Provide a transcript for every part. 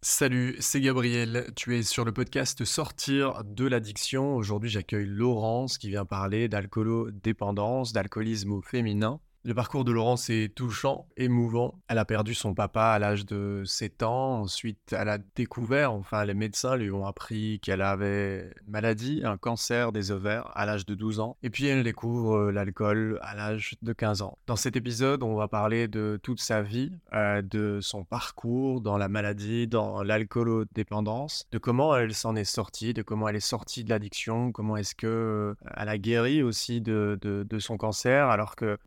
Salut, c'est Gabriel. Tu es sur le podcast Sortir de l'addiction. Aujourd'hui, j'accueille Laurence qui vient parler d'alcoolo-dépendance, d'alcoolisme au féminin. Le parcours de Laurence est touchant, émouvant. Elle a perdu son papa à l'âge de 7 ans. Ensuite, elle a découvert, enfin, les médecins lui ont appris qu'elle avait une maladie, un cancer des ovaires à l'âge de 12 ans. Et puis, elle découvre euh, l'alcool à l'âge de 15 ans. Dans cet épisode, on va parler de toute sa vie, euh, de son parcours dans la maladie, dans l'alcoolodépendance, de comment elle s'en est sortie, de comment elle est sortie de l'addiction, comment est-ce que euh, elle a guéri aussi de, de, son cancer, alors que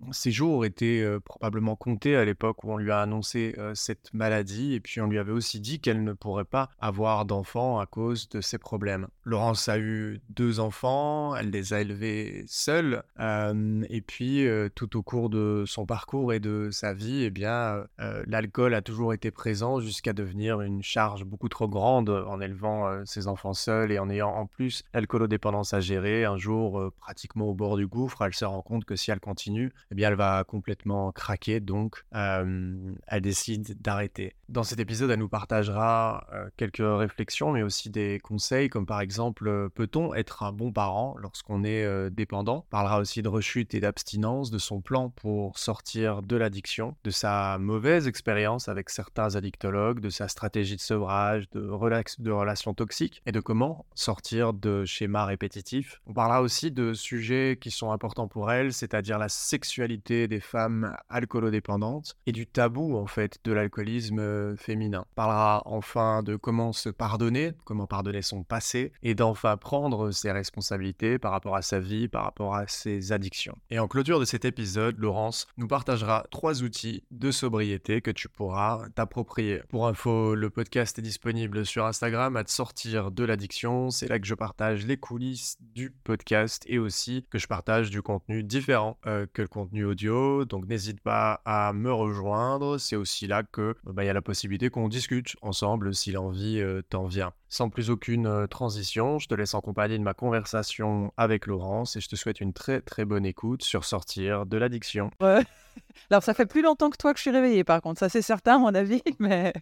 jours étaient euh, probablement comptés à l'époque où on lui a annoncé cette maladie et puis on lui avait aussi dit qu'elle ne pourrait pas avoir d'enfants à cause de ses problèmes. Laurence a eu deux enfants, elle les a élevés seule et puis tout au cours de son parcours et de sa vie, eh bien l'alcool a toujours été présent jusqu'à devenir une charge beaucoup trop grande en élevant ses enfants seuls et en ayant en plus l'alcoolodépendance à gérer. Un jour, pratiquement au bord du gouffre, elle se rend compte que si elle continue, eh bien elle va complètement craqué, donc elle décide d'arrêter. Dans cet épisode, elle nous partagera quelques réflexions, mais aussi des conseils, comme par exemple, peut-on être un bon parent lorsqu'on est dépendant? On parlera aussi de rechute et d'abstinence, de son plan pour sortir de l'addiction, de sa mauvaise expérience avec certains addictologues, de sa stratégie de sevrage, de, de relations toxiques, et de comment sortir de schémas répétitifs. On parlera aussi de sujets qui sont importants pour elle, c'est-à-dire la sexualité des femmes alcoolodépendantes et du tabou en fait de l'alcoolisme euh, féminin. On parlera enfin de comment se pardonner, comment pardonner son passé et d'enfin prendre ses responsabilités par rapport à sa vie, par rapport à ses addictions. Et en clôture de cet épisode, Laurence nous partagera trois outils de sobriété que tu pourras t'approprier. Pour info, le podcast est disponible sur Instagram à te sortir de l'addiction. C'est là que je partage les coulisses du podcast et aussi que je partage du contenu différent euh, que le contenu audio donc n'hésite pas à me rejoindre. C'est aussi là que bah, il y a la possibilité qu'on discute ensemble si l'envie euh, t'en vient. Sans plus aucune euh, transition, je te laisse en compagnie de ma conversation avec Laurence et je te souhaite une très très bonne écoute sur sortir de l'addiction. Ouais. Alors ça fait plus longtemps que toi que je suis réveillée par contre, ça c'est certain à mon avis, mais...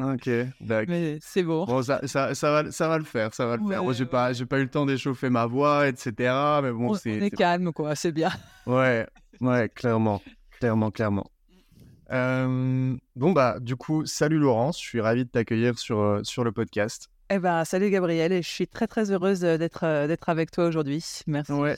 Ok, d'accord. Mais c'est bon. Bon, ça, ça, ça, va, ça va le faire, ça va le faire. Moi, j'ai pas, j'ai pas eu le temps d'échauffer ma voix, etc. Mais bon, c'est. On est calme, quoi, c'est bien. Ouais, ouais, clairement, clairement, clairement. Euh, bon, bah, du coup, salut Laurence, je suis ravi de t'accueillir sur, euh, sur le podcast. Eh ben, salut Gabriel, et je suis très très heureuse euh, d'être d'être avec toi aujourd'hui. Merci. Ouais,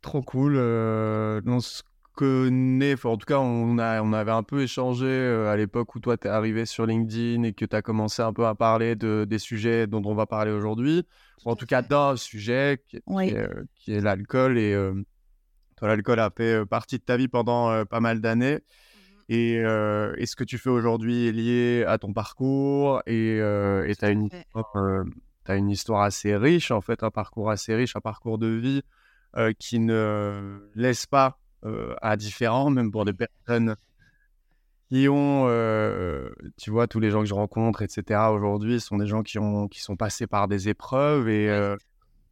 trop cool. on se connaît, en tout cas, on, a, on avait un peu échangé à l'époque où toi, tu es arrivé sur LinkedIn et que tu as commencé un peu à parler de, des sujets dont on va parler aujourd'hui. En tout cas, d'un sujet qui, est, qui est l'alcool et l'alcool a fait partie de ta vie pendant pas mal d'années. Mmh et, ce que tu fais aujourd'hui est lié à ton parcours et tu as, une, as une histoire assez riche, en fait, un parcours assez riche, un parcours de vie qui ne laisse pas indifférent, même pour des personnes qui ont, tu vois, tous les gens que je rencontre, etc., aujourd'hui, sont des gens qui, ont, qui sont passés par des épreuves et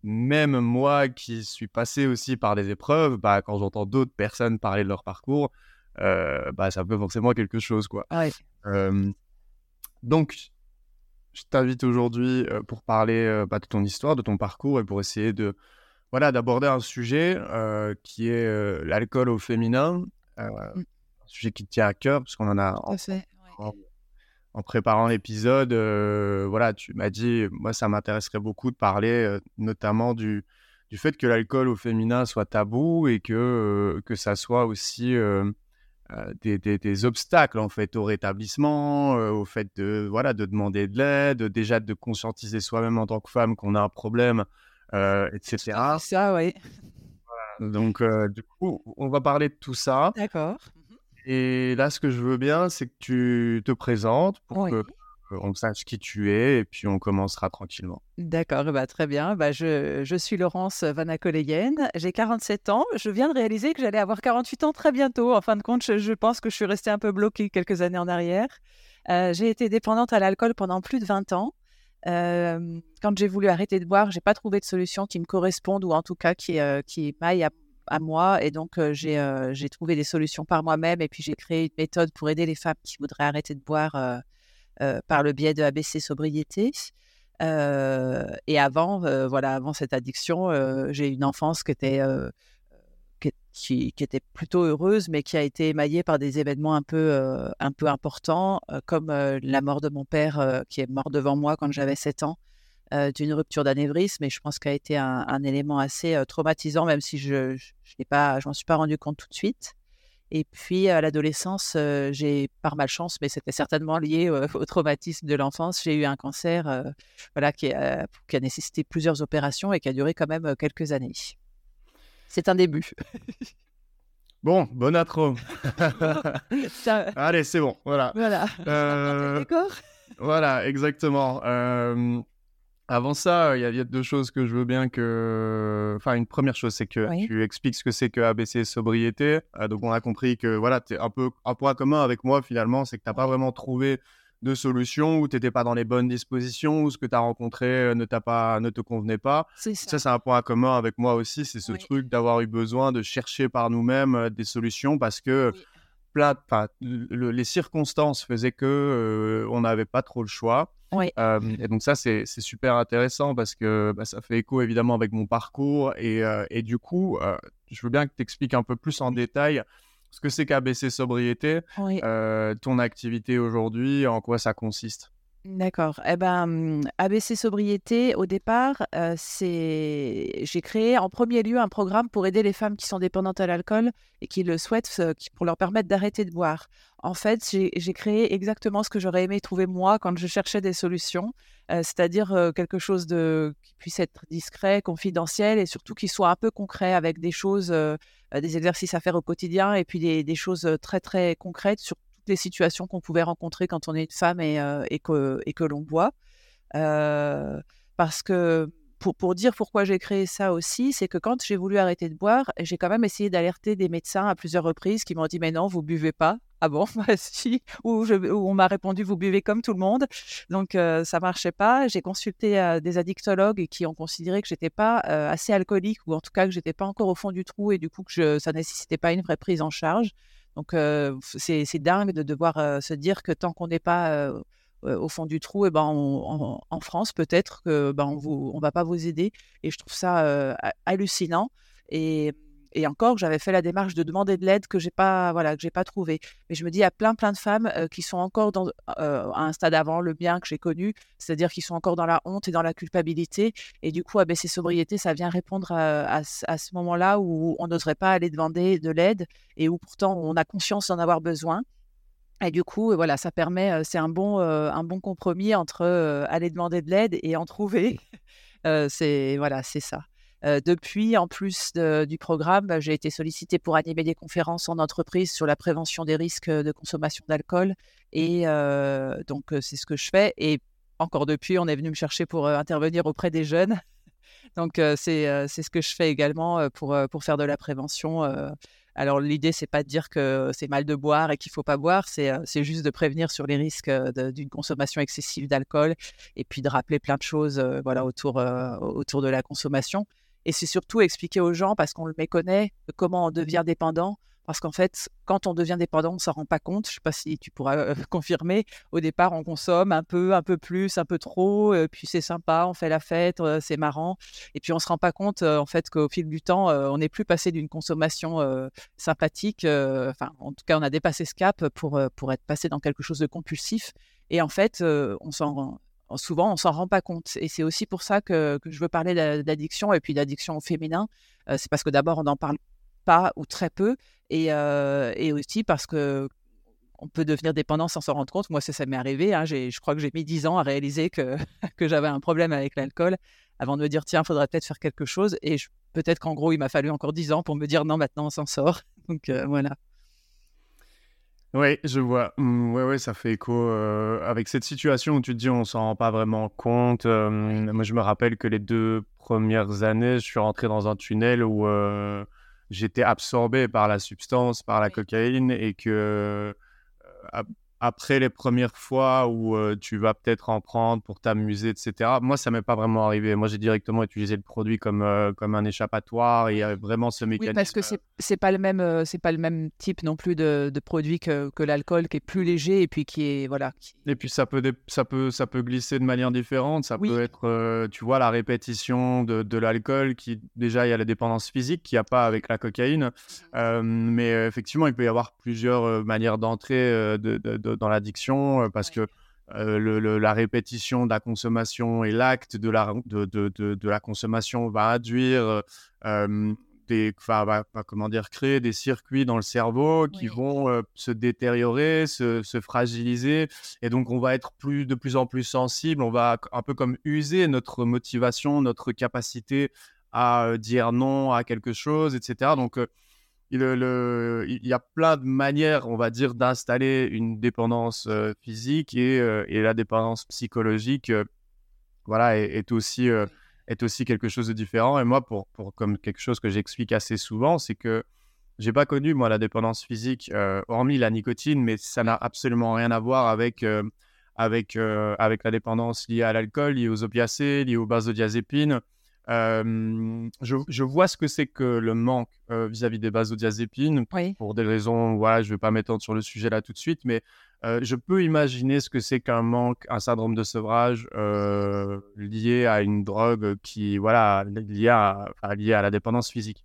même moi qui suis passé aussi par des épreuves, bah, quand j'entends d'autres personnes parler de leur parcours, euh, bah, ça peut forcément quelque chose. Quoi. donc, je t'invite aujourd'hui euh, pour parler euh, bah, de ton histoire, de ton parcours et pour essayer de voilà d'aborder un sujet qui est l'alcool au féminin, mmh. un sujet qui te tient à cœur parce qu'on en a en préparant l'épisode, euh, voilà, tu m'as dit, moi, ça m'intéresserait beaucoup de parler euh, notamment du, du fait que l'alcool au féminin soit tabou et que, euh, que ça soit aussi des, des, obstacles en fait au rétablissement, au fait de, voilà, de demander de l'aide, déjà de conscientiser soi-même en tant que femme qu'on a un problème, etc. Ça, oui. Donc, du coup, on va parler de tout ça. D'accord. Et là, ce que je veux bien, c'est que tu te présentes pour que qu'on sache qui tu es et puis on commencera tranquillement. D'accord, bah, très bien. Bah, je, je suis Laurence Vanakoleyen, j'ai 47 ans. Je viens de réaliser que j'allais avoir 48 ans très bientôt. En fin de compte, je, pense que je suis restée un peu bloquée quelques années en arrière. Euh, j'ai été dépendante à l'alcool pendant plus de 20 ans. Euh, quand j'ai voulu arrêter de boire, j'ai pas trouvé de solution qui me corresponde ou en tout cas qui, euh, qui maille à à moi. Et donc, j'ai trouvé des solutions par moi-même. Et puis, j'ai créé une méthode pour aider les femmes qui voudraient arrêter de boire par le biais de ABC Sobriété. et avant, voilà, avant cette addiction, j'ai une enfance qui était qui, était plutôt heureuse, mais qui a été émaillée par des événements un peu, un peu importants, comme la mort de mon père, qui est mort devant moi quand j'avais 7 ans, d'une rupture d'anévrisme. Et je pense qu'elle a été un, élément assez traumatisant, même si je je m'en suis pas rendu compte tout de suite. Et puis à l'adolescence, j'ai par malchance, mais c'était certainement lié au traumatisme de l'enfance, j'ai eu un cancer, voilà, qui a nécessité plusieurs opérations et qui a duré quand même quelques années. C'est un début. Bon, bon intro. Allez, c'est bon, voilà. Voilà. Euh... Voilà, exactement. Euh, avant ça, il y, a deux choses que je veux bien que. Enfin, une première chose, c'est que tu expliques ce que c'est que ABC sobriété. Euh, donc, on a compris que voilà, tu es un peu un point commun avec moi finalement, c'est que tu n'as pas vraiment trouvé de solutions où tu n'étais pas dans les bonnes dispositions, où ce que tu as rencontré euh, ne, pas, ne te convenait pas. Ça, ça c'est un point commun avec moi aussi, c'est ce truc d'avoir eu besoin de chercher par nous-mêmes euh, des solutions parce que plein, les circonstances faisaient que euh, on n'avait pas trop le choix. et donc ça, c'est super intéressant parce que bah, ça fait écho évidemment avec mon parcours. Et, et du coup, je veux bien que tu expliques un peu plus en détail ce que c'est qu'ABC Sobriété, euh, ton activité aujourd'hui, en quoi ça consiste? D'accord. Eh ben, ABC Sobriété, au départ, euh, c'est j'ai créé en premier lieu un programme pour aider les femmes qui sont dépendantes à l'alcool et qui le souhaitent pour leur permettre d'arrêter de boire. En fait, j'ai créé exactement ce que j'aurais aimé trouver moi quand je cherchais des solutions, euh, c'est-à-dire quelque chose de qui puisse être discret, confidentiel et surtout qui soit un peu concret avec des choses, des exercices à faire au quotidien et puis des, choses très très concrètes sur les situations qu'on pouvait rencontrer quand on est une femme et, euh, et que, et que l'on boit. Euh, parce que pour, pour, dire pourquoi j'ai créé ça aussi, c'est que quand j'ai voulu arrêter de boire, j'ai quand même essayé d'alerter des médecins à plusieurs reprises qui m'ont dit mais non, vous buvez pas. Ah bon, si. Ou, on m'a répondu vous buvez comme tout le monde. Donc euh, ça marchait pas. J'ai consulté des addictologues qui ont considéré que j'étais pas assez alcoolique ou en tout cas que j'étais pas encore au fond du trou et du coup que je, ça nécessitait pas une vraie prise en charge. Donc c'est dingue de devoir se dire que tant qu'on n'est pas au fond du trou, et eh ben en France peut-être que ben va pas vous aider. Et je trouve ça hallucinant. Et et encore, j'avais fait la démarche de demander de l'aide que j'ai pas, voilà, que j'ai pas trouvé. Mais je me dis, il y a plein, plein de femmes qui sont encore dans, à un stade avant le bien que j'ai connu, c'est-à-dire qui sont encore dans la honte et dans la culpabilité. Et du coup, à baisser sobriété, ça vient répondre à, ce moment-là où on n'oserait pas aller demander de l'aide et où pourtant on a conscience d'en avoir besoin. Et du coup, voilà, ça permet, c'est un bon, un bon compromis entre aller demander de l'aide et en trouver. c'est voilà, c'est ça depuis, en plus du programme, bah, j'ai été sollicitée pour animer des conférences en entreprise sur la prévention des risques de consommation d'alcool. Et donc, c'est ce que je fais. Et encore depuis, on est venu me chercher pour intervenir auprès des jeunes. Donc, c'est ce que je fais également pour, pour faire de la prévention. Alors, l'idée, c'est pas de dire que c'est mal de boire et qu'il faut pas boire, c'est juste de prévenir sur les risques d'une consommation excessive d'alcool et puis de rappeler plein de choses voilà, autour, autour de la consommation. Et c'est surtout expliquer aux gens, parce qu'on le méconnaît, comment on devient dépendant. Parce qu'en fait, quand on devient dépendant, on ne s'en rend pas compte. Je ne sais pas si tu pourras euh, confirmer. Au départ, on consomme un peu, un peu plus, un peu trop. Euh, puis c'est sympa, on fait la fête, euh, c'est marrant. Et puis on ne se rend pas compte, en fait, qu'au fil du temps, on n'est plus passé d'une consommation sympathique. Enfin, en tout cas, on a dépassé ce cap pour, pour être passé dans quelque chose de compulsif. Et en fait, on s'en souvent on s'en rend pas compte. Et c'est aussi pour ça que, je veux parler d'addiction et puis d'addiction au féminin. C'est parce que d'abord on n'en parle pas ou très peu, et, aussi parce que on peut devenir dépendant sans s'en rendre compte. Moi, ça, ça m'est arrivé. Hein. Je crois que j'ai mis 10 ans à réaliser que, j'avais un problème avec l'alcool avant de me dire, tiens, il faudrait peut-être faire quelque chose. Et peut-être qu'en gros, il m'a fallu encore 10 ans pour me dire, non, maintenant, on s'en sort. Donc, voilà. Oui, je vois. Mmh, ouais, ouais, ça fait écho euh, avec cette situation où tu te dis on s'en rend pas vraiment compte. Euh, moi, je me rappelle que les deux premières années, je suis rentré dans un tunnel où euh, j'étais absorbé par la substance, par la cocaïne, et que après les premières fois où tu vas peut-être en prendre pour t'amuser, etc. Moi, ça m'est pas vraiment arrivé. Moi, j'ai directement utilisé le produit comme, comme un échappatoire et il y avait vraiment ce mécanisme. Oui, parce que c'est c'est pas le même c'est pas le même type non plus de, de produit que, que l'alcool qui est plus léger et puis qui est voilà. Et puis ça peut ça peut ça peut glisser de manière différente. Ça peut être tu vois la répétition de, de l'alcool qui déjà il y a la dépendance physique qu'il n'y a pas avec la cocaïne, mmh. mais effectivement il peut y avoir plusieurs manières d'entrer de, de dans l'addiction euh, parce que euh, la répétition de la consommation et l'acte de la, de, de, de, la consommation va induire euh, des, comment dire, créer des circuits dans le cerveau qui vont se détériorer, se, se, fragiliser. Et donc, on va être plus, de plus en plus sensible. On va un peu comme user notre motivation, notre capacité à dire non à quelque chose, etc. Donc, il, y a plein de manières, on va dire, d'installer une dépendance euh, physique et, euh, et, la dépendance psychologique, euh, voilà, est, aussi, quelque chose de différent. Et moi, pour, comme quelque chose que j'explique assez souvent, c'est que j'ai pas connu moi la dépendance physique, hormis la nicotine, mais ça n'a absolument rien à voir avec la dépendance liée à l'alcool, liée aux opiacés, liée aux benzodiazépines je, je, vois ce que c'est que le manque vis-à-vis des benzodiazépines. Pour des raisons, voilà, je ne vais pas m'étendre sur le sujet là tout de suite, mais je peux imaginer ce que c'est qu'un manque, un syndrome de sevrage lié à une drogue qui, voilà, lié à, lié à la dépendance physique.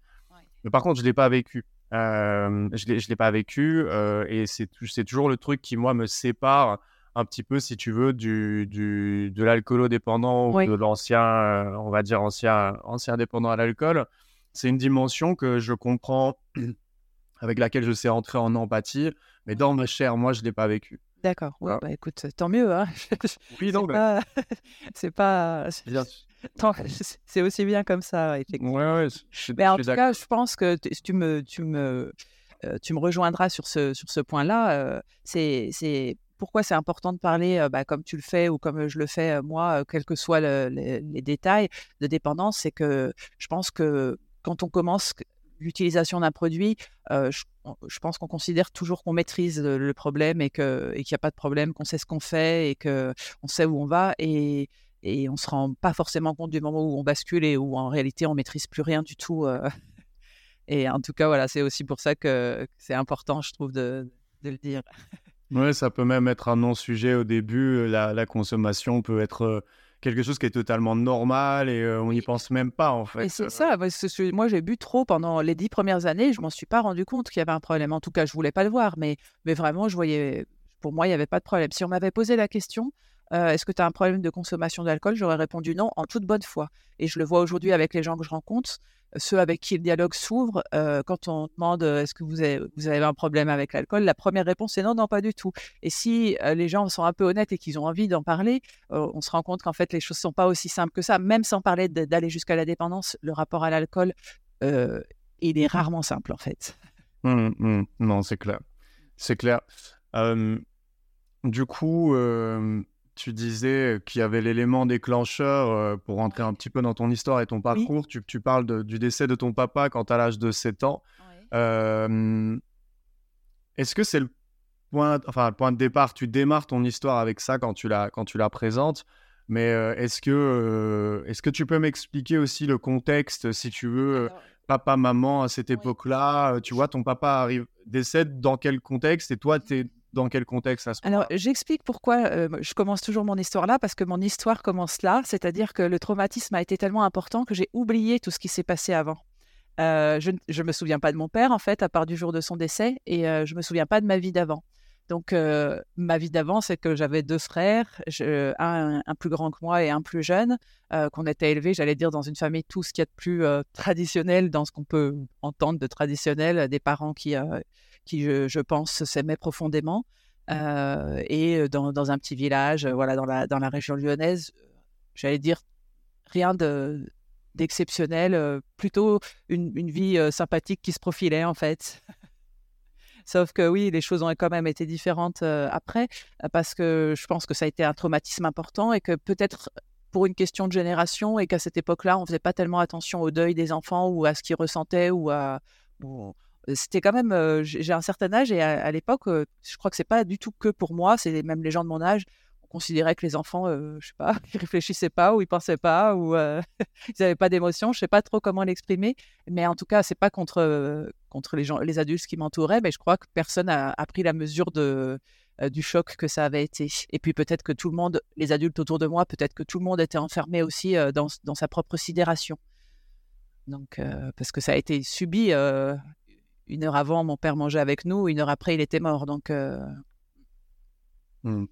Mais par contre, je ne l'ai pas vécu. je ne l'ai pas vécu et c'est toujours le truc qui, moi, me sépare un petit peu, si tu veux, du, du de l'alcoolodépendant ou de l'ancien, euh, on va dire, ancien, ancien dépendant à l'alcool. C'est une dimension que je comprends, avec laquelle je sais entrer en empathie, mais dans ma chair, moi, je ne l'ai pas vécu. D'accord. bah, écoute, tant mieux. Hein. oui, donc. C'est pas. C'est aussi bien comme ça, effectivement. Ouais, ouais, mais en tout cas, je pense que tu me, tu me, euh, tu me rejoindras sur ce, sur ce point-là. Euh, c'est pourquoi c'est important de parler, bah, comme tu le fais ou comme je le fais moi, quels que soient les, détails de dépendance, c'est que je pense que quand on commence l'utilisation d'un produit, je, pense qu'on considère toujours qu'on maîtrise le, problème et qu'il n'y a pas de problème, qu'on sait ce qu'on fait et qu'on sait où on va. Et, on ne se rend pas forcément compte du moment où on bascule et où en réalité on maîtrise plus rien du tout. et en tout cas, voilà, c'est aussi pour ça que c'est important, je trouve, de le dire. Oui, ça peut même être un non-sujet au début. La, consommation peut être quelque chose qui est totalement normal et on n'y pense même pas en fait. Et c'est ça, moi j'ai bu trop pendant les dix premières années, je m'en suis pas rendu compte qu'il y avait un problème. En tout cas, je voulais pas le voir, mais, mais vraiment, je voyais, pour moi, il n'y avait pas de problème. Si on m'avait posé la question, est-ce que tu as un problème de consommation d'alcool? J'aurais répondu non en toute bonne foi. Et je le vois aujourd'hui avec les gens que je rencontre ceux avec qui le dialogue s'ouvre, euh, quand on demande euh, est-ce que vous avez, un problème avec l'alcool, la première réponse est non, non, pas du tout. Et si euh, les gens sont un peu honnêtes et qu'ils ont envie d'en parler, on se rend compte qu'en fait, les choses ne sont pas aussi simples que ça. Même sans parler d'aller jusqu'à la dépendance, le rapport à l'alcool, il est rarement simple, en fait. Mmh, mmh. Non, c'est clair. C'est clair. du coup, tu disais qu'il y avait l'élément déclencheur pour rentrer un petit peu dans ton histoire et ton parcours. Tu, tu, parles du décès de ton papa quand à l'âge de 7 ans. Est-ce que c'est le point, enfin, le point de départ? Tu démarres ton histoire avec ça quand tu la, quand tu la présentes. Mais euh, est-ce que, euh, est-ce que tu peux m'expliquer aussi le contexte, si tu veux, papa, maman à cette époque-là Tu vois, ton papa arrive, décède dans quel contexte et toi, tu es dans quel contexte à ce Alors, j'explique pourquoi euh, je commence toujours mon histoire là, parce que mon histoire commence là, c'est-à-dire que le traumatisme a été tellement important que j'ai oublié tout ce qui s'est passé avant. Euh, je ne me souviens pas de mon père, en fait, à part du jour de son décès, et euh, je ne me souviens pas de ma vie d'avant. Donc, ma vie d'avant, c'est que j'avais deux frères, un, un, plus grand que moi et un plus jeune, qu'on était élevés, j'allais dire, dans une famille tout ce qu'il y a de plus traditionnel, dans ce qu'on peut entendre de traditionnel, des parents qui, qui, je, pense, s'aimaient profondément. Euh, et dans, dans, un petit village, voilà, dans la, dans la région lyonnaise, j'allais dire rien de, d'exceptionnel, plutôt une, une vie sympathique qui se profilait en fait. Sauf que oui, les choses ont quand même été différentes après, parce que je pense que ça a été un traumatisme important et que peut-être pour une question de génération et qu'à cette époque-là, on faisait pas tellement attention au deuil des enfants ou à ce qu'ils ressentaient ou à, c'était quand même, j'ai un certain âge et à, l'époque, je crois que c'est pas du tout que pour moi, c'est même les gens de mon âge, on considérait que les enfants, je sais pas, ils réfléchissaient pas ou ils pensaient pas ou ils n'avaient pas d'émotion, je sais pas trop comment l'exprimer, mais en tout cas, c'est pas contre contre les gens, les adultes qui m'entouraient, mais je crois que personne a, pris la mesure de du choc que ça avait été. Et puis peut-être que tout le monde, les adultes autour de moi, peut-être que tout le monde était enfermé aussi dans, dans, sa propre sidération. Donc, parce que ça a été subi une heure avant, mon père mangeait avec nous, une heure après, il était mort. Donc. Mmh.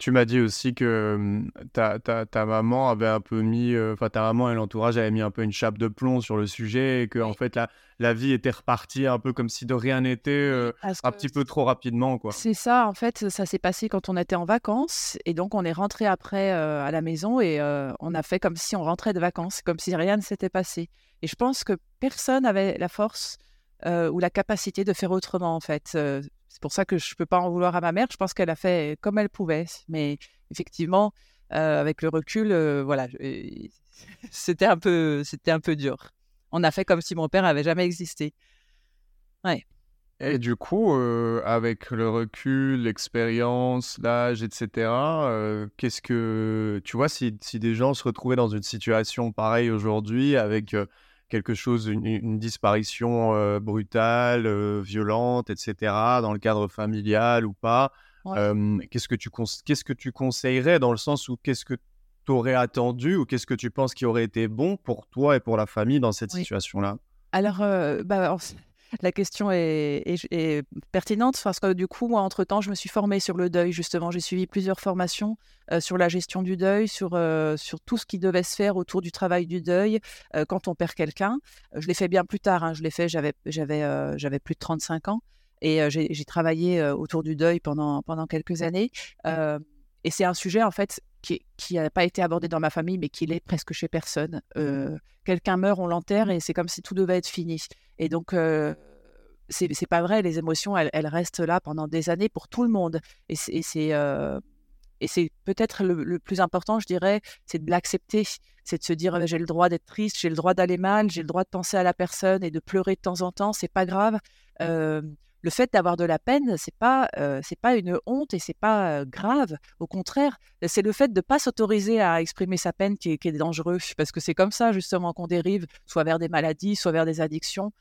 Tu m'as dit aussi que mmh, ta, ta, ta, maman avait un peu mis, enfin ta maman et l'entourage avaient mis un peu une chape de plomb sur le sujet et que en fait la, la vie était repartie un peu comme si de rien n'était, un petit peu trop rapidement quoi. C'est ça, en fait, ça s'est passé quand on était en vacances et donc on est rentré après à la maison et on a fait comme si on rentrait de vacances, comme si rien ne s'était passé. Et je pense que personne n'avait la force ou la capacité de faire autrement, en fait. c'est pour ça que je ne peux pas en vouloir à ma mère. Je pense qu'elle a fait comme elle pouvait. Mais effectivement, avec le recul, voilà, c'était un, peu, un peu dur. On a fait comme si mon père avait jamais existé. Ouais. Et du coup, avec le recul, l'expérience, l'âge, etc., qu'est-ce que tu vois si, des gens se retrouvaient dans une situation pareille aujourd'hui avec quelque chose, une, disparition euh, brutale, euh, violente, etc., dans le cadre familial ou pas. qu'est-ce, que tu qu'est-ce que tu conseillerais dans le sens où qu'est-ce que tu aurais attendu ou qu'est-ce que tu penses qui aurait été bon pour toi et pour la famille dans cette situation-là? Alors, bah, la question est, pertinente parce que du coup, moi, entre-temps, je me suis formée sur le deuil, justement. J'ai suivi plusieurs formations euh, sur la gestion du deuil, sur, euh, sur tout ce qui devait se faire autour du travail du deuil euh, quand on perd quelqu'un. Je l'ai fait bien plus tard, hein. je l'ai fait, j'avais, plus de 35 ans et j'ai, travaillé autour du deuil pendant quelques années. et c'est un sujet, en fait, qui n'a pas été abordé dans ma famille, mais qui l'est presque chez personne. Quelqu'un meurt, on l'enterre et c'est comme si tout devait être fini. Et donc, euh, c'est pas vrai, les émotions, elles, restent là pendant des années pour tout le monde. Et c'est et c'est peut-être le, plus important, je dirais, c'est de l'accepter. C'est de se dire j'ai le droit d'être triste, j'ai le droit d'aller mal, j'ai le droit de penser à la personne et de pleurer de temps en temps, c'est pas grave. Le fait d'avoir de la peine, c'est pas c'est pas une honte et c'est pas grave. Au contraire, c'est le fait de pas s'autoriser à exprimer sa peine qui est, dangereux, parce que c'est comme ça justement qu'on dérive, soit vers des maladies, soit vers des addictions.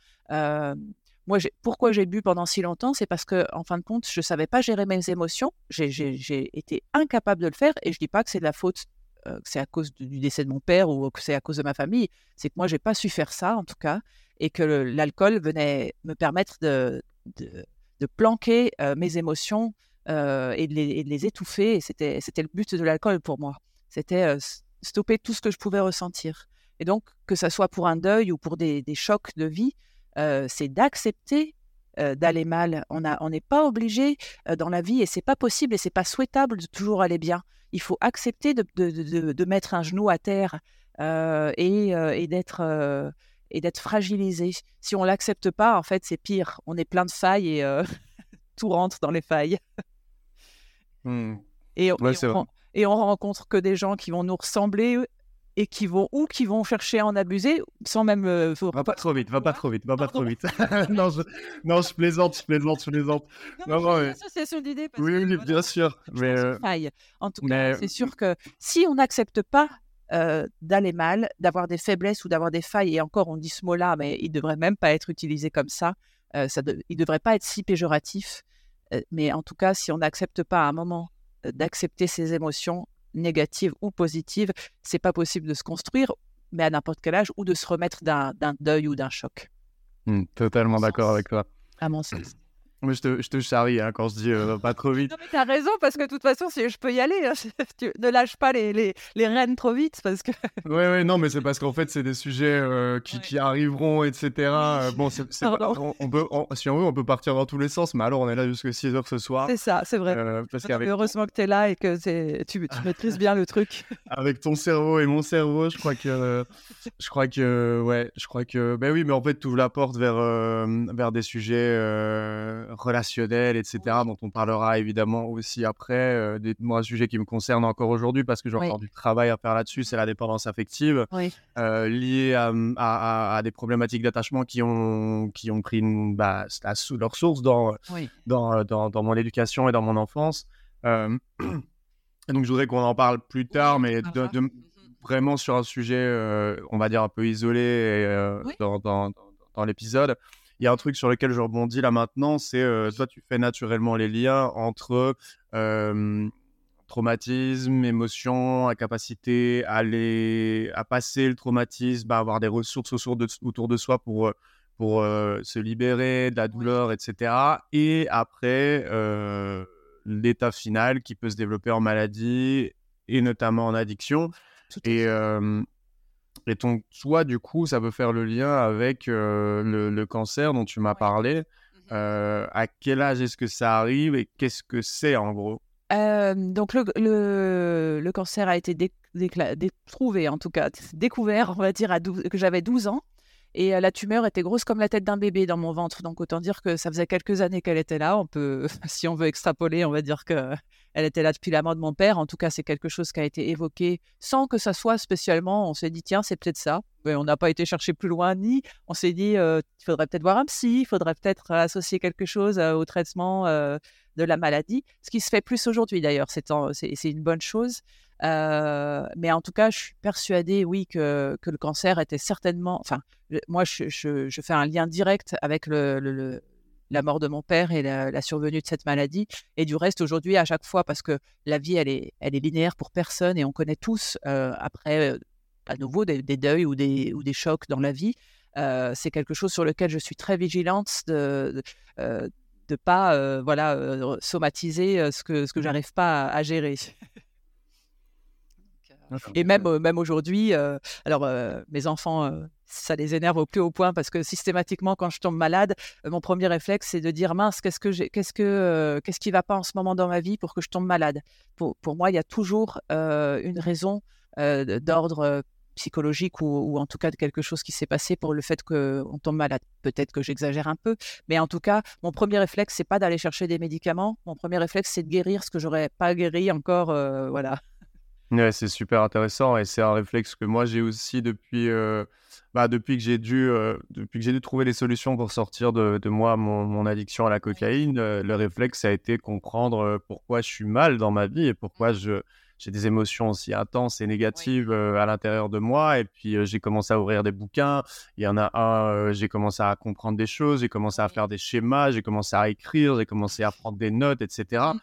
Moi, pourquoi j'ai bu pendant si longtemps C'est parce que, en fin de compte, je savais pas gérer mes émotions. J'ai été incapable de le faire et je dis pas que c'est de la faute, euh, que c'est à cause du décès de mon père ou que c'est à cause de ma famille. C'est que moi, je n'ai pas su faire ça, en tout cas, et que l'alcool venait me permettre de, de, planquer euh, mes émotions euh, et, de les, les, étouffer. Et c'était le but de l'alcool pour moi. C'était stopper tout ce que je pouvais ressentir. Et donc, que ce soit pour un deuil ou pour des, des chocs de vie, c'est d'accepter d'aller mal. On n'est pas obligé dans la vie et c'est pas possible et c'est pas souhaitable de toujours aller bien. Il faut accepter de, mettre un genou à terre et, d'être et d'être fragilisé. Si on l'accepte pas, en fait, c'est pire. On est plein de failles et tout rentre dans les failles. Mmh. Et, on, et, on, rencontre que des gens qui vont nous ressembler et qui vont ou qui vont chercher à en abuser sans même. Euh, va pas trop vite, va pas trop vite, va pas trop vite. non, je... non, je plaisante, je plaisante, je plaisante. Non, non, mais... association d'idées. Oui, oui, bien sûr. Mais euh... En tout cas, c'est sûr que si on n'accepte pas euh, d'aller mal, d'avoir des faiblesses ou d'avoir des failles, et encore on dit ce mot-là, mais il devrait même pas être utilisé comme ça. Euh, ça de... Il devrait pas être si péjoratif. Euh, mais en tout cas, si on n'accepte pas à un moment d'accepter ses émotions, négative ou positive, c'est pas possible de se construire, mais à n'importe quel âge, ou de se remettre d'un deuil ou d'un choc. Mmh, totalement d'accord avec toi. À mon sens. Mais je te, je te charrie hein, quand je dis euh, pas trop vite. Non, mais t'as raison, parce que de toute façon, si je peux y aller, hein, ne lâche pas les, les, les, rênes trop vite. Parce que... Oui, oui, non, mais c'est parce qu'en fait, c'est des sujets euh, qui, qui, arriveront, etc. Euh, bon, c'est, on, peut, si on veut, on peut partir dans tous les sens, mais alors on est là jusqu'à 6 heures ce soir. C'est ça, c'est vrai. parce Heureusement que tu es là et que tu, tu maîtrises bien le truc. Avec ton cerveau et mon cerveau, je crois que. je crois que. Ouais, je crois que. Ben oui, mais en fait, tu ouvres la porte vers, vers des sujets relationnelles, etc., dont on parlera évidemment aussi après. Des, moi, un sujet qui me concerne encore aujourd'hui parce que j'ai encore du travail à faire là-dessus, c'est la dépendance affective liée à, à, des problématiques d'attachement qui ont, qui ont pris une, bah, leur source dans, dans, dans, dans, mon éducation et dans mon enfance. donc, je voudrais qu'on en parle plus tard, mais de, mmh vraiment sur un sujet, on va dire, un peu isolé dans, dans, dans l'épisode il y a un truc sur lequel je rebondis là maintenant, c'est euh, toi, tu fais naturellement les liens entre traumatisme, émotion, incapacité à, les, à passer le traumatisme, à avoir des ressources autour de, autour de soi pour, euh, pour euh, se libérer de la douleur, etc. Et après, l'état final qui peut se développer en maladie et notamment en addiction. Et, et donc, toi, du coup, ça peut faire le lien avec le, cancer dont tu m'as parlé. Mmh à quel âge est-ce que ça arrive et qu'est-ce que c'est en gros? Donc le, le, cancer a été trouvé, en tout cas découvert, on va dire, à que j'avais 12 ans. Et la tumeur était grosse comme la tête d'un bébé dans mon ventre. Donc autant dire que ça faisait quelques années qu'elle était là. On peut, si on veut extrapoler, on va dire que elle était là depuis la mort de mon père. En tout cas, c'est quelque chose qui a été évoqué sans que ça soit spécialement. On s'est dit, tiens, c'est peut-être ça. Mais on n'a pas été chercher plus loin, ni on s'est dit, il faudrait peut-être voir un psy, il faudrait peut-être associer quelque chose au traitement de la maladie. Ce qui se fait plus aujourd'hui d'ailleurs, c'est une bonne chose. Mais en tout cas, je suis persuadée, oui, que, que le cancer était certainement. Enfin, moi, je, je, fais un lien direct avec le la mort de mon père et la, survenue de cette maladie. Et du reste, aujourd'hui, à chaque fois, parce que la vie, elle est, elle est linéaire pour personne et on connaît tous, euh, après, euh, à nouveau, des, deuils ou des, ou des chocs dans la vie. Euh, c'est quelque chose sur lequel je suis très vigilante de ne pas voilà, somatiser ce que, ce que mmh j'arrive pas à, à gérer. Et même, même aujourd'hui, alors mes enfants ça les énerve au plus haut point parce que systématiquement, quand je tombe malade, mon premier réflexe, c'est de dire mince, qu'est-ce que qu'est-ce que, qu'est-ce qui va pas en ce moment dans ma vie pour que je tombe malade? Pour, pour moi, il y a toujours une raison d'ordre psychologique ou, en tout cas de quelque chose qui s'est passé pour le fait qu'on tombe malade. Peut-être que j'exagère un peu, mais en tout cas, mon premier réflexe, c'est pas d'aller chercher des médicaments. Mon premier réflexe, c'est de guérir ce que j'aurais pas guéri encore. voilà. Ouais, c'est super intéressant et c'est un réflexe que moi j'ai aussi depuis, euh, bah, depuis que j'ai dû, euh, depuis que j'ai dû trouver les solutions pour sortir de, de moi mon, mon, addiction à la cocaïne. Euh, le réflexe a été comprendre pourquoi je suis mal dans ma vie et pourquoi je, j'ai des émotions aussi intenses et négatives à l'intérieur de moi. Et puis j'ai commencé à ouvrir des bouquins. Il y en a un, j'ai commencé à comprendre des choses, j'ai commencé à faire des schémas, j'ai commencé à écrire, j'ai commencé à prendre des notes, etc.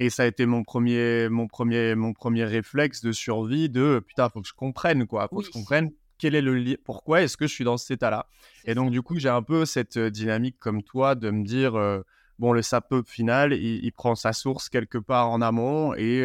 Et ça a été mon premier, mon premier, mon premier réflexe de survie de putain, faut que je comprenne quoi, faut que je comprenne quel est le pourquoi est-ce que je suis dans cet état-là. Et donc du coup, j'ai un peu cette dynamique comme toi de me dire bon, le sapeur final, il, prend sa source quelque part en amont et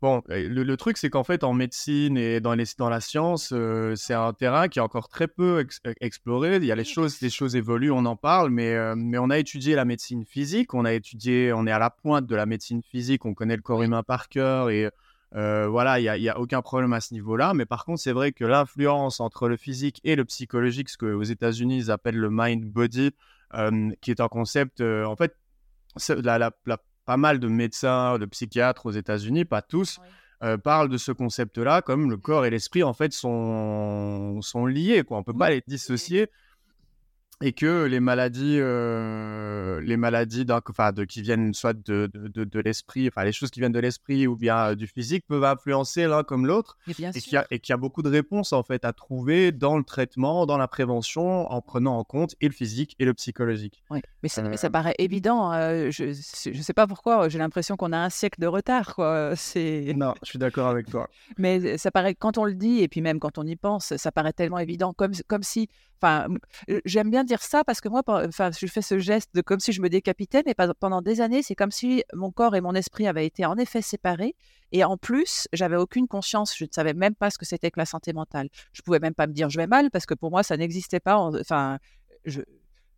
Bon, le, truc, c'est qu'en fait, en médecine et dans, les, dans la science, euh, c'est un terrain qui est encore très peu e, exploré. Il y a les choses, les choses évoluent, on en parle, mais, euh, mais on a étudié la médecine physique, on a étudié, on est à la pointe de la médecine physique, on connaît le corps humain par cœur et euh, voilà, il n'y a, a, aucun problème à ce niveau-là. Mais par contre, c'est vrai que l'influence entre le physique et le psychologique, ce qu'aux États-Unis, ils appellent le mind-body, qui est un concept, en fait, la, la, la pas mal de médecins, de psychiatres aux États-Unis, pas tous, euh, parlent de ce concept-là comme le corps et l'esprit en fait sont, sont liés. Quoi. On ne peut pas les dissocier et que les maladies, euh, les maladies enfin, de, qui viennent soit de, de, de, l'esprit, enfin les choses qui viennent de l'esprit ou bien euh, du physique peuvent influencer l'un comme l'autre, et qu'il y, y, a beaucoup de réponses en fait à trouver dans le traitement, dans la prévention, en prenant en compte et le physique et le psychologique. Oui, mais, ça, ça euh, paraît évident. je ne sais pas pourquoi, j'ai l'impression qu'on a un siècle de retard. Quoi. Non, je suis d'accord avec toi. mais ça paraît, quand on le dit, et puis même quand on y pense, ça paraît tellement évident, comme, comme si Enfin, j'aime bien dire ça parce que moi, enfin, je fais ce geste de comme si je me décapitais, mais pendant des années, c'est comme si mon corps et mon esprit avaient été en effet séparés. Et en plus, j'avais aucune conscience, je ne savais même pas ce que c'était que la santé mentale. Je pouvais même pas me dire je vais mal parce que pour moi, ça n'existait pas. Enfin, je,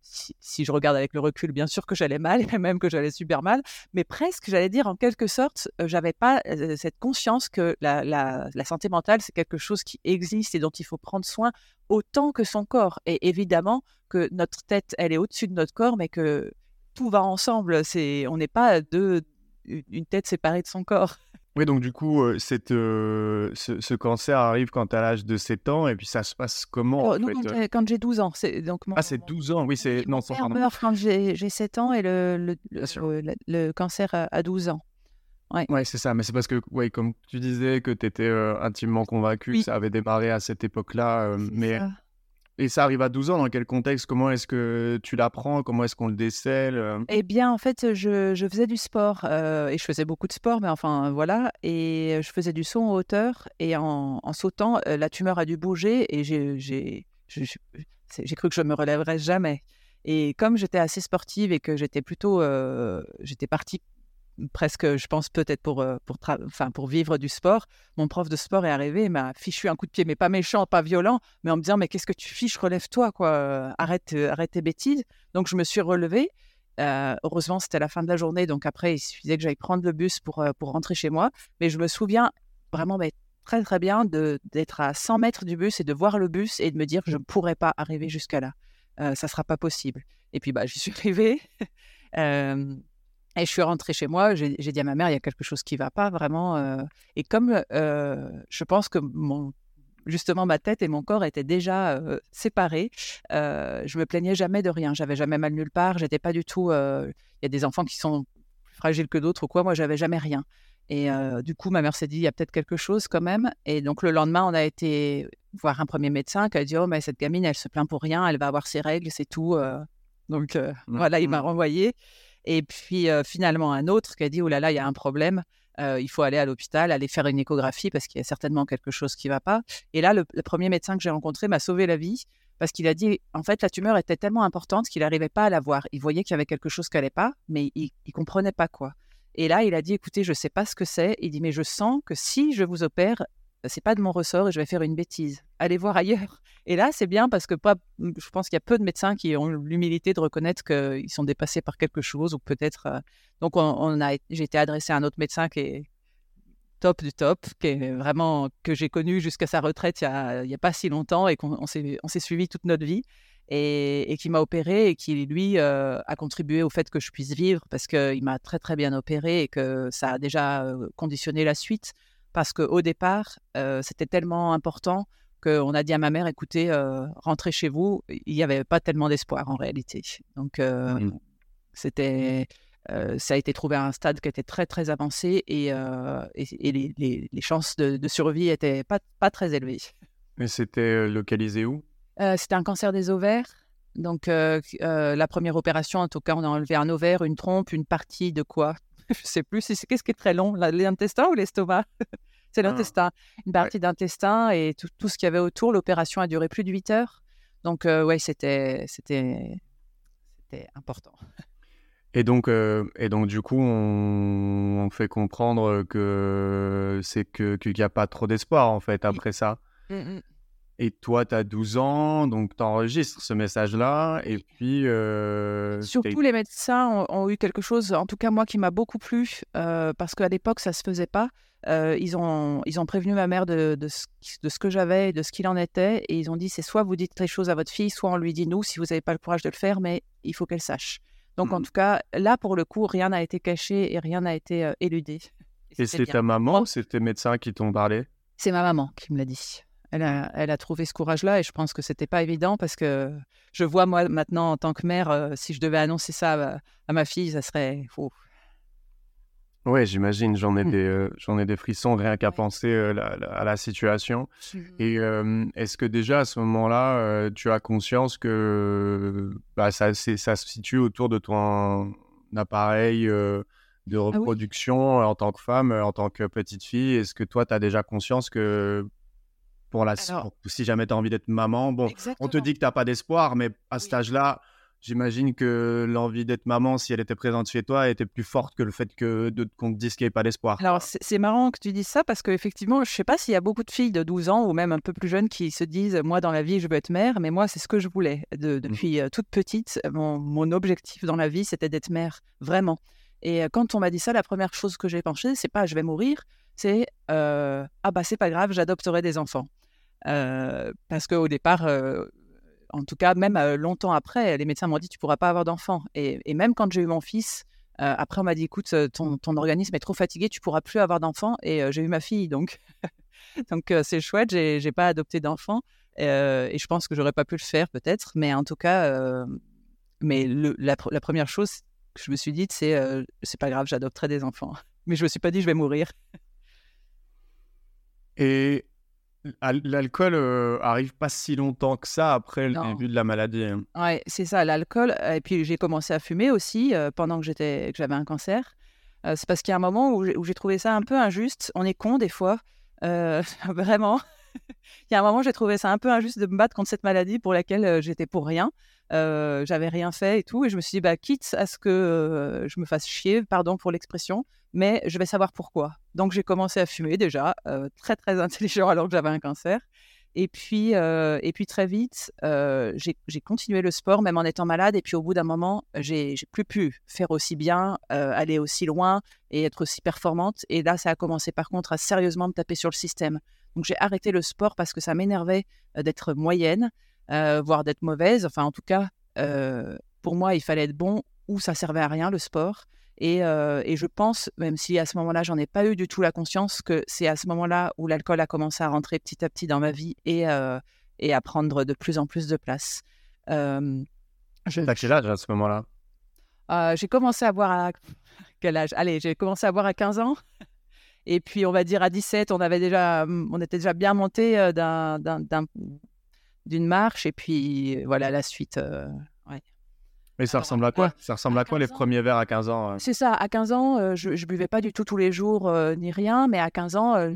si, je regarde avec le recul, bien sûr que j'allais mal, et même que j'allais super mal, mais presque, j'allais dire en quelque sorte, j'avais pas cette conscience que la, la santé mentale, c'est quelque chose qui existe et dont il faut prendre soin autant que son corps. Et évidemment que notre tête, elle est au-dessus de notre corps, mais que tout va ensemble. C'est, on n'est pas deux, une tête séparée de son corps. Oui, donc du coup, cette, ce, cancer arrive quand tu as l'âge de 7 ans, et puis ça se passe comment oh, quand, j'ai 12 ans. C'est, donc ah, c'est 12 ans, oui, c'est... non, mon meurt quand j'ai, 7 ans et le, le, le, cancer à 12 ans. Ouais, ouais c'est ça, mais c'est parce que, ouais, comme tu disais, que tu étais intimement convaincu que ça avait démarré à cette époque-là, mais... Et ça arrive à 12 ans, dans quel contexte? Comment est-ce que tu l'apprends? Comment est-ce qu'on le décèle euh? Eh bien, en fait, je, faisais du sport euh, et je faisais beaucoup de sport, mais enfin, voilà. Et je faisais du saut en hauteur et en, en sautant, euh, la tumeur a dû bouger et j'ai cru que je me relèverais jamais. Et comme j'étais assez sportive et que j'étais plutôt, j'étais partie presque, je pense peut-être pour, euh, pour, enfin, pour vivre du sport. Mon prof de sport est arrivé et m'a fichu un coup de pied, mais pas méchant, pas violent, mais en me disant mais qu'est-ce que tu fiches, relève-toi, quoi, arrête, euh, arrête tes bêtises. Donc je me suis relevée. Euh, heureusement, c'était la fin de la journée, donc après, il suffisait que j'aille prendre le bus pour, pour rentrer chez moi. Mais je me souviens vraiment mais très très bien d'être à 100 mètres du bus et de voir le bus et de me dire je ne pourrais pas arriver jusqu'à là. ça ne sera pas possible. Et puis, bah, j'y suis arrivée. Et je suis rentrée chez moi, j'ai dit à ma mère, il y a quelque chose qui ne va pas vraiment. Euh. et comme je pense que mon, justement ma tête et mon corps étaient déjà séparés, je me plaignais jamais de rien. J'avais jamais mal nulle part. J'étais pas du tout. Il y a des enfants qui sont plus fragiles que d'autres ou quoi. Moi, j'avais jamais rien. Et du coup, ma mère s'est dit, il y a peut-être quelque chose quand même. Et donc, le lendemain, on a été voir un premier médecin qui a dit, oh, mais cette gamine, elle se plaint pour rien, elle va avoir ses règles, c'est tout. Donc, mmh, voilà, il m'a mmh. Et puis finalement un autre qui a dit, oh là là, il y a un problème, il faut aller à l'hôpital, aller faire une échographie parce qu'il y a certainement quelque chose qui ne va pas. Et là, le, premier médecin que j'ai rencontré m'a sauvé la vie parce qu'il a dit, en fait, la tumeur était tellement importante qu'il n'arrivait pas à la voir. Il voyait qu'il y avait quelque chose qui n'allait pas, mais il ne comprenait pas quoi. Et là, il a dit, écoutez, je ne sais pas ce que c'est. Il dit, mais je sens que si je vous opère, c'est pas de mon ressort et je vais faire une bêtise. Allez voir ailleurs. Et là, c'est bien parce que pas, je pense qu'il y a peu de médecins qui ont l'humilité de reconnaître qu'ils sont dépassés par quelque chose ou peut-être. Euh, donc, on, a, j'ai été adressé à un autre médecin qui est top du top, qui est vraiment que j'ai connu jusqu'à sa retraite il n'y a, a, pas si longtemps et qu'on s'est, on s'est suivi toute notre vie. Et, qui m'a opéré et qui, lui, euh, a contribué au fait que je puisse vivre parce qu'il m'a très, très bien opéré et que ça a déjà euh, conditionné la suite parce qu'au départ, c'était tellement important qu'on a dit à ma mère, écoutez, rentrez chez vous. Il n'y avait pas tellement d'espoir en réalité. Donc, mmh. c'était, ça a été trouvé à un stade qui était très, très avancé et, et, les, chances de, survie n'étaient pas, pas très élevées. Mais c'était localisé où? C'était un cancer des ovaires. Donc, la première opération, en tout cas, on a enlevé un ovaire, une trompe, une partie de quoi? Je sais plus. C'est qu'est-ce qui est très long, l'intestin ou l'estomac? C'est ah. l'intestin, une partie d'intestin et tout, tout, ce qu'il y avait autour. L'opération a duré plus de 8 heures. Donc, euh, ouais, c'était, c'était, c'était important. Et donc, euh, et donc, du coup, on, fait comprendre que c'est que, qu'il n'y a pas trop d'espoir, en fait, après ça. Mmh, mmh. Et toi, tu as 12 ans, donc tu enregistres ce message-là. Et puis. Euh, Surtout, les médecins ont, eu quelque chose, en tout cas moi, qui m'a beaucoup plu, euh, parce qu'à l'époque, ça ne se faisait pas. Euh, ils, ont, ils ont prévenu ma mère de, de, ce, de ce, que j'avais et de ce qu'il en était. Et ils ont dit c'est soit vous dites les choses à votre fille, soit on lui dit nous, si vous n'avez pas le courage de le faire, mais il faut qu'elle sache. Donc, en mmh. tout cas, là, pour le coup, rien n'a été caché et rien n'a été éludé. Et, c'est ta maman tes médecins qui t'ont parlé? C'est ma maman qui me l'a dit elle a, trouvé ce courage-là et je pense que c'était pas évident parce que je vois moi maintenant en tant que mère, euh, si je devais annoncer ça à, ma fille, ça serait faux. Ouais, j'imagine, j'en ai, mmh. des, euh, j'en ai des frissons rien qu'à penser euh, à la situation. Mmh. Et est-ce que déjà à ce moment-là, tu as conscience que bah, ça, ça se situe autour de ton appareil de ah reproduction en tant que femme, en tant que petite fille? Est-ce que toi, tu as déjà conscience que pour la si jamais tu as envie d'être maman. Bon, on te dit que tu n'as pas d'espoir, mais à cet âge-là, j'imagine que l'envie d'être maman, si elle était présente chez toi, était plus forte que le fait que qu'on te dise qu'il n'y ait pas d'espoir. Alors, c'est marrant que tu dises ça parce qu'effectivement, je ne sais pas s'il y a beaucoup de filles de 12 ans ou même un peu plus jeunes qui se disent Moi, dans la vie, je veux être mère, mais moi, c'est ce que je voulais. De, mmh. depuis toute petite, mon, mon objectif dans la vie, c'était d'être mère, vraiment. Et quand on m'a dit ça, la première chose que j'ai pensé, c'est pas je vais mourir, c'est ah bah c'est pas grave, j'adopterai des enfants. Parce qu'au départ, en tout cas, même longtemps après, les médecins m'ont dit tu pourras pas avoir d'enfants. Et, même quand j'ai eu mon fils, après on m'a dit écoute, ton, organisme est trop fatigué, tu pourras plus avoir d'enfants. Et j'ai eu ma fille, donc donc c'est chouette, j'ai pas adopté d'enfants. et je pense que j'aurais pas pu le faire peut-être, mais en tout cas, mais la, première chose que je me suis dit, c'est c'est pas grave, j'adopterai des enfants. Mais je me suis pas dit je vais mourir. Et l'alcool arrive pas si longtemps que ça après le début de la maladie. Hein. Ouais, c'est ça, l'alcool. Et puis j'ai commencé à fumer aussi pendant que j'étais que j'avais un cancer. c'est parce qu'il y a un moment où j'ai trouvé ça un peu injuste. On est con des fois, vraiment. Il y a un moment, où j'ai trouvé ça un peu injuste de me battre contre cette maladie pour laquelle j'étais pour rien. j'avais rien fait et tout. Et je me suis dit, bah, quitte à ce que je me fasse chier, pardon pour l'expression, mais je vais savoir pourquoi. Donc j'ai commencé à fumer déjà, très très intelligent alors que j'avais un cancer. Et puis, et puis très vite, j'ai continué le sport même en étant malade. Et puis au bout d'un moment, j'ai plus pu faire aussi bien, aller aussi loin et être aussi performante. Et là, ça a commencé par contre à sérieusement me taper sur le système. Donc j'ai arrêté le sport parce que ça m'énervait d'être moyenne, voire d'être mauvaise. Enfin, en tout cas, pour moi, il fallait être bon ou ça servait à rien le sport. Et, je pense, même si à ce moment-là, j'en ai pas eu du tout la conscience, que c'est à ce moment-là où l'alcool a commencé à rentrer petit à petit dans ma vie et, et à prendre de plus en plus de place. Euh, je... T'as quel âge à ce moment-là? J'ai commencé à boire à quel âge? Allez, j'ai commencé à boire à 15 ans. Et puis, on va dire à 17, on, avait déjà, on était déjà bien monté d'une marche. Et puis, voilà, la suite. Mais ça ressemble à quoi? Ça ressemble à, quoi les premiers verres à 15 ans C'est ça, à 15 ans, je, ne buvais pas du tout tous les jours ni rien, mais à 15 ans,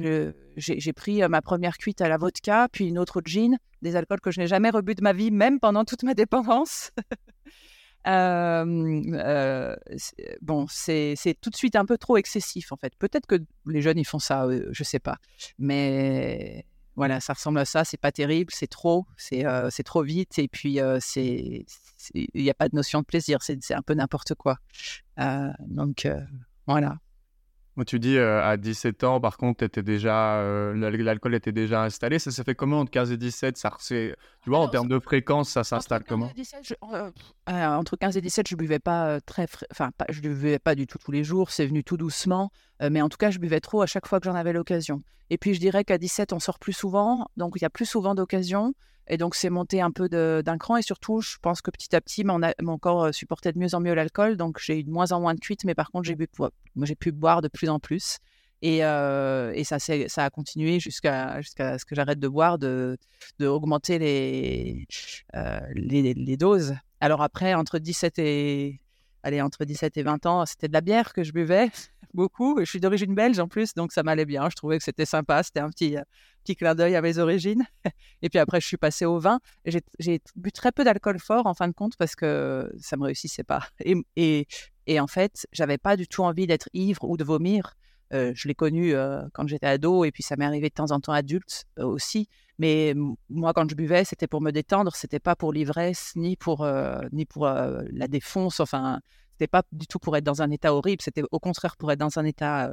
j'ai pris ma première cuite à la vodka, puis une autre au gin, des alcools que je n'ai jamais rebu de ma vie, même pendant toute ma dépendance. bon, c'est tout de suite un peu trop excessif en fait. Peut-être que les jeunes ils font ça, je sais pas. Mais voilà, ça ressemble à ça. C'est pas terrible, c'est trop, c'est trop vite et puis c'est il n'y a pas de notion de plaisir. C'est un peu n'importe quoi. donc voilà. Tu dis à 17 ans, par contre, étais déjà, l'alcool était déjà installé. Ça s'est fait comment entre 15 et 17 ça, Tu vois, en termes de fréquence, ça s'installe comment? Entre 15 et 17, je buvais pas très, enfin, je buvais pas du tout tous les jours. C'est venu tout doucement, mais en tout cas, je buvais trop à chaque fois que j'en avais l'occasion. Et puis, je dirais qu'à 17, on sort plus souvent, donc il y a plus souvent d'occasions. Et donc, c'est monté un peu d'un cran. Et surtout, je pense que petit à petit, mon, corps supportait de mieux en mieux l'alcool. Donc, j'ai eu de moins en moins de cuites. Mais par contre, j'ai pu, boire de plus en plus. Et, et ça, a continué jusqu'à ce que j'arrête de boire, de, les, les, doses. Alors après, entre 17 et, allez, entre 17 et 20 ans, c'était de la bière que je buvais beaucoup. Je suis d'origine belge en plus, donc ça m'allait bien. Je trouvais que c'était sympa. C'était un petit, petit clin d'œil à mes origines. Et puis après, je suis passée au vin. J'ai bu très peu d'alcool fort en fin de compte parce que ça me réussissait pas. Et, et, en fait, j'avais pas du tout envie d'être ivre ou de vomir. Euh, je l'ai connu euh, quand j'étais ado et puis ça m'est arrivé de temps en temps adulte euh, aussi. Mais moi, quand je buvais, c'était pour me détendre, c'était pas pour l'ivresse ni pour ni pour la défonce. Enfin, c'était pas du tout pour être dans un état horrible. C'était au contraire pour être dans un état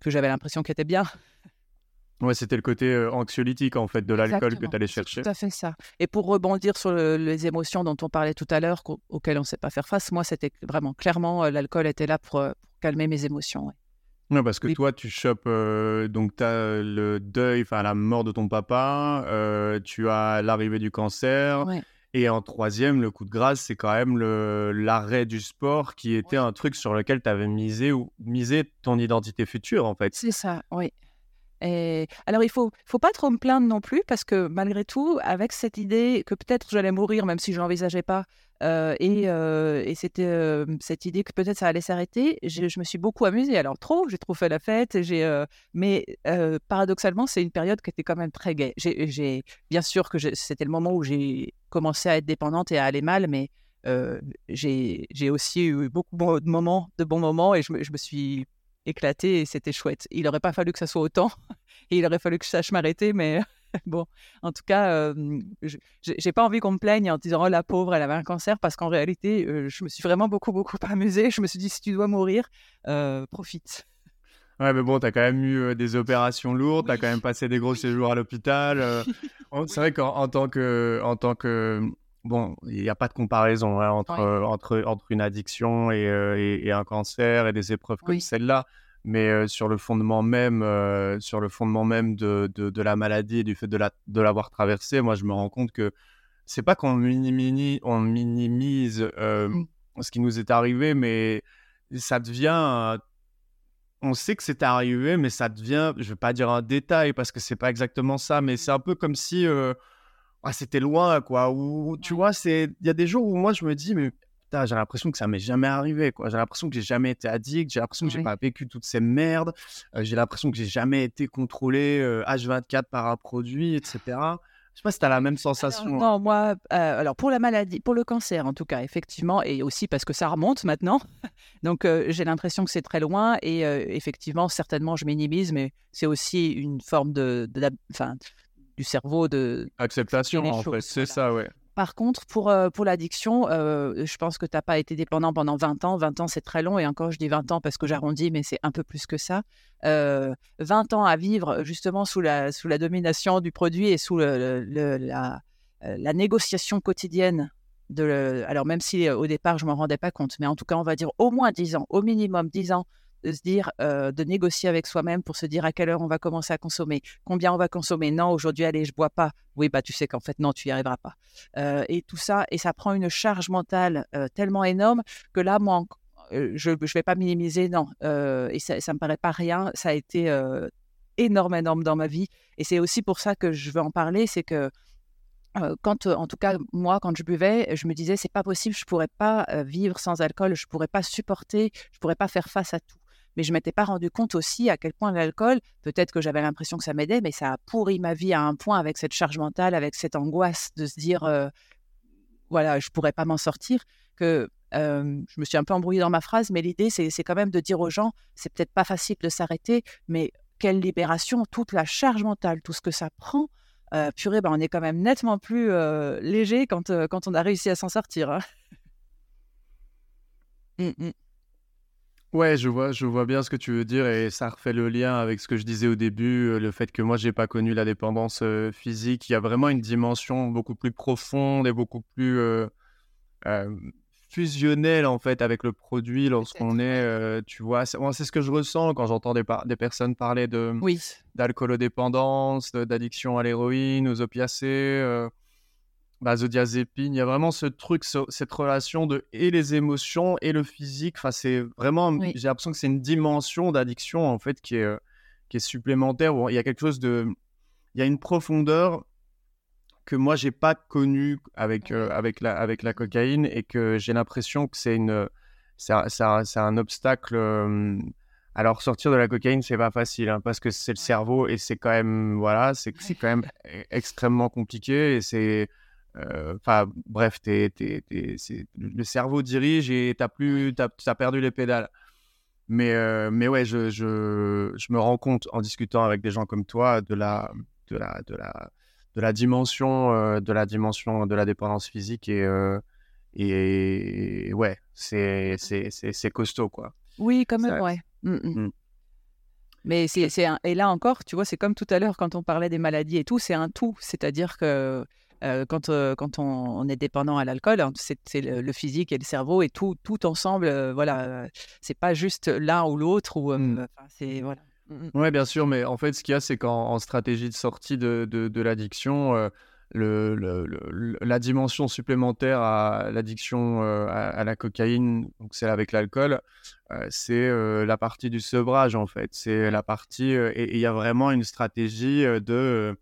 que j'avais l'impression qu'il était bien. Ouais, c'était le côté anxiolytique en fait de l'alcool que tu allais chercher. Tout à fait ça. Et pour rebondir sur les émotions dont on parlait tout à l'heure, auxquelles on ne sait pas faire face, moi c'était vraiment clairement l'alcool était là pour, calmer mes émotions. Ouais. parce que toi, tu chopes, donc tu as le deuil, enfin la mort de ton papa, tu as l'arrivée du cancer, et en troisième, le coup de grâce, c'est quand même l'arrêt du sport qui était un truc sur lequel tu avais misé ou misé ton identité future en fait. C'est ça, oui. Et alors, il faut, faut pas trop me plaindre non plus, parce que malgré tout, avec cette idée que peut-être j'allais mourir, même si je n'envisageais pas, euh, et, euh, et c'était euh, cette idée que peut-être ça allait s'arrêter, je, je me suis beaucoup amusée. Alors, trop, j'ai trop fait la fête, j'ai, mais paradoxalement, c'est une période qui était quand même très gaie. J'ai, bien sûr que c'était le moment où j'ai commencé à être dépendante et à aller mal, mais j'ai, j'ai aussi eu beaucoup de moments, de bons moments, et je me, je me suis éclaté et c'était chouette. Il n'aurait pas fallu que ça soit autant et il aurait fallu que je sache m'arrêter, mais bon, en tout cas, euh, j'ai pas envie qu'on me plaigne en disant oh la pauvre, elle avait un cancer parce qu'en réalité, je me suis vraiment beaucoup beaucoup amusée. Je me suis dit si tu dois mourir, profite. Ouais, mais bon, tu as quand même eu des opérations lourdes, tu as quand même passé des gros séjours à l'hôpital. c'est vrai qu'en tant que, en tant que bon, il n'y a pas de comparaison hein, entre, entre, entre une addiction et, et, un cancer et des épreuves comme celle-là. Mais sur le fondement même, sur le fondement même de, de, la maladie et du fait de, la, de l'avoir traversée, moi, je me rends compte que c'est pas qu'on minimise, on minimise mmh. ce qui nous est arrivé, mais ça devient on sait que c'est arrivé, mais ça devient, je vais pas dire un détail parce que c'est pas exactement ça, mais c'est un peu comme si ah, c'était loin, quoi. Ou tu vois, c'est il y a des jours où moi je me dis, mais j'ai l'impression que ça m'est jamais arrivé, quoi. J'ai l'impression que j'ai jamais été addict, j'ai l'impression que j'ai pas vécu toutes ces merdes, j'ai l'impression que j'ai jamais été contrôlé H24 par un produit, etc. Je sais pas si tu as la même sensation. Hein. non, moi, alors pour la maladie, pour le cancer en tout cas, effectivement, et aussi parce que ça remonte maintenant. Donc j'ai l'impression que c'est très loin et effectivement, certainement, je minimise, mais c'est aussi une forme de, de, du cerveau de acceptation en fait c'est ça ouais par contre, pour, euh, pour l'addiction, euh, je pense que tu n'as pas été dépendant pendant 20 ans. 20 ans, c'est très long. Et encore, je dis 20 ans parce que j'arrondis, mais c'est un peu plus que ça. 20 euh, ans à vivre justement sous la, sous la domination du produit et sous le, la, la, négociation quotidienne. De alors, même si au départ, je ne m'en rendais pas compte, mais en tout cas, on va dire au moins 10 ans, au minimum 10 ans de se dire, de négocier avec soi-même pour se dire à quelle heure on va commencer à consommer, combien on va consommer? Non, aujourd'hui, allez, je bois pas. Oui, bah tu sais qu'en fait, non, tu y arriveras pas. et tout ça, et ça prend une charge mentale tellement énorme que là, moi, je ne vais pas minimiser, non. et ça, ça me paraît pas rien. Ça a été énorme, énorme dans ma vie. Et c'est aussi pour ça que je veux en parler, c'est que quand, en tout cas, moi, quand je buvais, je me disais, c'est pas possible, je pourrais pas vivre sans alcool, je pourrais pas supporter, je pourrais pas faire face à tout mais je m'étais pas rendu compte aussi à quel point l'alcool, peut-être que j'avais l'impression que ça m'aidait, mais ça a pourri ma vie à un point avec cette charge mentale, avec cette angoisse de se dire, voilà, je pourrais pas m'en sortir, que je me suis un peu embrouillée dans ma phrase, mais l'idée, c'est quand même de dire aux gens, c'est peut-être pas facile de s'arrêter, mais quelle libération, toute la charge mentale, tout ce que ça prend. Euh, purée, ben, on est quand même nettement plus léger quand, quand on a réussi à s'en sortir. Hein. Mmh. Ouais, je vois, je vois bien ce que tu veux dire et ça refait le lien avec ce que je disais au début, euh, le fait que moi j'ai pas connu la dépendance euh, physique. Il y a vraiment une dimension beaucoup plus profonde et beaucoup plus euh, fusionnelle en fait avec le produit lorsqu'on est, tu vois. C'est, c'est ce que je ressens quand j'entends des, des personnes parler de Oui. d'alcoolodépendance, d'addiction à l'héroïne, aux opiacés benzodiazépine, il y a vraiment ce truc, cette relation de et les émotions et le physique. Enfin, c'est vraiment, j'ai l'impression que c'est une dimension d'addiction en fait qui est, euh, qui est supplémentaire. Où il y a quelque chose de, il y a une profondeur que moi j'ai pas connue avec euh, avec la avec la cocaïne et que j'ai l'impression que c'est une, c'est un, un, obstacle. alors sortir de la cocaïne c'est pas facile hein, parce que c'est le cerveau et c'est quand même voilà c'est quand même e, extrêmement compliqué et c'est euh, enfin, bref, le cerveau dirige et tu plus, as, perdu les pédales. Mais, euh, mais ouais, je, je, je, me rends compte en discutant avec des gens comme toi de la, de la, de la, de la dimension, euh, de la dimension de la dépendance physique et, et ouais, c'est, c'est, costaud quoi. Oui, quand même, ouais. Mmh. Mais c'est, et là encore, tu vois, c'est comme tout à l'heure quand on parlait des maladies et tout, c'est un tout. C'est-à-dire que euh, quand, euh, quand on, est dépendant à l'alcool, hein, c'est le, physique et le cerveau et tout, tout ensemble. Euh, voilà, c'est pas juste l'un ou l'autre. Ou, mmh. c'est voilà. Mmh, mmh. Ouais, bien sûr, mais en fait, ce qu'il y a, c'est qu'en stratégie de sortie de, de, l'addiction, le, la dimension supplémentaire à l'addiction euh, à, la cocaïne, donc celle avec l'alcool, euh, c'est euh, la partie du sevrage en fait. C'est la partie et il y a vraiment une stratégie de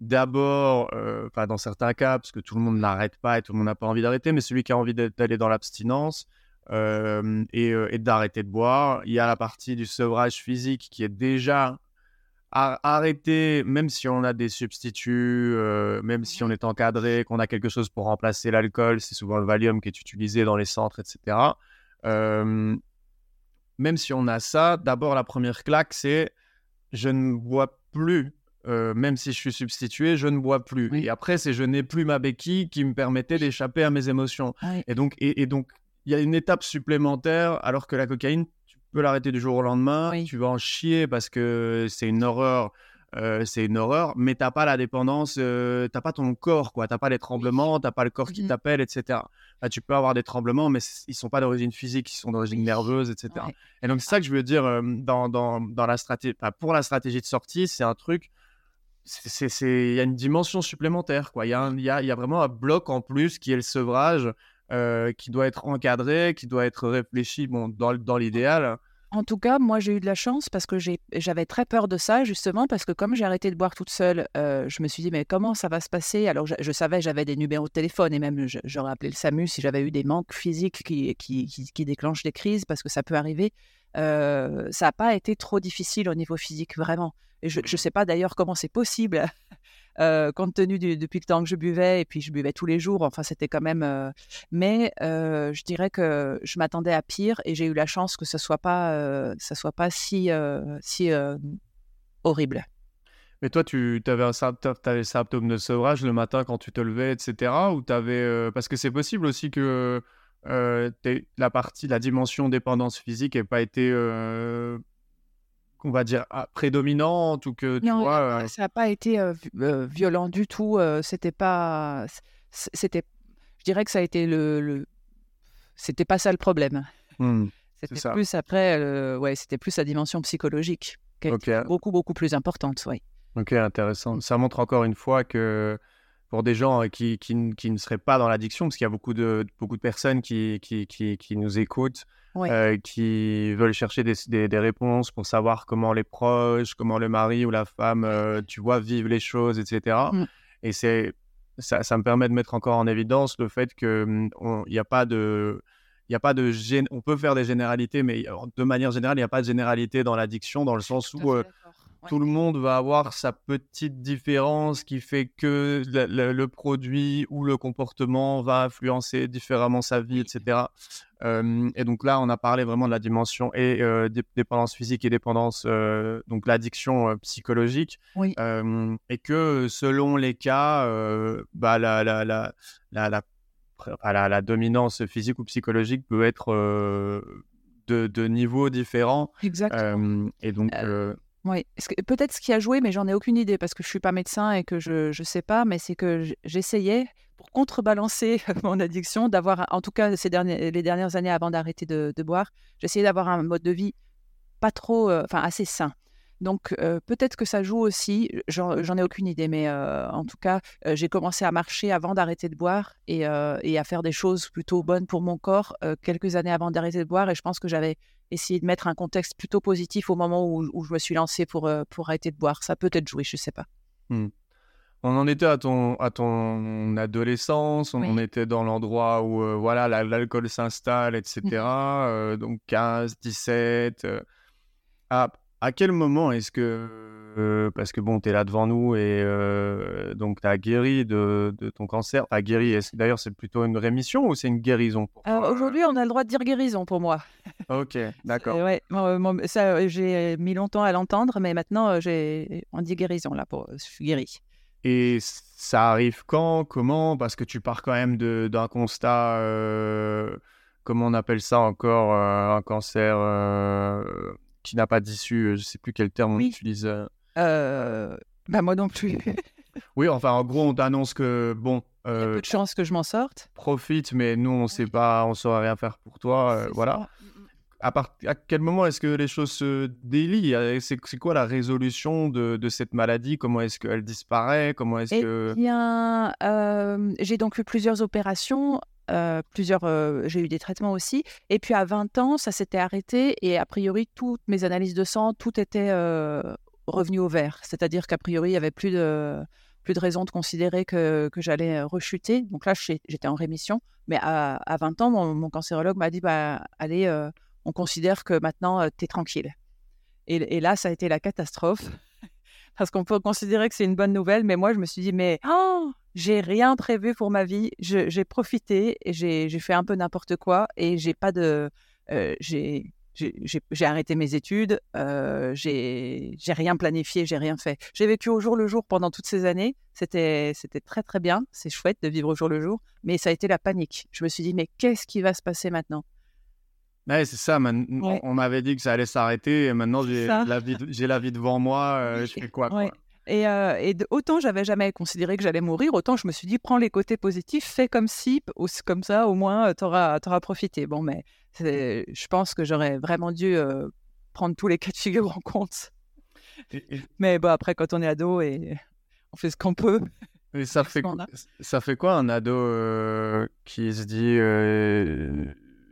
d'abord, pas dans certains cas, parce que tout le monde n'arrête pas et tout le monde n'a pas envie d'arrêter, mais celui qui a envie d'aller dans l'abstinence et, et d'arrêter de boire, il y a la partie du sevrage physique qui est déjà arrêter, même si on a des substituts, euh, même si on est encadré, qu'on a quelque chose pour remplacer l'alcool, c'est souvent le Valium qui est utilisé dans les centres, etc. Euh, même si on a ça, d'abord la première claque, c'est je ne bois plus. Euh, même si je suis substitué, je ne bois plus. Et après, c'est je n'ai plus ma béquille qui me permettait d'échapper à mes émotions. Et donc, et donc, il y a une étape supplémentaire, alors que la cocaïne, peux l'arrêter du jour au lendemain. Tu vas en chier parce que c'est une horreur. Euh, c'est une horreur, mais t'as pas la dépendance, euh, t'as pas ton corps, quoi. T'as pas les tremblements, t'as pas le corps qui mmh t'appelle, etc. tu peux avoir des tremblements, mais ils sont pas d'origine physique, ils sont d'origine nerveuse, etc. Et donc c'est ça que je veux dire euh, dans, dans, dans, la stratégie, pour la stratégie de sortie, c'est un truc, il y a une dimension supplémentaire, quoi. Il y, a y, a, y a vraiment un bloc en plus qui est le sevrage, qui doit être encadré, qui doit être réfléchi, bon, dans, dans l'idéal. En tout cas, moi, j'ai eu de la chance parce que j'avais très peur de ça, justement, parce que comme j'ai arrêté de boire toute seule, euh, je me suis dit, mais comment ça va se passer? Alors, je, savais, j'avais des numéros de téléphone et même j'aurais appelé le SAMU si j'avais eu des manques physiques qui, qui, qui, déclenchent des crises, parce que ça peut arriver. Euh, ça n'a pas été trop difficile au niveau physique, vraiment. Et je ne sais pas d'ailleurs comment c'est possible euh, compte tenu du, depuis le temps que je buvais, et puis je buvais tous les jours, enfin c'était quand même... Euh, mais euh, je dirais que je m'attendais à pire, et j'ai eu la chance que ce ne soit pas, ça soit pas si, si horrible. Mais toi, tu avais un avais symptôme de sevrage le matin quand tu te levais, etc. Ou avais, parce que c'est possible aussi que la partie, la dimension dépendance physique n'ait pas été on va dire, ah, prédominante ou que tu vois. Euh ça n'a pas été violent du tout. c'était pas. C'était. Je dirais que ça a été le. C'était pas ça le problème. Mmh, c'était plus après. ouais, c'était plus la dimension psychologique qui est beaucoup beaucoup plus importante. Oui. Ok, intéressant. Ça montre encore une fois que pour des gens qui, qui, ne seraient pas dans l'addiction, parce qu'il y a beaucoup de, beaucoup de personnes qui, qui, qui nous écoutent euh, qui veulent chercher des, des, réponses pour savoir comment les proches, comment le mari ou la femme, euh, tu vois, vivent les choses, etc. Mmh. Et c'est ça, ça, me permet de mettre encore en évidence le fait qu'il mmh, n'y a pas de... Il y a pas de on peut faire des généralités, mais de manière générale, il n'y a pas de généralité dans l'addiction, dans le sens où tout le monde va avoir sa petite différence qui fait que le, produit ou le comportement va influencer différemment sa vie, etc. et donc là, on a parlé vraiment de la dimension et dépendance physique et dépendance, donc l'addiction psychologique. et que selon les cas, bah, la, la, la, la, la, dominance physique ou psychologique peut être de, de, niveaux différents. Exactement. et donc. Oui, peut-être ce qui a joué, mais j'en ai aucune idée parce que je suis pas médecin et que je ne sais pas, mais c'est que j'essayais pour contrebalancer mon addiction d'avoir, en tout cas ces derniers, les dernières années avant d'arrêter de, boire, j'essayais d'avoir un mode de vie pas trop, euh, enfin assez sain. Donc euh, peut-être que ça joue aussi, j'en ai aucune idée, mais euh, en tout cas, j'ai commencé à marcher avant d'arrêter de boire et, et, à faire des choses plutôt bonnes pour mon corps quelques années avant d'arrêter de boire. Et je pense que j'avais essayer de mettre un contexte plutôt positif au moment où, je me suis lancée pour, euh, pour arrêter de boire. Ça peut être joué, je ne sais pas. Mmh. On en était à ton, à ton adolescence, on était dans l'endroit où euh, voilà l'alcool s'installe, etc. Mmh. Euh, donc 15, 17. Ah, à quel moment est-ce que, euh, parce que bon, tu es là devant nous et euh, donc tu as guéri de, ton cancer, tu guéri, d'ailleurs c'est plutôt une rémission ou c'est une guérison Aujourd'hui, on a le droit de dire guérison pour moi. Ok, d'accord. ouais, ça, j'ai mis longtemps à l'entendre, mais maintenant, j'ai, on dit guérison là, pour, je suis guéri. Et ça arrive quand Comment? Parce que tu pars quand même d'un constat, euh, comment on appelle ça encore, un cancer qui n'a pas d'issue. Je sais plus quel terme on utilise. Euh. Euh, bah moi non plus. oui, enfin en gros on t'annonce que bon. Il y a peu de chance que je m'en sorte. Profite, mais nous on sait pas, on saura rien faire pour toi, voilà. à, à, quel moment est-ce que les choses se délient? C'est quoi la résolution de, de cette maladie? Comment est-ce qu'elle disparaît? Comment est-ce eh que... bien, j'ai donc eu plusieurs opérations. Plusieurs, j'ai eu des traitements aussi. Et puis à 20 ans, ça s'était arrêté et a priori, toutes mes analyses de sang, tout était revenu au vert. C'est-à-dire qu'a priori, il n'y avait plus de, plus de raison de considérer que, que j'allais rechuter. Donc là, j'étais en rémission. Mais à, à 20 ans, mon, cancérologue m'a dit bah, Allez, on considère que maintenant, tu es tranquille. Et, là, ça a été la catastrophe. Parce qu'on peut considérer que c'est une bonne nouvelle, mais moi, je me suis dit Mais oh, j'ai rien prévu pour ma vie. J'ai profité j'ai fait un peu n'importe quoi et j'ai pas de. j'ai j'ai arrêté mes études, euh, j'ai rien planifié, j'ai rien fait. J'ai vécu au jour le jour pendant toutes ces années. C'était très très bien, c'est chouette de vivre au jour le jour, mais ça a été la panique. Je me suis dit mais qu'est-ce qui va se passer maintenant? Ouais, c'est ça. On m'avait dit que ça allait s'arrêter et maintenant j'ai la, vie, la vie devant moi. Euh, je fais quoi, quoi et, euh, et autant j'avais jamais considéré que j'allais mourir, autant je me suis dit, prends les côtés positifs, fais comme si, comme ça, au moins, tu auras, profité. Bon, mais je pense que j'aurais vraiment dû euh, prendre tous les cas de figure en compte. Mais bon, après, quand on est ado, et on fait ce qu'on peut. Et ça, fait, ça fait quoi un ado euh, qui se dit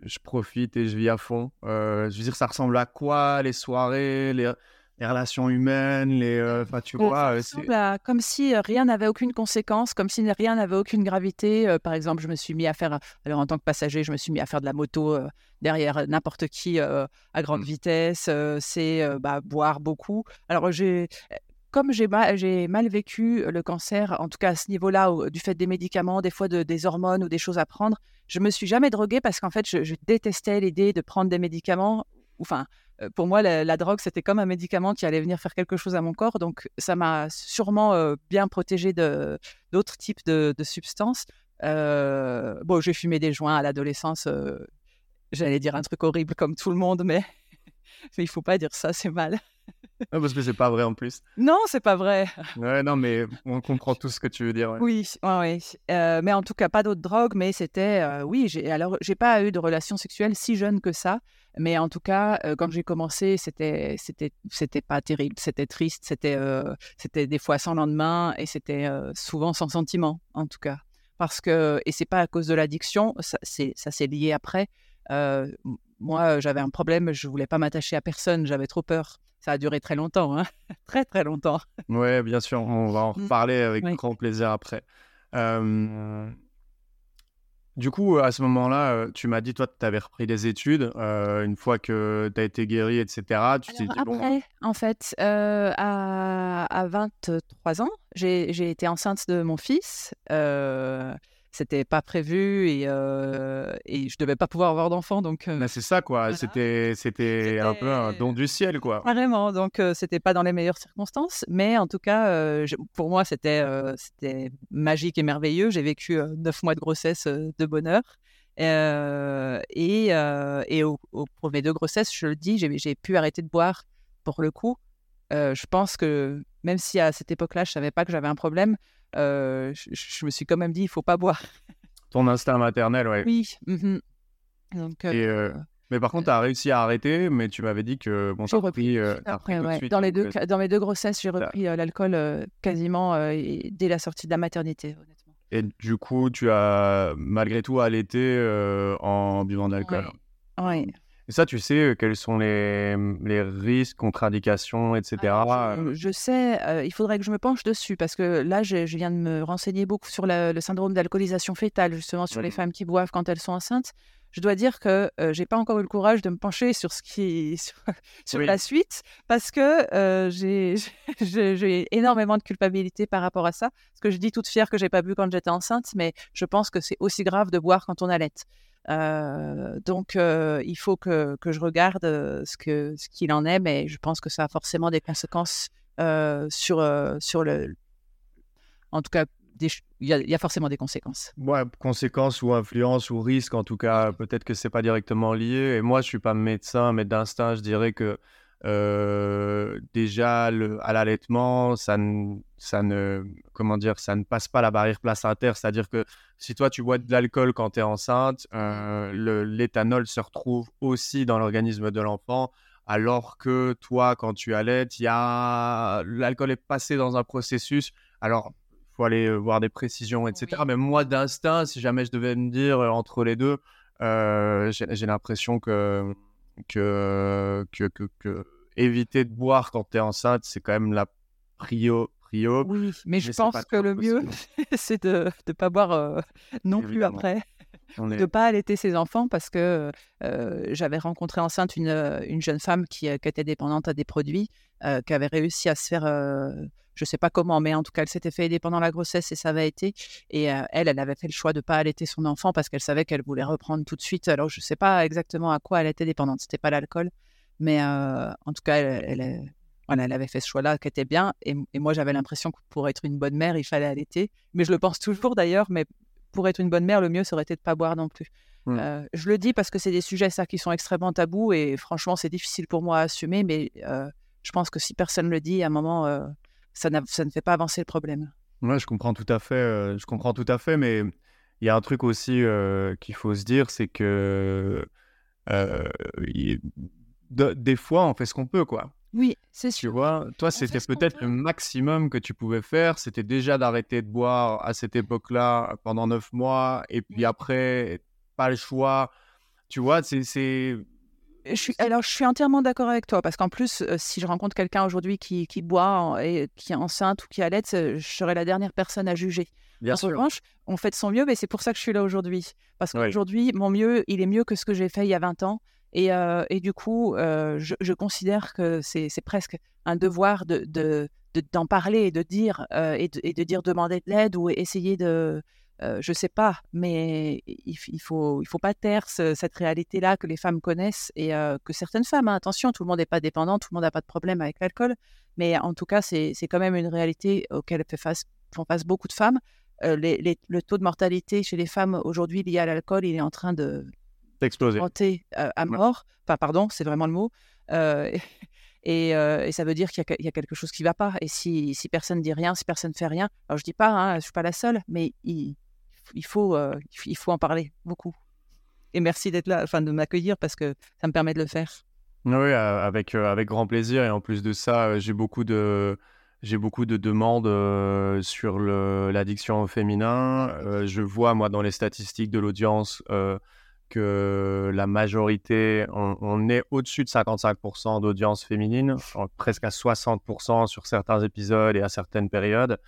je profite et je vis à fond Je veux dire, ça ressemble à quoi les soirées les les relations humaines, les, euh, tu vois, euh, comme si euh, rien n'avait aucune conséquence, comme si rien n'avait aucune gravité. par exemple, je me suis mis à faire, alors en tant que passager, je me suis mis à faire de la moto derrière n'importe qui à grande mmh. vitesse. c'est bah, boire beaucoup. Alors j'ai comme j'ai mal, vécu le cancer, en tout cas à ce niveau-là, du fait des médicaments, des fois de, des hormones ou des choses à prendre, je me suis jamais droguée parce qu'en fait, je, détestais l'idée de prendre des médicaments. Enfin, pour moi, la, drogue, c'était comme un médicament qui allait venir faire quelque chose à mon corps. Donc, ça m'a sûrement bien protégé d'autres types de, substances. bon, j'ai fumé des joints à l'adolescence. J'allais dire un truc horrible comme tout le monde, mais, mais il faut pas dire ça, c'est mal. parce que c'est pas vrai en plus. Non, c'est pas vrai. Ouais, non, mais on comprend tout ce que tu veux dire. Oui, oui. mais en tout cas, pas d'autres drogues, mais c'était, oui, j'ai, alors, j'ai pas eu de relation sexuelle si jeune que ça. Mais en tout cas, quand j'ai commencé, c'était c'était c'était pas terrible, c'était triste, c'était c'était des fois sans lendemain et c'était souvent sans sentiment en tout cas. Parce que et c'est pas à cause de l'addiction, ça s'est lié après. moi, j'avais un problème, je voulais pas m'attacher à personne, j'avais trop peur. Ça a duré très longtemps, hein très très longtemps. Ouais, bien sûr, on va en mmh. reparler avec grand plaisir après. Du coup, à ce moment-là, tu m'as dit, toi, tu avais repris des études une fois que tu as été guéri, etc. Tu t'es dit, après, en fait, à, à, 23 ans, j'ai été enceinte de mon fils c'était pas prévu et, euh, et je devais pas pouvoir avoir d'enfant donc euh, c'est ça quoi. c'était c'était un peu un don du ciel quoi. Carrément donc c'était pas dans les meilleures circonstances mais en tout cas pour moi c'était c'était magique et merveilleux. J'ai vécu neuf mois de grossesse de bonheur et, et au, pour mes deux grossesses je le dis j'ai pu arrêter de boire pour le coup. Je pense que même si à cette époque-là je savais pas que j'avais un problème euh, je, me suis quand même dit, il faut pas boire. Ton instinct maternel, ouais. Oui. Mmh Donc, euh, euh, mais par contre, tu as réussi à arrêter, mais tu m'avais dit que bon, j'ai repris. après, dans, les deux, dans mes deux grossesses, j'ai repris l'alcool quasiment dès la sortie de la maternité, honnêtement. Et du coup, tu as malgré tout allaité en buvant de l'alcool. Oui. Et ça, tu sais euh, quels sont les, mmh, les risques, contre-indications, etc. je, sais, il faudrait que je me penche dessus parce que là, je, viens de me renseigner beaucoup sur le syndrome d'alcoolisation fétale, justement sur les mmh femmes qui boivent quand elles sont enceintes. Je dois dire que je j'ai pas encore eu le courage de me pencher sur ce qui sur, la suite parce que j'ai énormément de culpabilité par rapport à ça. Parce que je dis toute fière que j'ai pas bu quand j'étais enceinte, mais je pense que c'est aussi grave de boire quand on allait. Euh, donc, euh, il faut que, que je regarde euh, ce qu'il ce qu'il en est, mais je pense que ça a forcément des conséquences sur, sur le. En tout cas, il y, y, a forcément des conséquences. Ouais, conséquences ou influences ou risques, en tout cas, peut-être que c'est pas directement lié. Et moi, je suis pas médecin, mais d'instinct, je dirais que déjà à l'allaitement, ça ne, ça ne, comment dire, ça ne passe pas la barrière placentaire. C'est-à-dire que si toi tu bois de l'alcool quand tu es enceinte, l'éthanol se retrouve aussi dans l'organisme de l'enfant alors que toi, quand tu allaites, il y a l'alcool est passé dans un processus. Alors, faut aller voir des précisions, etc. Mais moi, d'instinct, si jamais je devais me dire entre les deux, j'ai l'impression que que, que, que, éviter de boire quand tu es enceinte, c'est quand même la prio. prio oui, mais, je pense que le mieux, c'est de ne pas boire non plus après de ne pas allaiter ses enfants parce que j'avais rencontré enceinte une, une jeune femme qui, était dépendante à des produits, qui avait réussi à se faire, je ne sais pas comment, mais en tout cas, elle s'était fait aider pendant la grossesse et ça avait été. Et elle, elle avait fait le choix de ne pas allaiter son enfant parce qu'elle savait qu'elle voulait reprendre tout de suite. Alors, je ne sais pas exactement à quoi elle était dépendante. Ce n'était pas l'alcool, mais en tout cas, elle, elle, elle avait fait ce choix-là qui était bien. Et, et moi, j'avais l'impression que pour être une bonne mère, il fallait allaiter. Mais je le pense toujours d'ailleurs, mais pour être une bonne mère, le mieux serait été de pas boire non plus. Mmh. Euh, je le dis parce que c'est des sujets ça qui sont extrêmement tabous et franchement c'est difficile pour moi à assumer, mais euh, je pense que si personne le dit, à un moment euh, ça, ça, ne fait pas avancer le problème. Ouais, je comprends tout à fait. je comprends tout à fait, mais il y a un truc aussi qu'il faut se dire, c'est que des fois on fait ce qu'on peut, quoi. Oui, c'est sûr. Tu vois, toi, c'était peut-être le maximum que tu pouvais faire. C'était déjà d'arrêter de boire à cette époque-là pendant neuf mois. Et puis après, pas le choix. Tu vois, c'est. Je suis, alors, je suis entièrement d'accord avec toi parce qu'en plus, euh, si je rencontre quelqu'un aujourd'hui qui, qui, boit et qui est enceinte ou qui allait, je serais la dernière personne à juger. Bien en sûr. revanche, on fait de son mieux, mais c'est pour ça que je suis là aujourd'hui. Parce qu'aujourd'hui, mon mieux, il est mieux que ce que j'ai fait il y a 20 ans. Et, et du coup, je, je, considère que c'est presque un devoir de, de, d'en parler et de dire et, de, et, de, dire demander de l'aide ou essayer de euh, je sais pas mais il, il, faut il faut pas taire cette réalité là que les femmes connaissent et que certaines femmes hein, attention tout le monde n'est pas dépendant tout le monde n'a pas de problème avec l'alcool mais en tout cas c'est quand même une réalité auquel fait face, font face beaucoup de femmes les, les, le taux de mortalité chez les femmes aujourd'hui lié à l'alcool il est en train de exploser. à mort. Enfin, pardon, c'est vraiment le mot. et, ça veut dire qu'il y, a quelque chose qui ne va pas. Et si, si personne ne dit rien, si personne ne fait rien, alors je dis pas, hein, je suis pas la seule, mais il, il faut, il faut en parler beaucoup. Et merci d'être là, enfin de m'accueillir parce que ça me permet de le faire. Oui, avec, avec grand plaisir. Et en plus de ça, j'ai beaucoup de, j'ai beaucoup de demandes sur l'addiction au féminin. je vois, moi, dans les statistiques de l'audience, que la majorité, on, est au-dessus de 55% d'audience féminine, presque à 60% sur certains épisodes et à certaines périodes.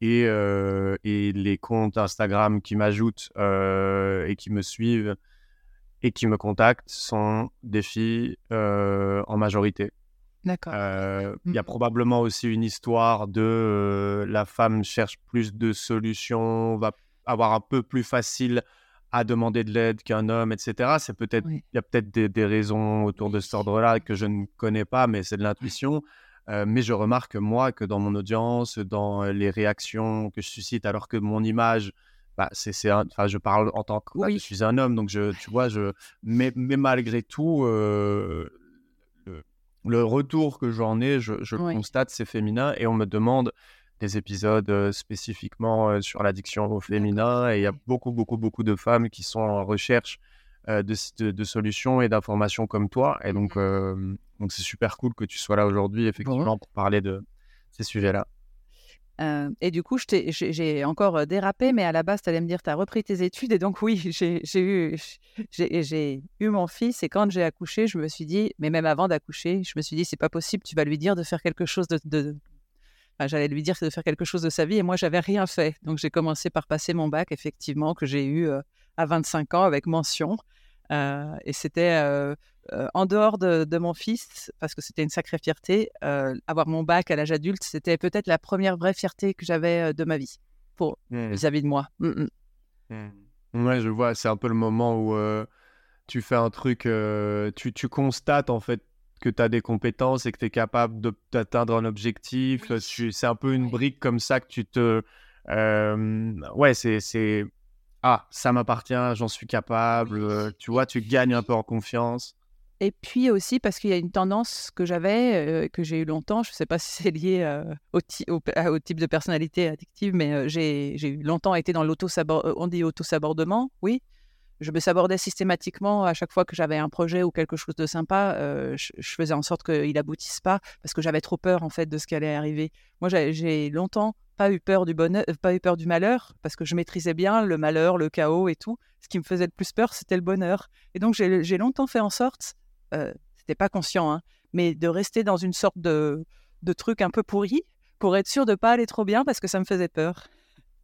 Et, euh, et les comptes Instagram qui m'ajoutent euh, et qui me suivent et qui me contactent sont des filles euh, en majorité. D'accord. Il y a mmh. probablement aussi une histoire de la femme cherche plus de solutions, va avoir un peu plus facile à demander de l'aide qu'un homme, etc. C'est peut-être, il y a peut-être des, raisons autour de cet ordre-là que je ne connais pas, mais c'est de l'intuition. Euh, mais je remarque moi que dans mon audience, dans les réactions que je suscite, alors que mon image, bah, c'est, enfin, je parle en tant que, je suis un homme, donc je, tu vois, je, mais, mais malgré tout, euh, le, retour que j'en ai, je, je constate c'est féminin et on me demande des épisodes spécifiquement sur l'addiction au féminin. Et il y a beaucoup, beaucoup, beaucoup de femmes qui sont en recherche de, de, solutions et d'informations comme toi. Et donc, mmh donc c'est super cool que tu sois là aujourd'hui, effectivement, pour parler de ces sujets-là. et du coup, j'ai encore dérapé, mais à la base, tu allais me dire, tu as repris tes études. Et donc, oui, j'ai eu, eu mon fils. Et quand j'ai accouché, je me suis dit, mais même avant d'accoucher, je me suis dit, c'est pas possible, tu vas lui dire de faire quelque chose de, j'allais lui dire de faire quelque chose de sa vie et moi, j'avais rien fait. Donc, j'ai commencé par passer mon bac, effectivement, que j'ai eu à 25 ans avec mention. et c'était en dehors de, mon fils, parce que c'était une sacrée fierté, avoir mon bac à l'âge adulte, c'était peut-être la première vraie fierté que j'avais de ma vie pour mmh. vis-à-vis de moi. Mmh, mmh. Ouais, je vois, c'est un peu le moment où tu fais un truc, tu, tu constates en fait que tu as des compétences et que tu es capable d'atteindre un objectif. C'est un peu une brique comme ça que tu te... ouais, c'est... Ah, ça m'appartient, j'en suis capable. tu vois, tu gagnes un peu en confiance. Et puis aussi parce qu'il y a une tendance que j'avais, que j'ai eu longtemps, je ne sais pas si c'est lié au, au, type de personnalité addictive, mais j'ai eu longtemps été dans l'auto-sabordement, on dit auto-sabordement, oui, je me sabordais systématiquement à chaque fois que j'avais un projet ou quelque chose de sympa. Euh, je, faisais en sorte qu'il aboutisse pas parce que j'avais trop peur en fait de ce qui allait arriver. Moi, j'ai longtemps pas eu peur du bonheur, euh, pas eu peur du malheur parce que je maîtrisais bien le malheur, le chaos et tout. Ce qui me faisait le plus peur, c'était le bonheur. Et donc, j'ai longtemps fait en sorte, euh, c'était pas conscient, hein, mais de rester dans une sorte de, de truc un peu pourri pour être sûr de pas aller trop bien parce que ça me faisait peur.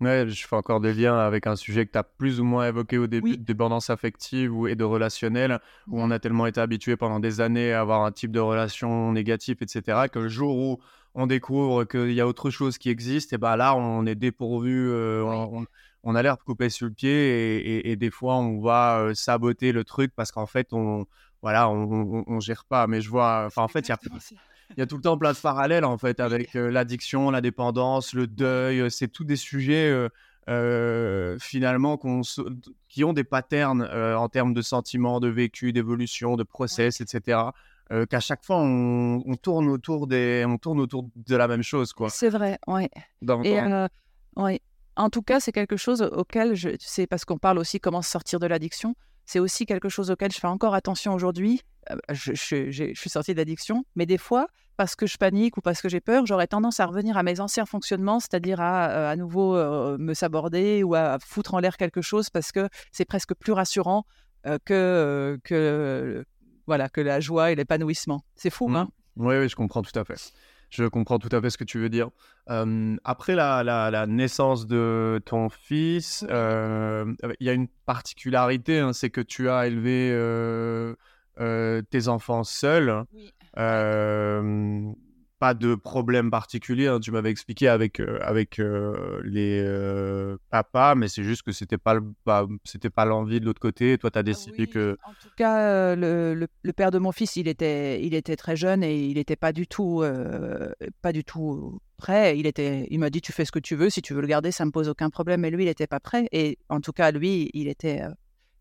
Ouais, je fais encore des liens avec un sujet que tu as plus ou moins évoqué au début, de dépendance affective ou, et de relationnel, où on a tellement été habitué pendant des années à avoir un type de relation négatif, etc., que le jour où on découvre qu'il y a autre chose qui existe, et ben là, on est dépourvu, euh, on, a l'air de couper sur le pied, et, des fois, on va euh, saboter le truc parce qu'en fait, on voilà, on, on, gère pas. Mais je vois, enfin, en fait, il y a il y a tout le temps plein de parallèles en fait avec euh, l'addiction, la dépendance, le deuil. Euh, c'est tous des sujets euh, finalement qui ont des patterns en termes de sentiments, de vécu, d'évolution, de process, etc. Qu'à chaque fois on, tourne autour des, on tourne autour de la même chose quoi. C'est vrai, ouais. Et ouais. En tout cas, c'est quelque chose auquel je, c'est parce qu'on parle aussi comment sortir de l'addiction c'est aussi quelque chose auquel je fais encore attention aujourd'hui. Euh, je, suis sortie d'addiction, mais des fois, parce que je panique ou parce que j'ai peur, j'aurais tendance à revenir à mes anciens fonctionnements, c'est-à-dire à euh, à nouveau euh, me saborder ou à foutre en l'air quelque chose parce que c'est presque plus rassurant que, que, voilà, que la joie et l'épanouissement. C'est fou, mmh. hein oui, oui, je comprends tout à fait. Je comprends tout à fait ce que tu veux dire. après la, naissance de ton fils, il y a une particularité, hein, c'est que tu as élevé tes enfants seuls. Oui pas de problème particulier. Hein. Tu m'avais expliqué avec, euh, avec euh, les euh, papas, mais c'est juste que c'était pas, c'était pas l'envie de l'autre côté. toi, tu as ah décidé que. En tout cas, le, le, père de mon fils, il était, il était très jeune et il n'était pas du tout, pas du tout prêt. Il était, il m'a dit, tu fais ce que tu veux. Si tu veux le garder, ça me pose aucun problème. Mais lui, il n'était pas prêt. Et en tout cas, lui, il était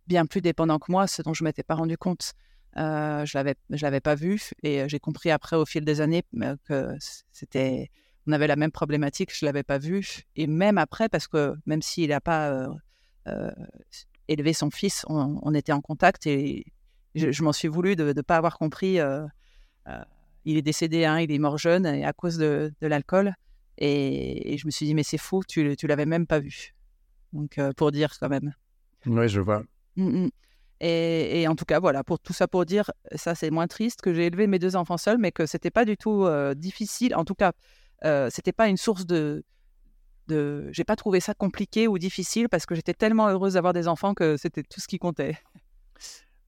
bien plus dépendant que moi, ce dont je m'étais pas rendu compte. Euh, je l'avais, je l'avais pas vu et j'ai compris après au fil des années que c'était, on avait la même problématique. Je l'avais pas vu et même après parce que même s'il n'a pas élevé son fils, on, était en contact et je, m'en suis voulu de ne pas avoir compris. il est décédé, hein, il est mort jeune et à cause de, de l'alcool. Et, je me suis dit, mais c'est fou, tu, tu l'avais même pas vu. Donc, pour dire quand même. Oui, je vois. Mmh et, en tout cas, voilà, pour tout ça pour dire, ça c'est moins triste que j'ai élevé mes deux enfants seuls, mais que c'était pas du tout difficile. En tout cas, euh, c'était pas une source de, de... j'ai pas trouvé ça compliqué ou difficile parce que j'étais tellement heureuse d'avoir des enfants que c'était tout ce qui comptait.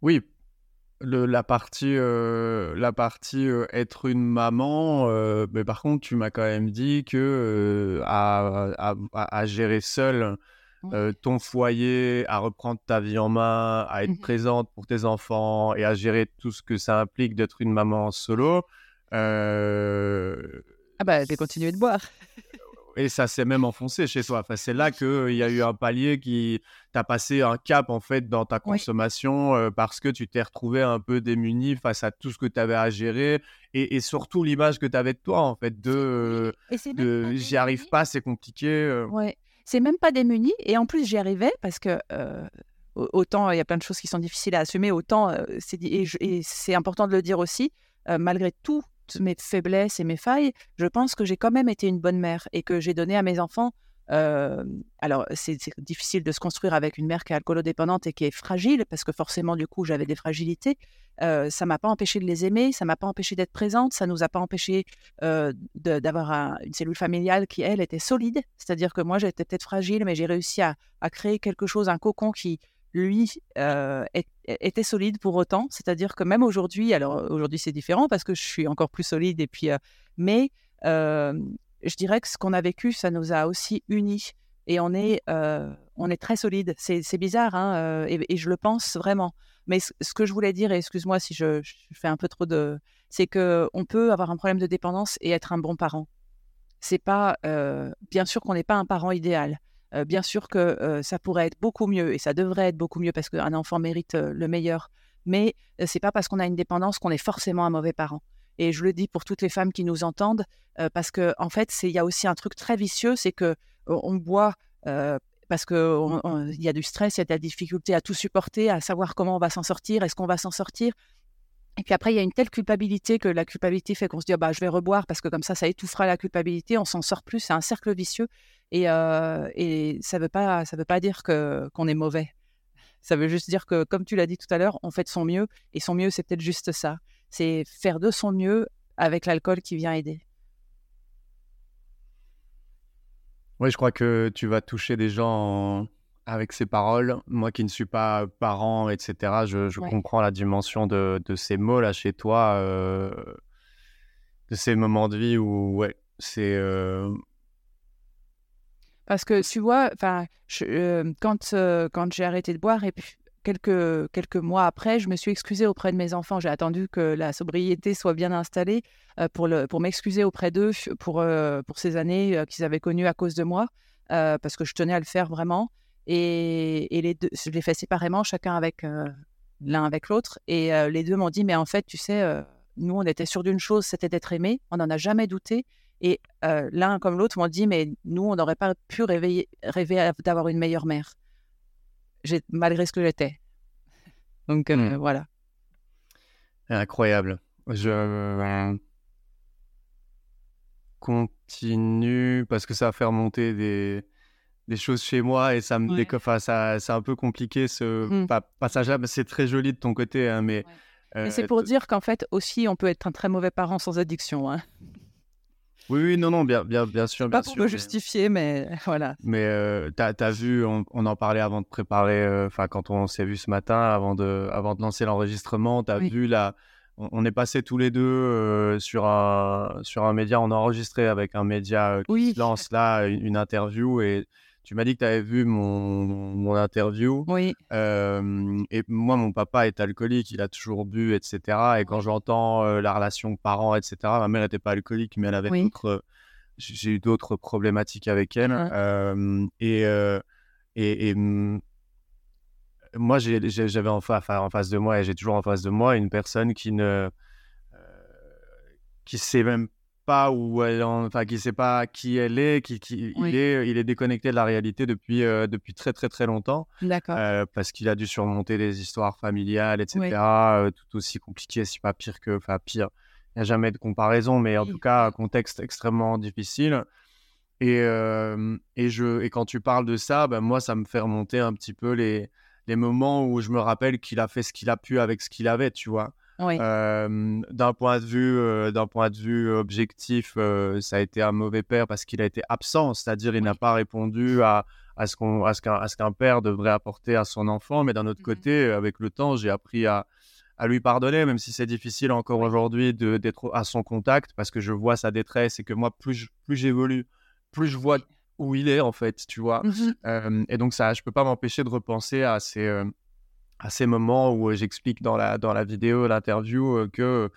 Oui, la partie, la partie être une maman, mais par contre, tu m'as quand même dit que à, à, gérer seul euh, ton foyer, à reprendre ta vie en main, à être mmh présente pour tes enfants et à gérer tout ce que ça implique d'être une maman solo. Euh... Ah bah, j'ai continué de boire. et ça s'est même enfoncé chez toi. Enfin, c'est là qu'il y a eu un palier qui t'a passé un cap en fait dans ta consommation euh, parce que tu t'es retrouvé un peu démuni face à tout ce que tu avais à gérer et, surtout l'image que tu avais de toi en fait de, de j'y arrive pas, c'est compliqué. Euh. Ouais c'est même pas démuni. Et en plus, j'y arrivais parce que euh, autant il y a plein de choses qui sont difficiles à assumer, autant euh, c'est et, c'est important de le dire aussi, euh, malgré toutes mes faiblesses et mes failles, je pense que j'ai quand même été une bonne mère et que j'ai donné à mes enfants alors, c'est difficile de se construire avec une mère qui est alcoolodépendante et qui est fragile, parce que forcément, du coup, j'avais des fragilités. Euh, ça m'a pas empêché de les aimer, ça m'a pas empêché d'être présente, ça nous a pas empêché d'avoir une cellule familiale qui, elle, était solide. C'est-à-dire que moi, j'étais peut-être fragile, mais j'ai réussi à, créer quelque chose, un cocon qui, lui, était solide pour autant. C'est-à-dire que même aujourd'hui, alors aujourd'hui, c'est différent parce que je suis encore plus solide, et puis, mais je dirais que ce qu'on a vécu, ça nous a aussi unis. Et on est, euh, on est très solide. C'est bizarre, hein, euh, et, je le pense vraiment. Mais ce, que je voulais dire, et excuse-moi si je, fais un peu trop de... C'est qu'on peut avoir un problème de dépendance et être un bon parent. C'est pas... Euh, bien sûr qu'on n'est pas un parent idéal. bien sûr que ça pourrait être beaucoup mieux, et ça devrait être beaucoup mieux, parce qu'un enfant mérite le meilleur. mais c'est pas parce qu'on a une dépendance qu'on est forcément un mauvais parent. Et je le dis pour toutes les femmes qui nous entendent, parce que en fait, il y a aussi un truc très vicieux, c'est que on boit parce qu'il y a du stress, il y a de la difficulté à tout supporter, à savoir comment on va s'en sortir, est-ce qu'on va s'en sortir. Et puis après, il y a une telle culpabilité que la culpabilité fait qu'on se dit «Ah bah, je vais reboire parce que comme ça, ça étouffera la culpabilité, on s'en sort plus, c'est un cercle vicieux. Et, ça ne veut, pas, veut pas dire qu'on est mauvais. Ça veut juste dire que, comme tu l'as dit tout à l'heure, on fait de son mieux. Et son mieux, c'est peut-être juste ça. C'est faire de son mieux avec l'alcool qui vient aider. Oui, je crois que tu vas toucher des gens avec ces paroles. Moi qui ne suis pas parent, etc., je, comprends la dimension de, ces mots là chez toi, euh, de ces moments de vie où, ouais, c'est. Euh, Parce que tu vois, euh, quand, quand j'ai arrêté de boire et puis quelques, quelques mois après, je me suis excusée auprès de mes enfants. J'ai attendu que la sobriété soit bien installée pour, le, pour m'excuser auprès d'eux pour, pour ces années qu'ils avaient connues à cause de moi, parce que je tenais à le faire vraiment. Et, les deux, je les fais séparément, chacun avec l'un avec l'autre. Et les deux m'ont dit, mais en fait, tu sais, nous, on était sûrs d'une chose, c'était d'être aimés. On n'en a jamais douté. Et l'un comme l'autre m'ont dit, mais nous, on n'aurait pas pu rêver, rêver d'avoir une meilleure mère, malgré ce que j'étais. Donc mmh. voilà. Incroyable. Je continue parce que ça va faire monter des, des choses chez moi et ça me ouais. ça, c'est un peu compliqué ce mmh. passage-là. C'est très joli de ton côté, hein, mais. c'est pour dire qu'en fait aussi, on peut être un très mauvais parent sans addiction. Hein. Oui, oui, non, non, bien, bien, bien sûr. Pas pour me justifier, mais voilà. Mais tu as, vu, on, en parlait avant de préparer, enfin, quand on s'est vu ce matin, avant de, avant de lancer l'enregistrement, tu as vu la. On, est passé tous les deux sur, un, sur un média, on a enregistré avec un média qui lance là une interview et tu m'as dit que tu avais vu mon, mon interview. Oui. et moi, mon papa est alcoolique, il a toujours bu, etc. Et quand j'entends la relation parents, etc., ma mère n'était pas alcoolique, mais elle avait d'autres. J'ai eu d'autres problématiques avec elle. Hein. et, et, et moi, j'avais en, en, face de moi, et j'ai toujours en face de moi, une personne qui ne. qui sait même pas où elle enfin qui sait pas qui elle est qui, qui il est il est déconnecté de la réalité depuis euh, depuis très très très longtemps d'accord. euh, parce qu'il a dû surmonter des histoires familiales etc euh, tout aussi compliqué si pas pire que enfin pire. Il n'y a jamais de comparaison mais en tout cas un contexte extrêmement difficile. Et et je et quand tu parles de ça ben moi ça me fait remonter un petit peu les les moments où je me rappelle qu'il a fait ce qu'il a pu avec ce qu'il avait tu vois d'un point de vue, d'un point de vue objectif, ça a été un mauvais père parce qu'il a été absent, c'est-à-dire il n'a pas répondu à, à ce qu'on, à ce qu'un, père devrait apporter à son enfant. Mais d'un autre mmh côté, avec le temps, j'ai appris à, à lui pardonner, même si c'est difficile encore aujourd'hui de, d'être à son contact parce que je vois sa détresse et que moi, plus, plus j'évolue, plus je vois où il est en fait, tu vois. Mmh et donc ça, je peux pas m'empêcher de repenser à ces à ces moments où j'explique dans la, dans la vidéo, l'interview, que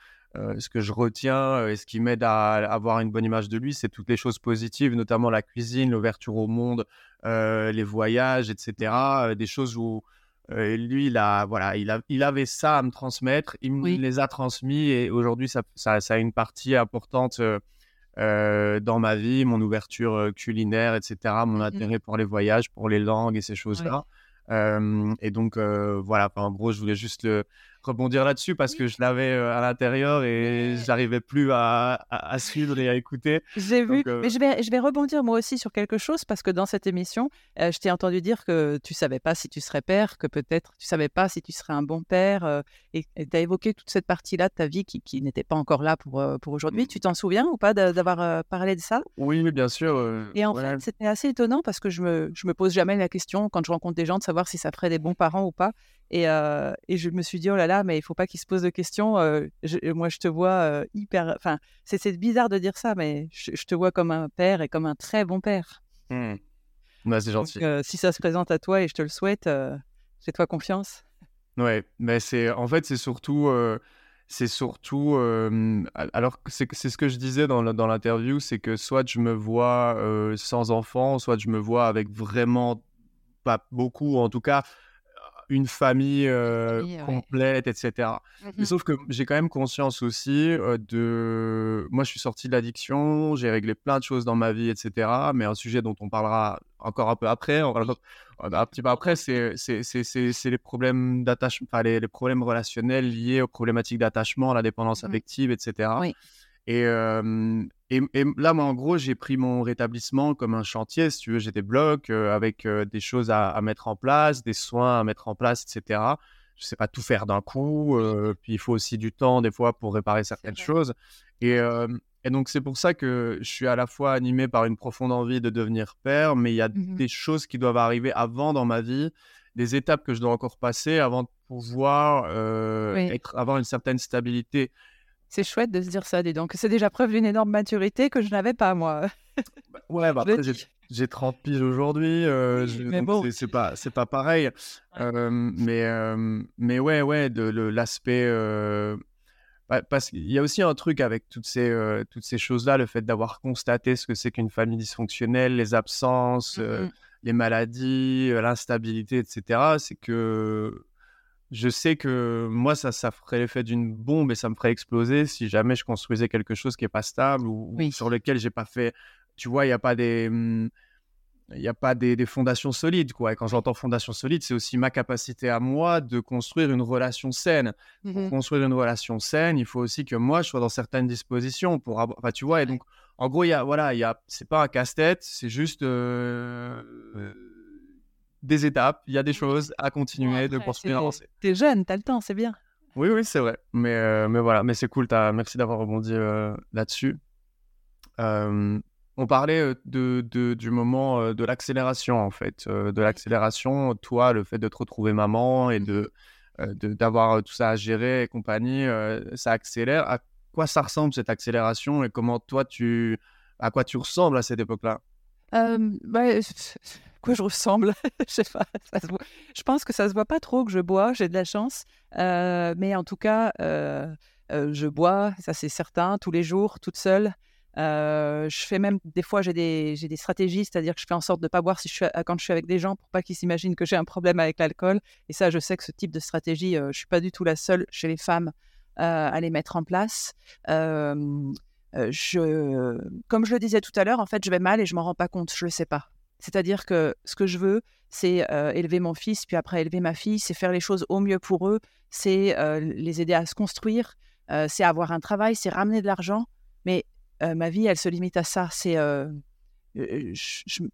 ce que je retiens et ce qui m'aide à, avoir une bonne image de lui, c'est toutes les choses positives, notamment la cuisine, l'ouverture au monde, les voyages, etc. des choses où lui, il, a, voilà, il, a, il avait ça à me transmettre, il me les a transmis et aujourd'hui, ça, ça, ça, a une partie importante dans ma vie, mon ouverture culinaire, etc., mon mmh intérêt pour les voyages, pour les langues et ces choses-là et donc, voilà, en gros, je voulais juste le, rebondir là-dessus parce que je l'avais à l'intérieur et j'arrivais plus à, à, suivre et à écouter. J'ai vu, mais je vais, je vais rebondir moi aussi sur quelque chose parce que dans cette émission, je t'ai entendu dire que tu savais pas si tu serais père, que peut-être tu savais pas si tu serais un bon père et tu as évoqué toute cette partie-là de ta vie qui, qui n'était pas encore là pour, pour aujourd'hui. Tu t'en souviens ou pas d'avoir parlé de ça? Oui, mais bien sûr. et en fait, c'était assez étonnant parce que je me, je me pose jamais la question quand je rencontre des gens de savoir si ça ferait des bons parents ou pas. Et, et, je me suis dit, oh là là, mais il faut pas qu'il se pose de questions. moi, je te vois hyper. Enfin, c'est bizarre de dire ça, mais je, te vois comme un père et comme un très bon père. Mmh. c'est gentil. si ça se présente à toi et je te le souhaite, fais-toi confiance. Ouais, mais c'est en fait, c'est surtout. c'est surtout. alors, c'est ce que je disais dans l'interview, c'est que soit je me vois sans enfant, soit je me vois avec vraiment pas beaucoup, en tout cas une famille, complète, etc. Mais Mmh sauf que j'ai quand même conscience aussi de. Moi, je suis sorti de l'addiction, j'ai réglé plein de choses dans ma vie, etc. Mais un sujet dont on parlera encore un peu après, on parlera un petit peu après, c'est les problèmes d'attachement, enfin, les, les, problèmes relationnels liés aux problématiques d'attachement, la dépendance Mmh affective, etc. Oui. Et, et, et, là, moi, en gros, j'ai pris mon rétablissement comme un chantier, si tu veux. J'ai des blocs avec des choses à, à, mettre en place, des soins à mettre en place, etc. Je ne sais pas tout faire d'un coup. puis il faut aussi du temps, des fois, pour réparer certaines choses. Et, et donc, c'est pour ça que je suis à la fois animé par une profonde envie de devenir père, mais il y a Mmh des choses qui doivent arriver avant dans ma vie, des étapes que je dois encore passer avant de pouvoir Oui. être, avoir une certaine stabilité. C'est chouette de se dire ça, dis donc. C'est déjà preuve d'une énorme maturité que je n'avais pas, moi. Bah, ouais, bah après, j'ai dis. j'ai 30 piges aujourd'hui, euh, bon. c'est pas, pas pareil. Ouais. Euh, mais, euh, mais ouais, ouais, de, l'aspect. euh, bah, parce qu'il y a aussi un truc avec toutes ces, euh, toutes ces choses-là, le fait d'avoir constaté ce que c'est qu'une famille dysfonctionnelle, les absences, euh, Mhm. les maladies, l'instabilité, etc. C'est que je sais que moi, ça, ça ferait l'effet d'une bombe et ça me ferait exploser si jamais je construisais quelque chose qui est pas stable ou, sur lequel j'ai pas fait. Tu vois, il n'y a pas des. hum, il n'y a pas des, des fondations solides, quoi. Et quand j'entends fondation solide, c'est aussi ma capacité à moi de construire une relation saine. Pour Mhm. construire une relation saine, il faut aussi que moi, je sois dans certaines dispositions pour. Enfin, tu vois, et donc, en gros, il y a, voilà, y a... c'est pas un casse-tête, c'est juste euh, euh, des étapes, il y a des choses à continuer, de c'est- avancer. T'es jeune, t'as le temps, c'est bien. Oui, oui, c'est vrai. Mais, euh, mais voilà, mais c'est cool, merci d'avoir rebondi euh, là-dessus. Euh, on parlait euh, de, de- du moment de l'accélération, en fait. de l'accélération, toi, le fait de te retrouver maman et de, de- d'avoir tout ça à gérer et compagnie, ça accélère. À quoi ça ressemble cette accélération et comment toi, tu, à quoi tu ressembles à cette époque-là? Bah, quoi je ressemble Je sais pas. Je pense que ça se voit pas trop que je bois. J'ai de la chance, Euh, mais en tout cas, euh, euh, je bois, ça c'est certain, tous les jours, toute seule. Je fais même des fois j'ai des des stratégies, c'est-à-dire que je fais en sorte de pas boire si je suis quand je suis avec des gens pour pas qu'ils s'imaginent que j'ai un problème avec l'alcool. Et ça, je sais que ce type de stratégie, je suis pas du tout la seule chez les femmes à les mettre en place. Je, comme je le disais tout à l'heure, en fait, je vais mal et je m'en rends pas compte, je le sais pas. C'est-à-dire que ce que je veux, c'est euh, élever mon fils, puis après élever ma fille, c'est faire les choses au mieux pour eux, c'est euh, les aider à se construire, euh, c'est avoir un travail, c'est ramener de l'argent. Mais ma vie, elle se limite à ça. C'est, je,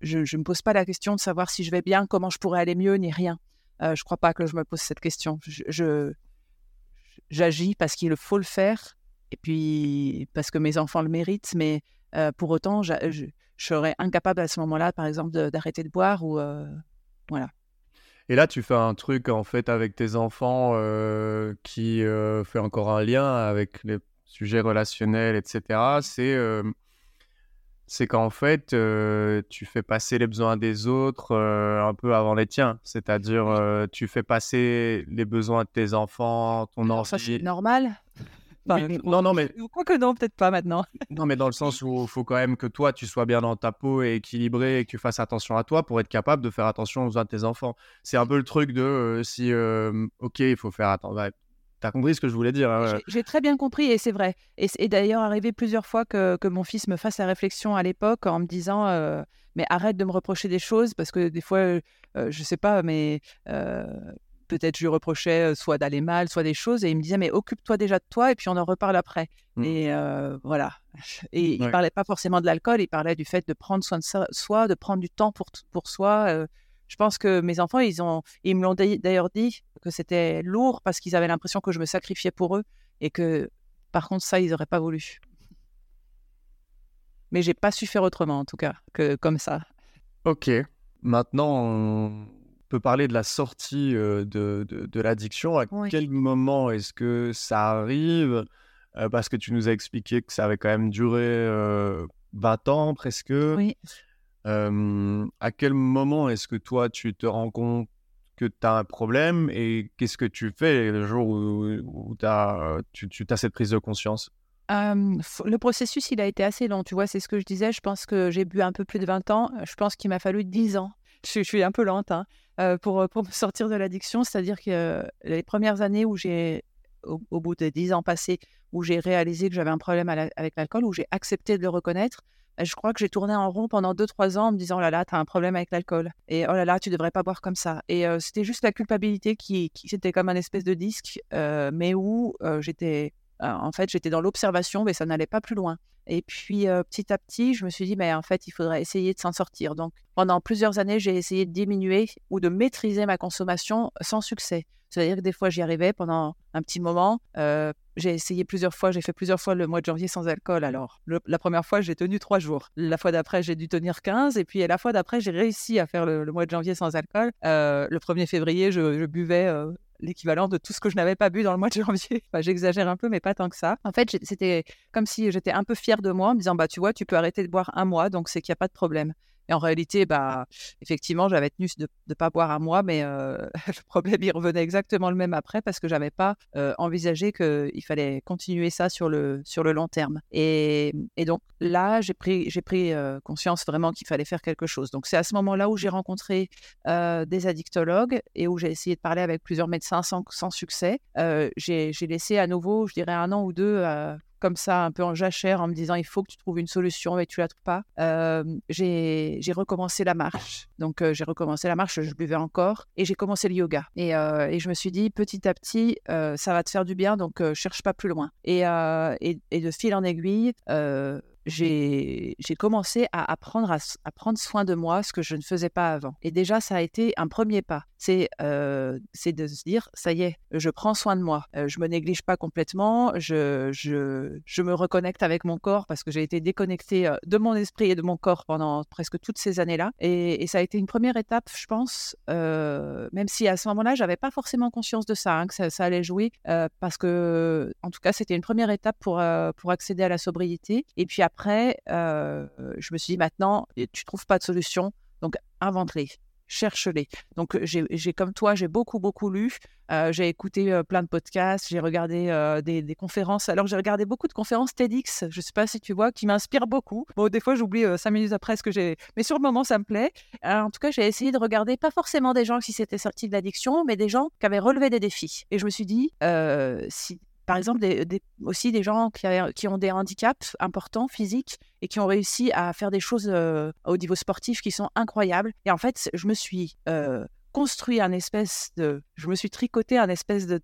je me pose pas la question de savoir si je vais bien, comment je pourrais aller mieux, ni rien. Je crois pas que je me pose cette question. Je, j'agis parce qu'il faut le faire et puis parce que mes enfants le méritent, mais pour autant, je, je serais incapable à ce moment-là, par exemple, d'arrêter de boire ou euh, voilà. Et là, tu fais un truc en fait avec tes enfants euh, qui euh, fait encore un lien avec les sujets relationnels, etc. C'est c'est qu'en fait, tu fais passer les besoins des autres un peu avant les tiens. C'est-à-dire, tu fais passer les besoins de tes enfants, ton Alors ça, c'est envie. normal. Enfin, Oui, non, non, mais Quoi que non, peut-être pas maintenant. non, mais dans le sens où il faut quand même que toi, tu sois bien dans ta peau et équilibré et que tu fasses attention à toi pour être capable de faire attention aux besoins de tes enfants. C'est un peu le truc de euh, si, euh, ok, il faut faire attention. Ouais, T'as compris ce que je voulais dire hein, ouais. J'ai- très bien compris et c'est vrai. Et c'est et d'ailleurs arrivé plusieurs fois que, que mon fils me fasse la réflexion à l'époque en me disant euh, mais arrête de me reprocher des choses parce que des fois euh, je sais pas mais euh, peut-être je lui reprochais soit d'aller mal soit des choses et il me disait mais occupe-toi déjà de toi et puis on en reparle après. Mm. Et euh, voilà. Et il Ouais. parlait pas forcément de l'alcool, il parlait du fait de prendre soin de so- soi, de prendre du temps pour pour soi. euh, je pense que mes enfants, ils ont, ils me l'ont dai- d'ailleurs dit que c'était lourd parce qu'ils avaient l'impression que je me sacrifiais pour eux et que, par contre, ça, ils n'auraient pas voulu. Mais j'ai pas su faire autrement, en tout cas, que comme ça. Ok. Maintenant, on peut parler de la sortie de, de, de l'addiction. À Oui. quel moment est-ce que ça arrive? Euh, Parce que tu nous as expliqué que ça avait quand même duré euh, 20 ans presque. Oui. Euh, à quel moment est-ce que toi, tu te rends compte que tu as un problème et qu'est-ce que tu fais le jour où, où tu, tu as cette prise de conscience? Euh, le processus, il a été assez long, tu vois, c'est ce que je disais. Je pense que j'ai bu un peu plus de 20 ans. Je pense qu'il m'a fallu 10 ans. Je, suis- je suis un peu lente, hein. Pour, pour me sortir de l'addiction. C'est-à-dire que les premières années où j'ai, au, bout des dix ans passés, où j'ai réalisé que j'avais un problème avec l'alcool, où j'ai accepté de le reconnaître, bah, je crois que j'ai tourné en rond pendant 2-3 ans en me disant oh là là, tu as un problème avec l'alcool. Et oh là là, tu devrais pas boire comme ça. Et c'était juste la culpabilité qui, qui c'était comme un espèce de disque, mais où j'étais en fait, j'étais dans l'observation, mais ça n'allait pas plus loin. Et puis, petit à petit, je me suis dit, mais en fait, il faudrait essayer de s'en sortir. Donc, pendant plusieurs années, j'ai essayé de diminuer ou de maîtriser ma consommation sans succès. C'est-à-dire que des fois, j'y arrivais pendant un petit moment. j'ai essayé plusieurs fois, j'ai fait plusieurs fois le mois de janvier sans alcool. Alors, la première fois, j'ai tenu trois jours. La fois d'après, j'ai dû tenir 15. Et puis, la fois d'après, j'ai réussi à faire le, mois de janvier sans alcool. le 1er février, je, je buvais l'équivalent de tout ce que je n'avais pas bu dans le mois de janvier. J'exagère un peu, mais pas tant que ça. En fait, c'était comme si j'étais un peu fière de moi en me disant, bah, tu vois, tu peux arrêter de boire un mois, donc c'est qu'il n'y a pas de problème. Et en réalité, bah, effectivement, j'avais tenu de ne pas boire à moi, mais le problème, il revenait exactement le même après parce que je n'avais pas envisagé qu'il fallait continuer ça sur le, sur le long terme. Et, donc là, j'ai pris, j'ai pris conscience vraiment qu'il fallait faire quelque chose. Donc c'est à ce moment-là où j'ai rencontré des addictologues et où j'ai essayé de parler avec plusieurs médecins sans, sans succès. j'ai laissé à nouveau, je dirais, un an ou deux comme ça, un peu en jachère, en me disant il faut que tu trouves une solution et tu la trouves pas. j'ai recommencé la marche. Donc j'ai recommencé la marche, je buvais encore et j'ai commencé le yoga. Et, je me suis dit petit à petit, ça va te faire du bien, donc cherche pas plus loin. Et, de fil en aiguille, j'ai commencé à apprendre à, prendre soin de moi, ce que je ne faisais pas avant. Et déjà, ça a été un premier pas. C'est euh, de se dire, ça y est, je prends soin de moi. Euh, je me néglige pas complètement. Je, je, je, me reconnecte avec mon corps parce que j'ai été déconnectée euh, de mon esprit et de mon corps pendant presque toutes ces années-là. Et, ça a été une première étape, je pense, euh, même si à ce moment-là, j'avais pas forcément conscience de ça, hein, que ça, allait jouer, parce que, en tout cas, c'était une première étape pour, pour accéder à la sobriété. Et puis après, je me suis dit maintenant, tu trouves pas de solution, donc invente-les cherche-les. Donc, j'ai comme toi, j'ai beaucoup, beaucoup lu. j'ai écouté plein de podcasts, j'ai regardé des, conférences. Alors, j'ai regardé beaucoup de conférences TEDx, je ne sais pas si tu vois, qui m'inspirent beaucoup. Bon, des fois, j'oublie cinq minutes après ce que j'ai. Mais sur le moment, ça me plaît. en tout cas, j'ai essayé de regarder pas forcément des gens qui s'étaient sortis de l'addiction, mais des gens qui avaient relevé des défis. Et je me suis dit, si par exemple, aussi des gens qui, ont des handicaps importants physiques et qui ont réussi à faire des choses au niveau sportif qui sont incroyables. Et en fait, je me suis construit un espèce de, je me suis tricoté un espèce de,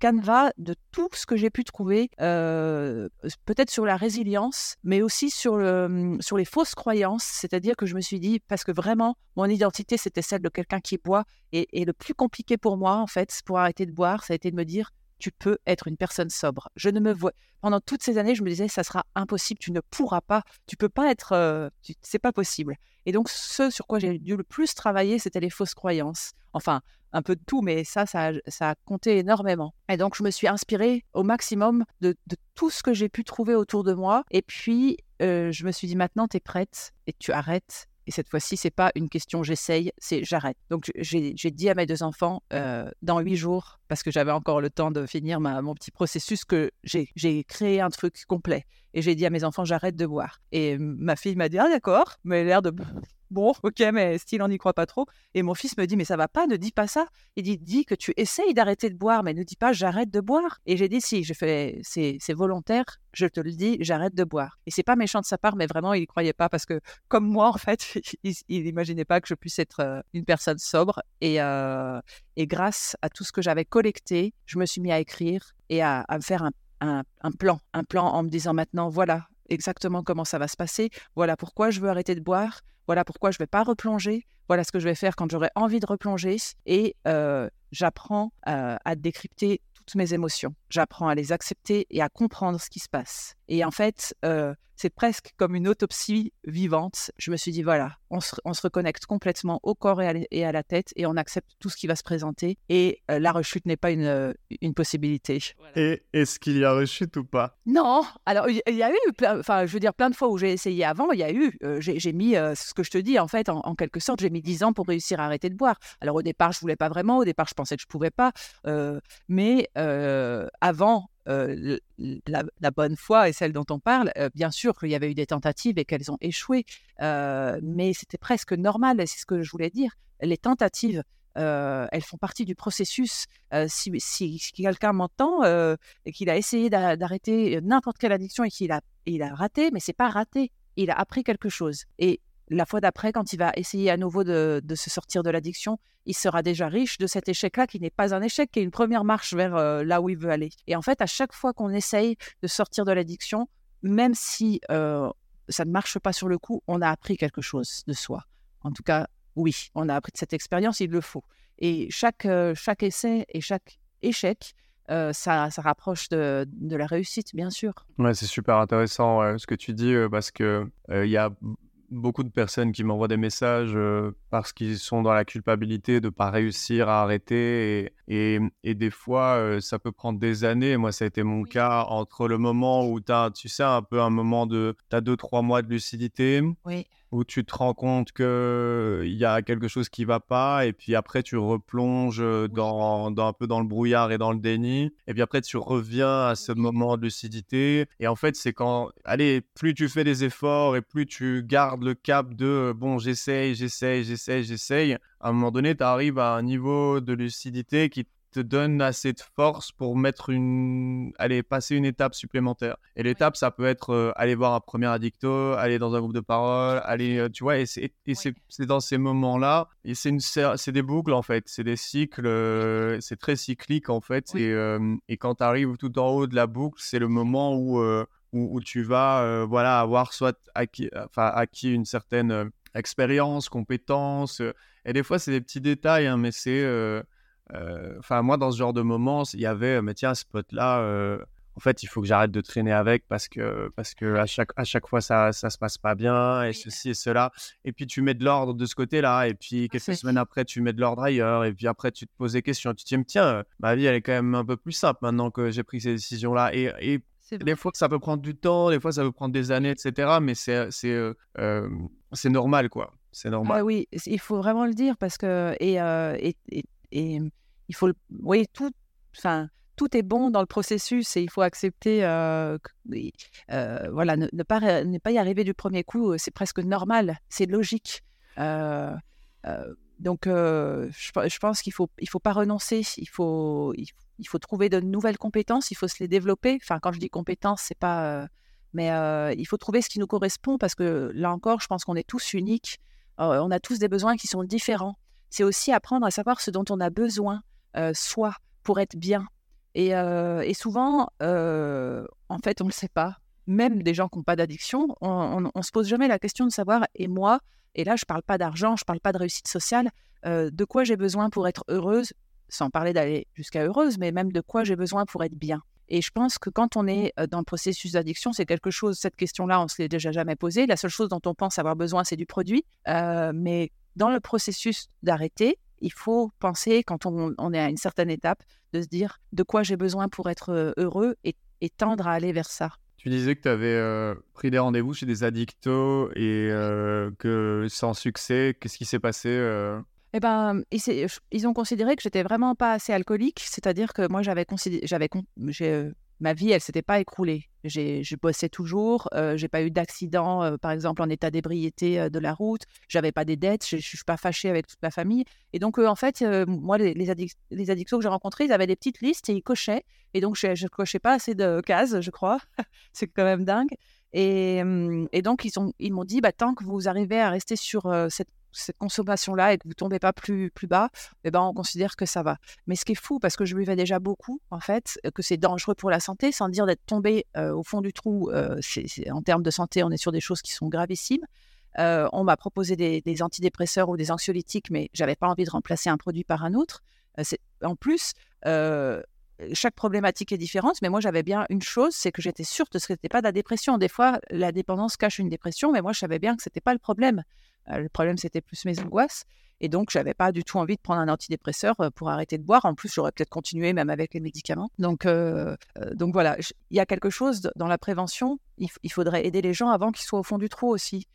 canevas de tout ce que j'ai pu trouver, peut-être sur la résilience, mais aussi mmh, sur les fausses croyances. C'est-à-dire que je me suis dit, parce que vraiment, mon identité, c'était celle de quelqu'un qui boit. Et, le plus compliqué pour moi, en fait, pour arrêter de boire, ça a été de me dire, tu peux être une personne sobre. Je ne me vois pendant toutes ces années, je me disais ça sera impossible, tu ne pourras pas, tu peux pas être, euh, c'est pas possible. Et donc ce sur quoi j'ai dû le plus travailler, c'était les fausses croyances. Enfin, un peu de tout, mais ça, ça, a compté énormément. Et donc je me suis inspirée au maximum de, tout ce que j'ai pu trouver autour de moi. Et puis euh, je me suis dit maintenant, tu es prête et tu arrêtes et cette fois-ci, c'est pas une question j'essaye, c'est j'arrête. Donc j'ai dit à mes deux enfants, euh, dans huit jours, parce que j'avais encore le temps de finir ma, mon petit processus, que j'ai créé un truc complet. Et j'ai dit à mes enfants, j'arrête de boire. Et ma fille m'a dit, ah d'accord, mais l'air de bon, ok, mais style, on n'y croit pas trop. Et mon fils me dit, mais ça va pas, ne dis pas ça. Il dit, dis que tu essayes d'arrêter de boire, mais ne dis pas, j'arrête de boire. Et j'ai dit, si, je fais, c'est, volontaire, je te le dis, j'arrête de boire. Et c'est pas méchant de sa part, mais vraiment, il y croyait pas parce que, comme moi, en fait, il n'imaginait pas que je puisse être euh, une personne sobre. Et, euh, et grâce à tout ce que j'avais collecté, je me suis mis à écrire et à, à faire un un, plan, un plan en me disant maintenant, voilà, exactement comment ça va se passer. Voilà pourquoi je veux arrêter de boire. Voilà pourquoi je ne vais pas replonger. Voilà ce que je vais faire quand j'aurai envie de replonger. Et euh, j'apprends euh, à décrypter toutes mes émotions. J'apprends à les accepter et à comprendre ce qui se passe. Et en fait, euh, c'est presque comme une autopsie vivante. Je me suis dit, voilà, on se, reconnecte complètement au corps et à, la tête et on accepte tout ce qui va se présenter. Et euh, la rechute n'est pas une, euh, une possibilité. Et est-ce qu'il y a rechute ou pas? Non. Alors, il y, a eu, enfin, je veux dire, plein de fois où j'ai essayé avant, il y a eu, j'ai mis, ce que je te dis, en fait, en, quelque sorte, j'ai mis 10 ans pour réussir à arrêter de boire. Alors, au départ, je voulais pas vraiment. Au départ, je pensais que je pouvais pas. mais avant, la, bonne foi et celle dont on parle, bien sûr qu'il y avait eu des tentatives et qu'elles ont échoué, mais c'était presque normal, c'est ce que je voulais dire. Les tentatives, elles font partie du processus. si, quelqu'un m'entend et qu'il a essayé d'arrêter n'importe quelle addiction et qu'il a, il a raté, mais c'est pas raté, il a appris quelque chose. Et la fois d'après, quand il va essayer à nouveau de, se sortir de l'addiction, il sera déjà riche de cet échec-là, qui n'est pas un échec, qui est une première marche vers euh, là où il veut aller. Et en fait, à chaque fois qu'on essaye de sortir de l'addiction, même si euh, ça ne marche pas sur le coup, on a appris quelque chose de soi. En tout cas, oui, on a appris de cette expérience, il le faut. Et chaque, euh, chaque essai et chaque échec, ça, rapproche de, la réussite, bien sûr. Ouais, c'est super intéressant ce que tu dis parce que il y a beaucoup de personnes qui m'envoient des messages euh, parce qu'ils sont dans la culpabilité de ne pas réussir à arrêter. Et, et, des fois, euh, ça peut prendre des années. Moi, ça a été mon cas entre le moment où tu as, tu sais, un peu un moment de. Tu as deux, trois mois de lucidité. Oui où tu te rends compte qu'il y a quelque chose qui va pas, et puis après tu replonges dans, dans, un peu dans le brouillard et dans le déni, et puis après tu reviens à ce moment de lucidité, et en fait c'est quand, allez, plus tu fais des efforts et plus tu gardes le cap de, bon, j'essaye, j'essaye, j'essaye, j'essaye, à un moment donné tu arrives à un niveau de lucidité qui te donne assez de force pour mettre une, aller passer une étape supplémentaire. Et l'étape, ça peut être euh, aller voir un premier addicto, aller dans un groupe de parole, aller, euh, tu vois, et c'est dans ces moments-là, et c'est c'est des boucles en fait, c'est des cycles, euh, c'est très cyclique en fait, et, et, quand tu arrives tout en haut de la boucle, c'est le moment où, où, où, tu vas, voilà, avoir soit acquis, enfin, acquis une certaine expérience, compétence, et des fois c'est des petits détails, hein, mais c'est enfin, moi, dans ce genre de moments, il y avait, mais tiens, ce pote-là, euh, en fait, il faut que j'arrête de traîner avec parce que, parce que à, chaque, à chaque fois, ça ça se passe pas bien et ceci et cela. Et puis, tu mets de l'ordre de ce côté-là. Et puis, quelques semaines après, tu mets de l'ordre ailleurs. Et puis, après, tu te poses des questions. Tu te dis, tiens, ma vie, elle est quand même un peu plus simple maintenant que j'ai pris ces décisions-là. Et, et des fois, ça peut prendre du temps. Des fois, ça peut prendre des années, etc. Mais c'est euh, c'est normal, quoi. C'est normal. Ah oui, il faut vraiment le dire parce que. Et, et il faut, oui, tout, enfin, tout est bon dans le processus et il faut accepter, euh, euh, voilà, ne, pas, pas y arriver du premier coup, c'est presque normal, c'est logique. Euh, donc, je, pense qu'il faut, il faut pas renoncer, il faut, il, faut trouver de nouvelles compétences, il faut se les développer. Enfin, quand je dis compétences, c'est pas, mais il faut trouver ce qui nous correspond parce que là encore, je pense qu'on est tous uniques, on a tous des besoins qui sont différents. C'est aussi apprendre à savoir ce dont on a besoin euh, soi pour être bien. Et, euh, souvent, euh, en fait, on ne le sait pas. Même des gens qui n'ont pas d'addiction, on ne se pose jamais la question de savoir, et moi, et là, je ne parle pas d'argent, je ne parle pas de réussite sociale, de quoi j'ai besoin pour être heureuse, sans parler d'aller jusqu'à heureuse, mais même de quoi j'ai besoin pour être bien. Et je pense que quand on est dans le processus d'addiction, c'est quelque chose, cette question-là, on ne se l'est déjà jamais posée. La seule chose dont on pense avoir besoin, c'est du produit. mais dans le processus d'arrêter, il faut penser, quand on, est à une certaine étape, de se dire de quoi j'ai besoin pour être euh, heureux et, tendre à aller vers ça. Tu disais que tu avais euh, pris des rendez-vous chez des addictos et euh, que sans succès, qu'est-ce qui s'est passé eh ben, ils, ont considéré que j'étais vraiment pas assez alcoolique, c'est-à-dire que moi j'avais j'avais ma vie, elle s'était pas écroulée. Je bossais toujours, euh, j'ai pas eu d'accident, euh, par exemple en état d'ébriété euh, de la route, j'avais pas des dettes, je, ne suis pas fâchée avec toute ma famille. Et donc en fait, moi les, les, addictions que j'ai rencontrés, ils avaient des petites listes et ils cochaient. Et donc je, ne cochais pas assez de cases, je crois. C'est quand même dingue. Et, et donc ils, ils m'ont dit, bah, tant que vous arrivez à rester sur cette cette consommation-là et que vous tombez pas plus, plus bas, eh ben, on considère que ça va. Mais ce qui est fou, parce que je buvais déjà beaucoup, en fait, euh, que c'est dangereux pour la santé, sans dire d'être tombé euh, au fond du trou, euh, en termes de santé, on est sur des choses qui sont gravissimes. on m'a proposé des, antidépresseurs ou des anxiolytiques, mais j'avais pas envie de remplacer un produit par un autre. en plus, chaque problématique est différente, mais moi j'avais bien une chose, c'est que j'étais sûre que ce n'était pas de la dépression. Des fois, la dépendance cache une dépression, mais moi je savais bien que ce n'était pas le problème. Euh, le problème, c'était plus mes angoisses. Et donc, j'avais pas du tout envie de prendre un antidépresseur euh, pour arrêter de boire. En plus, j'aurais peut-être continué même avec les médicaments. Donc, euh, donc voilà, il y a quelque chose dans la prévention. Il, faudrait aider les gens avant qu'ils soient au fond du trou aussi.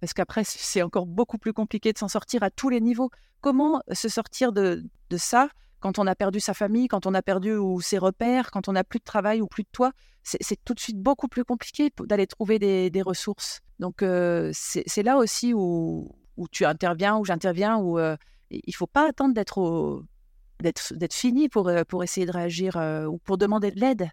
parce qu'après, c'est encore beaucoup plus compliqué de s'en sortir à tous les niveaux. Comment se sortir de, de ça quand on a perdu sa famille, quand on a perdu ou ses repères, quand on n'a plus de travail ou plus de toit, c'est tout de suite beaucoup plus compliqué d'aller trouver des, ressources. Donc c'est là aussi où, où, tu interviens, où j'interviens, où il ne faut pas attendre d'être d'être fini pour, pour essayer de réagir ou pour demander de l'aide.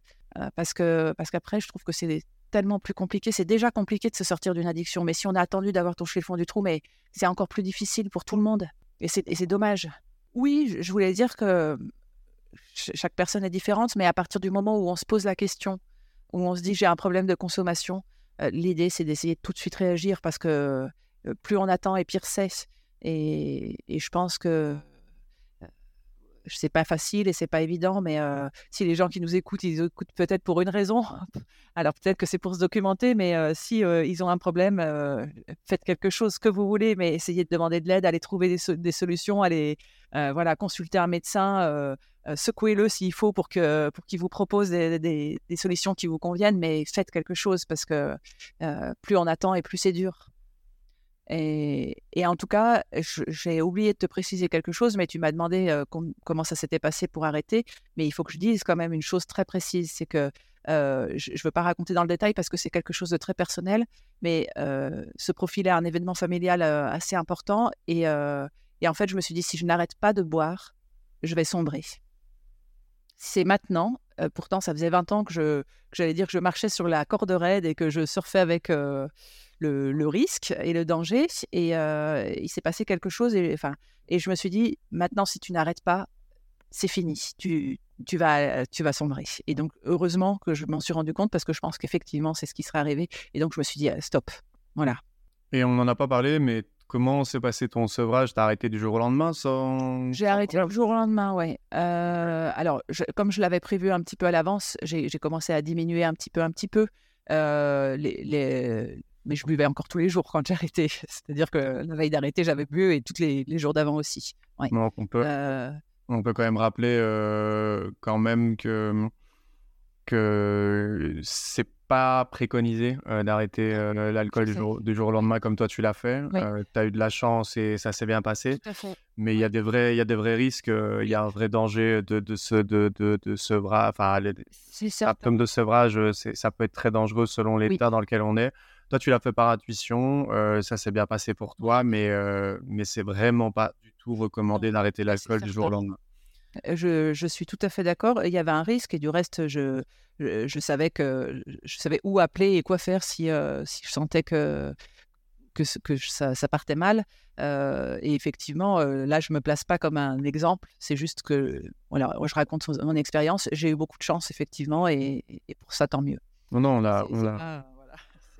parce que parce qu'après, je trouve que c'est tellement plus compliqué. C'est déjà compliqué de se sortir d'une addiction. Mais si on a attendu d'avoir touché le fond du trou, mais c'est encore plus difficile pour tout le monde. Et c'est dommage. Oui, je voulais dire que chaque personne est différente, mais à partir du moment où on se pose la question, où on se dit j'ai un problème de consommation, euh, l'idée c'est d'essayer de tout de suite réagir parce que euh, plus on attend et pire c'est. et, je pense que c'est pas facile et c'est pas évident, mais si les gens qui nous écoutent, ils écoutent peut-être pour une raison. Alors peut-être que c'est pour se documenter, mais si ils ont un problème, faites quelque chose que vous voulez, mais essayez de demander de l'aide, allez trouver des, solutions, allez voilà consulter un médecin, secouez-le s'il faut pour qu'il vous propose des, solutions qui vous conviennent, mais faites quelque chose parce que plus on attend et plus c'est dur. Et, en tout cas, j'ai oublié de te préciser quelque chose, mais tu m'as demandé comment ça s'était passé pour arrêter. Mais il faut que je dise quand même une chose très précise, c'est que je ne veux pas raconter dans le détail parce que c'est quelque chose de très personnel, mais ce profilait un événement familial assez important. Et, en fait, je me suis dit, si je n'arrête pas de boire, je vais sombrer. C'est maintenant, pourtant ça faisait 20 ans que j'allais dire que je marchais sur la corde raide et que je surfais avec le, risque et le danger. Et euh, il s'est passé quelque chose. Et, enfin, et je me suis dit, maintenant, si tu n'arrêtes pas, c'est fini. Tu, tu, vas, tu vas sombrer. Et donc, heureusement que je m'en suis rendu compte parce que je pense qu'effectivement, c'est ce qui serait arrivé. Et donc, je me suis dit, stop. Voilà. Et on n'en a pas parlé, mais comment s'est passé ton sevrage? T'as arrêté du jour au lendemain sans... J'ai arrêté du jour au lendemain, ouais. Euh, alors, comme je l'avais prévu un petit peu à l'avance, j'ai commencé à diminuer un petit peu, un petit peu. Euh, les, les, mais je buvais encore tous les jours quand j'ai arrêté. C'est-à-dire que la veille d'arrêter, j'avais bu et tous les, jours d'avant aussi. Donc on peut, euh on peut quand même rappeler euh, quand même que, que c'est pas préconisé euh, d'arrêter l'alcool du jour, du jour, au lendemain comme toi tu l'as fait. tu as eu de la chance et ça s'est bien passé. Mais il y a des vrais, il y a des vrais risques, il y a un vrai danger de, de, ce, de, de, de sevrage. Enfin, les symptômes de sevrage, ça peut être très dangereux selon l'état dans lequel on est. Toi, tu l'as fait par intuition, euh, ça s'est bien passé pour toi, mais, euh, mais c'est vraiment pas du tout recommandé d'arrêter l'alcool du jour au lendemain. Je, je, suis tout à fait d'accord. Il y avait un risque et du reste, je, je, savais que je savais où appeler et quoi faire si, euh, si je sentais que, que, que ça, ça, partait mal. et effectivement, là, je me place pas comme un exemple. C'est juste que, voilà, je raconte mon expérience. J'ai eu beaucoup de chance, effectivement, et, et, pour ça, tant mieux. Non, non, on a,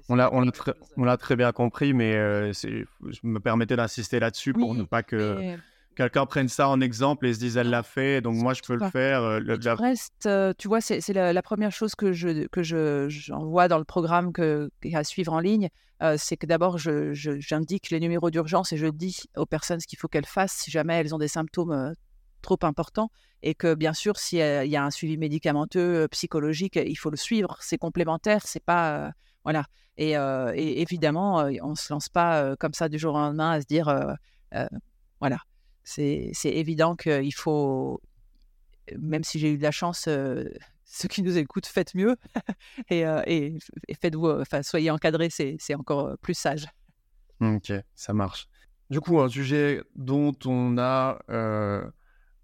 on l'a, on, on très bien compris, mais euh, je me permettais d'insister là-dessus pour ne pas que quelqu'un prenne ça en exemple et se dise elle l'a fait, donc moi je peux le faire. Euh, le, reste, euh, tu vois, c'est, la, première chose que je que je j'envoie dans le programme que à suivre en ligne, c'est que d'abord j'indique les numéros d'urgence et je dis aux personnes ce qu'il faut qu'elles fassent si jamais elles ont des symptômes trop importants et que bien sûr s'il y a un suivi médicamenteux psychologique, il faut le suivre, c'est complémentaire, c'est pas voilà. Et, évidemment, on ne se lance pas comme ça du jour au lendemain à se dire, voilà, c'est évident qu'il faut, même si j'ai eu de la chance, ceux qui nous écoutent, faites mieux et, faites-vous, enfin, soyez encadrés, c'est encore plus sage. Ok, ça marche. Du coup, un sujet dont on a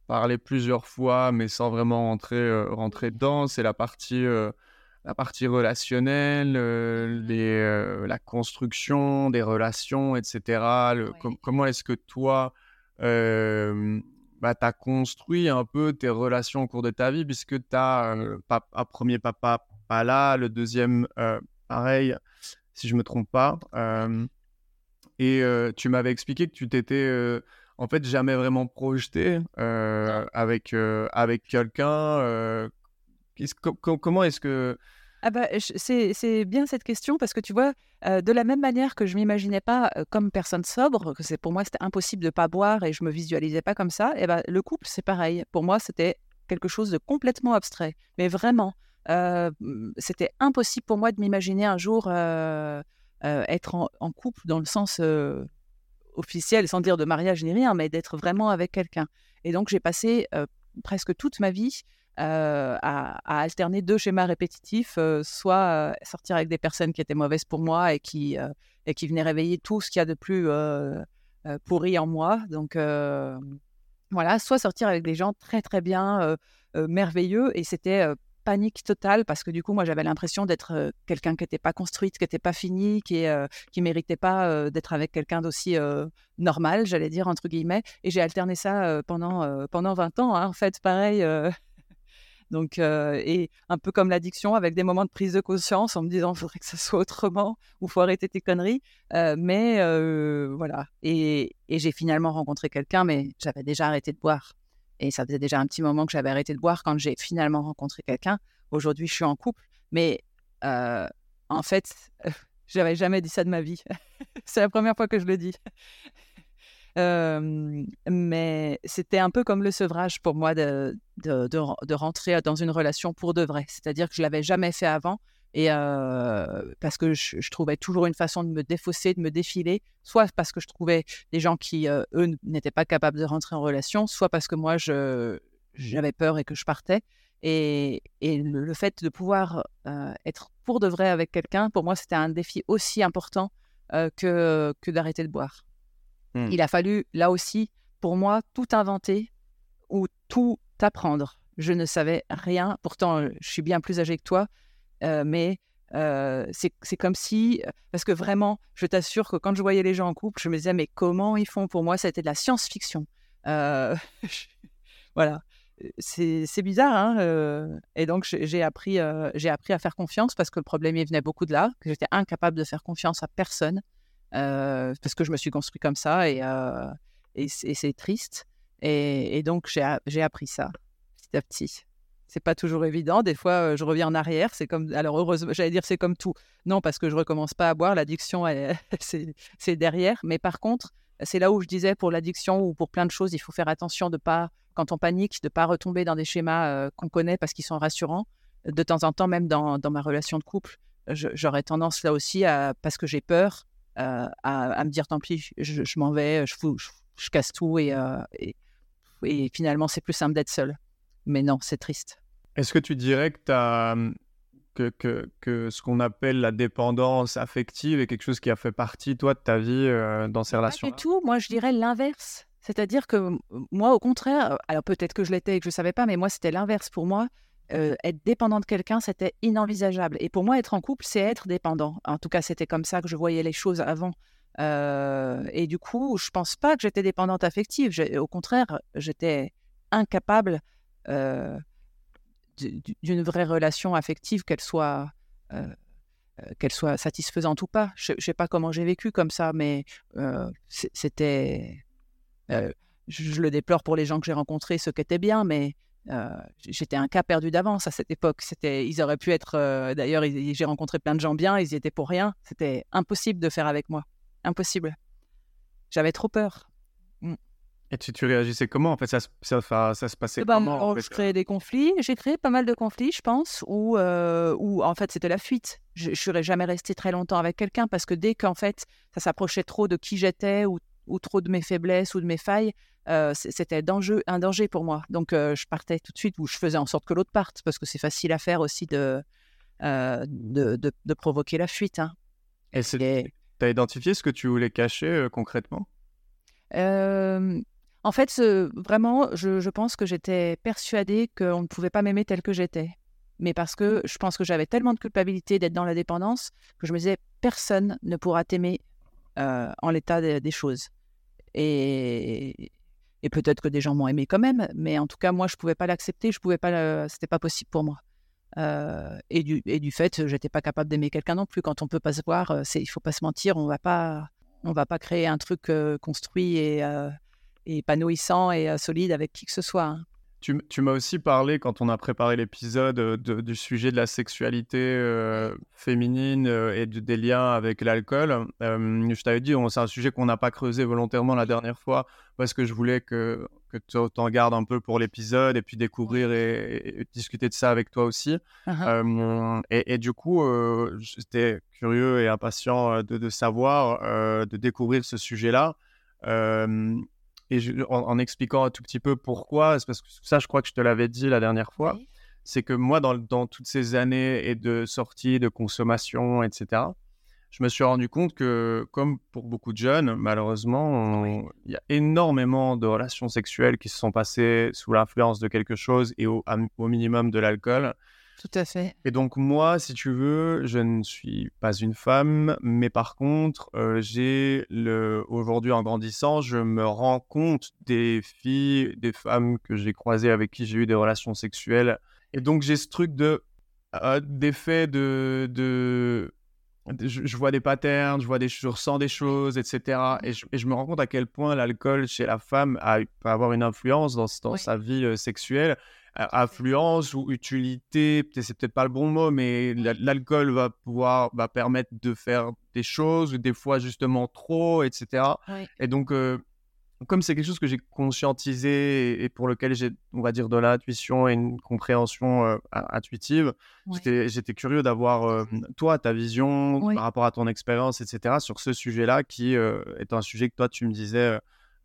parlé plusieurs fois, mais sans vraiment rentrer, rentrer dedans, c'est la partie la partie relationnelle, euh, les, euh, la construction des relations, etc. comment est-ce que toi, euh, bah, tu as construit un peu tes relations au cours de ta vie, puisque tu as un premier papa pas là, le deuxième pareil, si je me trompe pas. et tu m'avais expliqué que tu t'étais en fait jamais vraiment projeté avec, avec quelqu'un comment est-ce que... Ah bah, c'est bien cette question parce que tu vois, de la même manière que je m'imaginais pas comme personne sobre, que c'est pour moi c'était impossible de pas boire et je me visualisais pas comme ça, et bah, le couple c'est pareil. Pour moi c'était quelque chose de complètement abstrait, mais vraiment, euh, c'était impossible pour moi de m'imaginer un jour être en, couple dans le sens officiel, sans dire de mariage ni rien, mais d'être vraiment avec quelqu'un. Et donc j'ai passé presque toute ma vie à, alterner deux schémas répétitifs, soit sortir avec des personnes qui étaient mauvaises pour moi et qui, et qui venaient réveiller tout ce qu'il y a de plus pourri en moi. Donc voilà, soit sortir avec des gens très très bien, merveilleux, et c'était panique totale parce que du coup, moi, j'avais l'impression d'être quelqu'un qui n'était pas construite, qui n'était pas fini, qui ne qui méritait pas d'être avec quelqu'un d'aussi normal, j'allais dire, entre guillemets. Et j'ai alterné ça pendant, pendant 20 ans, hein, en fait, pareil. Donc, et un peu comme l'addiction, avec des moments de prise de conscience en me disant, il faudrait que ça soit autrement, ou faut arrêter tes conneries. mais voilà. Et, et j'ai finalement rencontré quelqu'un, mais j'avais déjà arrêté de boire. Et ça faisait déjà un petit moment que j'avais arrêté de boire quand j'ai finalement rencontré quelqu'un. Aujourd'hui, je suis en couple. Mais en fait, j'avais jamais dit ça de ma vie. C'est la première fois que je le dis mais c'était un peu comme le sevrage pour moi de, de, de, rentrer dans une relation pour de vrai. C'est-à-dire que je l'avais jamais fait avant. Et parce que je, trouvais toujours une façon de me défausser, de me défiler, soit parce que je trouvais des gens qui, eux, n'étaient pas capables de rentrer en relation, soit parce que moi, j'avais peur et que je partais. Et, le, fait de pouvoir être pour de vrai avec quelqu'un, pour moi, c'était un défi aussi important que, que d'arrêter de boire. Mmh. Il a fallu, là aussi, pour moi, tout inventer ou tout apprendre. Je ne savais rien. Pourtant, euh, je suis bien plus âgée que toi. Euh, mais euh, c'est comme si, parce que vraiment, je t'assure que quand je voyais les gens en couple, je me disais, mais comment ils font? Pour moi, c'était de la science-fiction. voilà. C'est bizarre. Hein et donc, j'ai appris, j'ai appris à faire confiance parce que le problème, il venait beaucoup de là, que j'étais incapable de faire confiance à personne. Euh, parce que je me suis construit comme ça et, euh, c'est triste. Et, donc, j'ai appris ça petit à petit. C'est pas toujours évident. Des fois, euh, je reviens en arrière. C'est comme, alors heureusement, j'allais dire c'est comme tout. Non, parce que je recommence pas à boire. L'addiction, c'est derrière. Mais par contre, c'est là où je disais pour l'addiction ou pour plein de choses, il faut faire attention de pas, quand on panique, de pas retomber dans des schémas qu'on connaît parce qu'ils sont rassurants. De temps en temps, même dans, dans ma relation de couple, j'aurais tendance là aussi à, parce que j'ai peur, euh, à, me dire tant pis, je, m'en vais, je, je, casse tout euh, et, et, finalement c'est plus simple d'être seul. Mais non, c'est triste. Est-ce que tu dirais que, as, que, que, que ce qu'on appelle la dépendance affective est quelque chose qui a fait partie, toi, de ta vie euh, dans ces relations Pas du tout. Moi, je dirais l'inverse. C'est-à-dire que moi, au contraire, alors peut-être que je l'étais et que je ne savais pas, mais moi, c'était l'inverse pour moi. Euh, être dépendant de quelqu'un, c'était inenvisageable. Et pour moi, être en couple, c'est être dépendant. En tout cas, c'était comme ça que je voyais les choses avant. Euh, et du coup, je pense pas que j'étais dépendante affective. Au contraire, j'étais incapable euh, d'une vraie relation affective, qu'elle soit, soit satisfaisante ou pas. Je, ne sais pas comment j'ai vécu comme ça, mais c'était. je, le déplore pour les gens que j'ai rencontrés, ce qui était bien, mais j'étais un cas perdu d'avance à cette époque. C'était, ils auraient pu être. D'ailleurs, j'ai rencontré plein de gens bien, ils y étaient pour rien. C'était impossible de faire avec moi. Impossible. J'avais trop peur. Mmh. Et tu, tu, réagissais comment? En fait, ça, ça, ça, se passait eh ben, comment en Je créais des conflits. J'ai créé pas mal de conflits, je pense, où, où en fait, c'était la fuite. Je ne serais jamais restée très longtemps avec quelqu'un parce que dès qu'en fait, ça s'approchait trop de qui j'étais ou, ou trop de mes faiblesses ou de mes failles, c'était un danger pour moi. Donc, je partais tout de suite ou je faisais en sorte que l'autre parte parce que c'est facile à faire aussi de, de, de, provoquer la fuite. Hein. Et tu as identifié ce que tu voulais cacher concrètement? En fait, vraiment, je, je, pense que j'étais persuadée qu'on ne pouvait pas m'aimer tel que j'étais. Mais parce que je pense que j'avais tellement de culpabilité d'être dans la dépendance que je me disais, personne ne pourra t'aimer en l'état des choses. Et, et peut-être que des gens m'ont aimé quand même, mais en tout cas, moi, je ne pouvais pas l'accepter, je pouvais pas, c'était pas possible pour moi. Euh, et, du, et du fait, j'étais pas capable d'aimer quelqu'un non plus. Quand on peut pas se voir, euh, c'est, il faut pas se mentir, on va pas, on va pas créer un truc euh, construit et, épanouissant et solide avec qui que ce soit. Hein. Tu, m'as aussi parlé, quand on a préparé l'épisode, euh, du sujet de la sexualité euh, féminine euh, et des liens avec l'alcool. je t'avais dit, c'est un sujet qu'on n'a pas creusé volontairement la dernière fois, parce que je voulais que, que tu t'en gardes un peu pour l'épisode et puis découvrir et, discuter de ça avec toi aussi. Uh-huh. et, du coup, j'étais curieux et impatient de, de savoir, de découvrir ce sujet-là. Et en, expliquant un tout petit peu pourquoi, c'est parce que ça, je crois que je te l'avais dit la dernière fois, c'est que moi, dans, dans, toutes ces années et de sortie, de consommation, etc., je me suis rendu compte que, comme pour beaucoup de jeunes, malheureusement, il y a énormément de relations sexuelles qui se sont passées sous l'influence de quelque chose et au, au minimum de l'alcool. Tout à fait. Et donc moi, si tu veux, je ne suis pas une femme, mais par contre, euh, j'ai le aujourd'hui en grandissant, je me rends compte des filles, des femmes que j'ai croisées avec qui j'ai eu des relations sexuelles. Et donc j'ai ce truc de euh, d'effet de, de je, vois des patterns, je vois des, je ressens des choses, etc. Et je, me rends compte à quel point l'alcool chez la femme a, peut avoir une influence dans, dans sa vie euh, sexuelle affluence ou utilité, c'est peut-être pas le bon mot, mais l'alcool va pouvoir va permettre de faire des choses, des fois justement trop, etc. Et donc, euh, comme c'est quelque chose que j'ai conscientisé et, pour lequel j'ai, on va dire, de l'intuition et une compréhension euh, intuitive, j'étais curieux d'avoir, euh, toi, ta vision par rapport à ton expérience, etc., sur ce sujet-là qui est un sujet que toi, tu me disais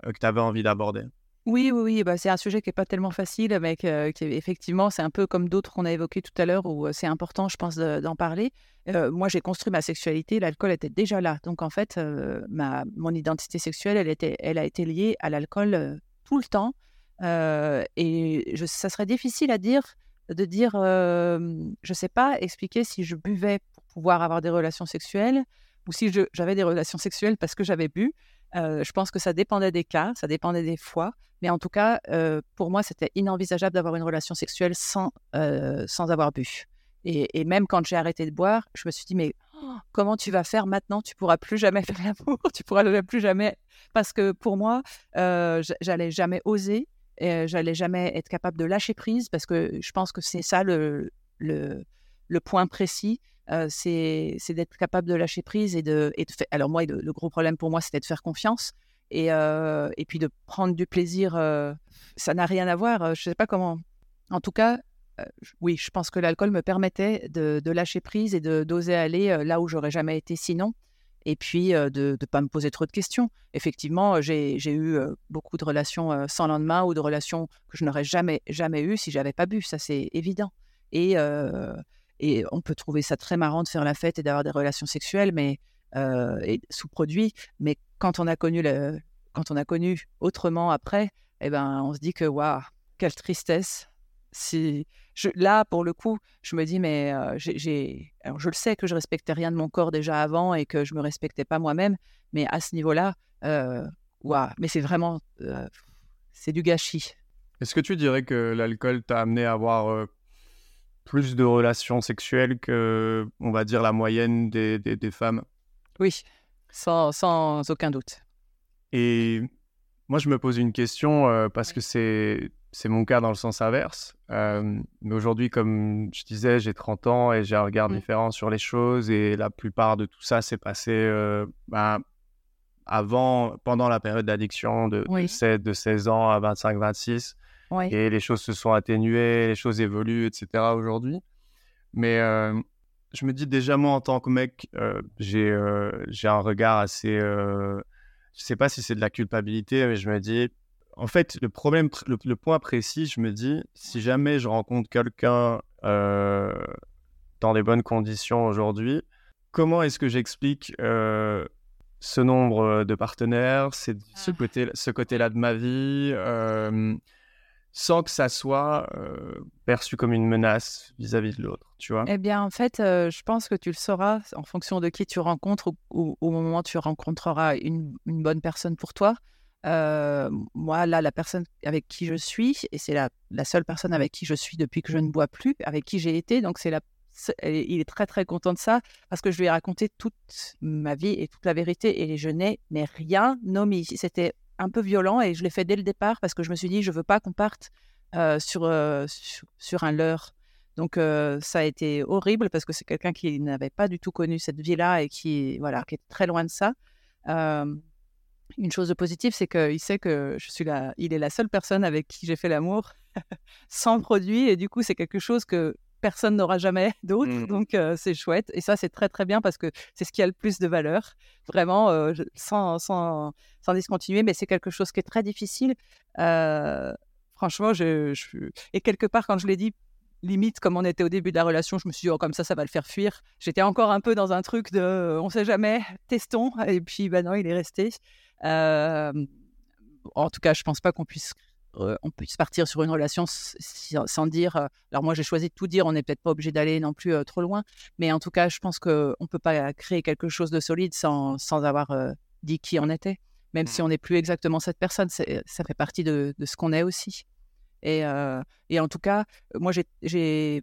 que tu avais envie d'aborder. Oui, oui, oui, bah, c'est un sujet qui n'est pas tellement facile, mais qui, effectivement, c'est un peu comme d'autres qu'on a évoqués tout à l'heure, où c'est important, je pense, d'en parler. moi, j'ai construit ma sexualité, l'alcool était déjà là. Donc, en fait, ma, mon identité sexuelle, elle, était, elle a été liée à l'alcool tout le temps. et ça serait difficile à dire, de dire, je ne sais pas, expliquer si je buvais pour pouvoir avoir des relations sexuelles ou si j'avais des relations sexuelles parce que j'avais bu je pense que ça dépendait des cas, ça dépendait des fois, mais en tout cas, pour moi, c'était inenvisageable d'avoir une relation sexuelle sans, sans avoir bu. Et, même quand j'ai arrêté de boire, je me suis dit, mais oh, comment tu vas faire maintenant? Tu pourras plus jamais faire l'amour, tu pourras plus jamais. Parce que pour moi, j'allais jamais oser, j'allais jamais être capable de lâcher prise, parce que je pense que c'est ça le, le, le point précis. C'est d'être capable de lâcher prise et de, de. Alors moi, le, gros problème pour moi, c'était de faire confiance et, et puis de prendre du plaisir. Ça n'a rien à voir. je sais pas comment. En tout cas, oui, je pense que l'alcool me permettait de, de, lâcher prise et d'oser aller là où j'aurais jamais été sinon. Et puis de ne pas me poser trop de questions. Effectivement, j'ai eu beaucoup de relations sans lendemain ou de relations que je n'aurais jamais, jamais eues si j'avais pas bu. Ça, c'est évident. Et, et on peut trouver ça très marrant de faire la fête et d'avoir des relations sexuelles, mais euh, et sous produit. Mais quand on a connu quand on a connu autrement après, eh ben, on se dit que waouh, quelle tristesse. Si là, pour le coup, je me dis mais euh, j'ai, alors je le sais que je respectais rien de mon corps déjà avant et que je me respectais pas moi-même, mais à ce niveau-là, euh, waouh, mais c'est vraiment, c'est du gâchis. Est-ce que tu dirais que l'alcool t'a amené à avoir plus de relations sexuelles que, on va dire, la moyenne des, des, femmes. Oui, sans, sans, aucun doute. Et moi, je me pose une question euh, parce que c'est, c'est mon cas dans le sens inverse. Euh, mais aujourd'hui, comme je disais, j'ai 30 ans et j'ai un regard mmh. différent sur les choses. Et la plupart de tout ça s'est passé euh, ben, avant, pendant la période d'addiction de, de, de 16 ans à 25-26. Et les choses se sont atténuées, les choses évoluent, etc. aujourd'hui. Mais euh, je me dis déjà, moi, en tant que mec, euh, j'ai euh, un regard assez. je sais pas si c'est de la culpabilité, mais je me dis. En fait, le problème, le, point précis, je me dis, si jamais je rencontre quelqu'un dans des bonnes conditions aujourd'hui, comment est-ce que j'explique ce nombre de partenaires, ce ah. côté, ce côté-là de ma vie sans que ça soit euh, perçu comme une menace vis-à-vis de l'autre, tu vois? Eh bien, en fait, euh, je pense que tu le sauras en fonction de qui tu rencontres ou, au moment où tu rencontreras une, bonne personne pour toi. Euh, moi, là, la personne avec qui je suis, et c'est la, la, seule personne avec qui je suis depuis que je ne bois plus, avec qui j'ai été, donc c'est la il est très très content de ça parce que je lui ai raconté toute ma vie et toute la vérité et je n'ai mais rien nommé. C'était un peu violent et je l'ai fait dès le départ parce que je me suis dit, je veux pas qu'on parte sur, sur, un leurre. Donc ça a été horrible parce que c'est quelqu'un qui n'avait pas du tout connu cette vie-là et qui, voilà, qui est très loin de ça. une chose de positive, c'est qu'il sait que je suis là, il est la seule personne avec qui j'ai fait l'amour sans produit et du coup c'est quelque chose que personne n'aura jamais d'autres. Mmh. Donc, c'est chouette. Et ça, c'est très, très bien parce que c'est ce qui a le plus de valeur. Vraiment, sans, sans, sans, discontinuer, mais c'est quelque chose qui est très difficile. franchement, je, et quelque part, quand je l'ai dit, limite, comme on était au début de la relation, je me suis dit, oh, comme ça, ça va le faire fuir. J'étais encore un peu dans un truc de, on sait jamais, testons. Et puis, ben non, il est resté. en tout cas, je pense pas qu'on puisse on puisse partir sur une relation sans dire. alors moi, j'ai choisi de tout dire. On n'est peut-être pas obligé d'aller non plus trop loin, mais en tout cas, je pense qu'on ne peut pas créer quelque chose de solide sans, sans avoir dit qui on était, même si mmh. on n'est plus exactement cette personne. Ça fait partie de, ce qu'on est aussi. Et, et, en tout cas, moi, j'ai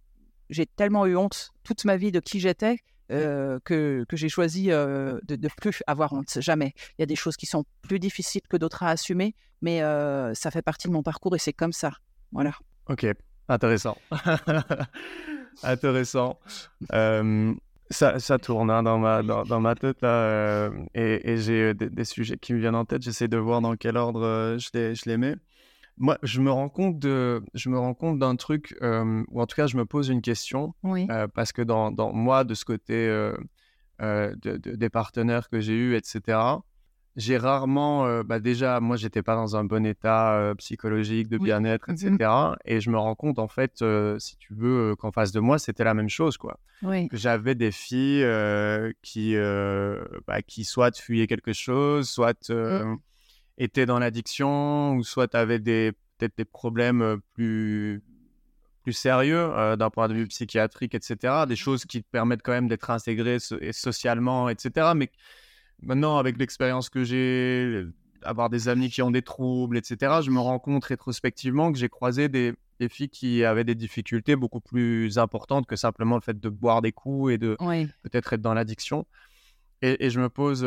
tellement eu honte toute ma vie de qui j'étais que, que j'ai choisi de ne plus avoir honte, jamais. Il y a des choses qui sont plus difficiles que d'autres à assumer, mais ça fait partie de mon parcours et c'est comme ça. Voilà. Ok, intéressant. intéressant. ça, ça, tourne hein, dans, ma, dans, ma tête là, et, j'ai des, sujets qui me viennent en tête. J'essaie de voir dans quel ordre je les, je les mets moi, je me rends compte de, je me rends compte d'un truc, ou en tout cas, je me pose une question, parce que dans, dans, moi, de ce côté de, des partenaires que j'ai eus, etc., j'ai rarement, bah déjà, moi, j'étais pas dans un bon état psychologique, de bien-être, etc. Mmh Et je me rends compte, en fait, si tu veux, qu'en face de moi, c'était la même chose, quoi. Que j'avais des filles qui, bah, qui soit fuyaient quelque chose, soit mmh étaient dans l'addiction ou soit avais des, peut-être des problèmes plus, plus sérieux d'un point de vue psychiatrique, etc. Des choses qui te permettent quand même d'être intégré socialement, etc. Mais maintenant, avec l'expérience que j'ai, avoir des amis qui ont des troubles, etc., je me rends compte rétrospectivement que j'ai croisé des, des, filles qui avaient des difficultés beaucoup plus importantes que simplement le fait de boire des coups et de peut-être être dans l'addiction. Et, et, je me pose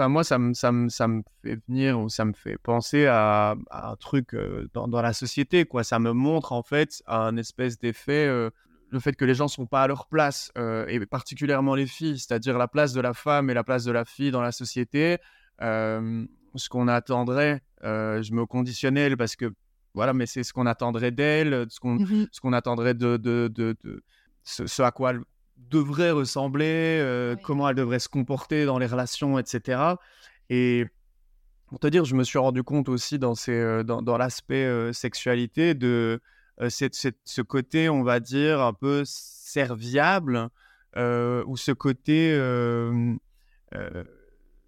Enfin, moi, ça me, ça, me, ça me fait venir ou ça me fait penser à, un truc dans, dans, la société. Quoi. Ça me montre en fait un espèce d'effet, le fait que les gens ne sont pas à leur place, et particulièrement les filles, c'est-à-dire la place de la femme et la place de la fille dans la société. ce qu'on attendrait, je me conditionnais parce que voilà, mais c'est ce qu'on attendrait d'elle, ce qu'on mmh qu'on attendrait de, de, de, de ce, ce, à quoi devrait ressembler, euh, comment elle devrait se comporter dans les relations, etc. Et pour te dire, je me suis rendu compte aussi dans, ces, euh, dans, dans l'aspect euh, sexualité de ce côté, on va dire, un peu serviable, ou ce côté,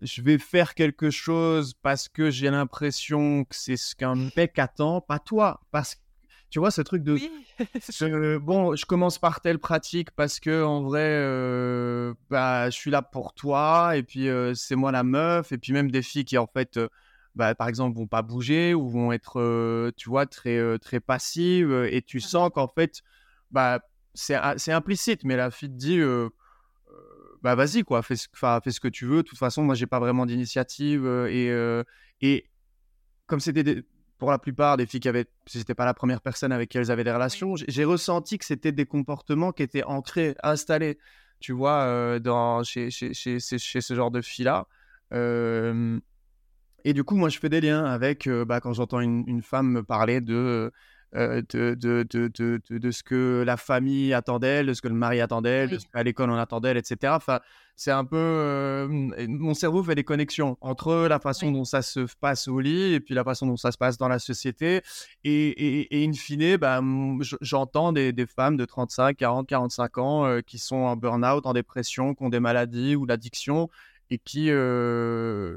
je vais faire quelque chose parce que j'ai l'impression que c'est ce qu'un mec attend, pas toi, parce tu vois, ce truc de. bon, je commence par telle pratique parce que, en vrai, euh, bah, je suis là pour toi, et puis euh, c'est moi la meuf, et puis même des filles qui, en fait, euh, bah, par exemple, vont pas bouger ou vont être, tu vois, très, très passives, et tu sens qu'en fait, bah, c'est implicite, mais la fille te dit. bah vas-y quoi, fais, fais ce que tu veux. De toute façon, moi j'ai pas vraiment d'initiative et, et comme c'était pour la plupart des filles qui avaient, si c'était pas la première personne avec qui elles avaient des relations, j'ai ressenti que c'était des comportements qui étaient ancrés, installés, tu vois, euh, dans, chez, chez, chez, chez, ce genre de filles-là. Euh, et du coup, moi, je fais des liens avec, euh, bah, quand j'entends une, une, femme me parler de euh, de, de, de, de, ce que la famille attend d'elle, de ce que le mari attend d'elle, de ce qu'à l'école on attend d'elle, etc. Enfin, c'est un peu. Euh, mon cerveau fait des connexions entre la façon dont ça se passe au lit et puis la façon dont ça se passe dans la société. Et, et, et in fine, bah, j'entends des, des, femmes de 35, 40, 45 ans euh, qui sont en burn-out, en dépression, qui ont des maladies ou l'addiction et qui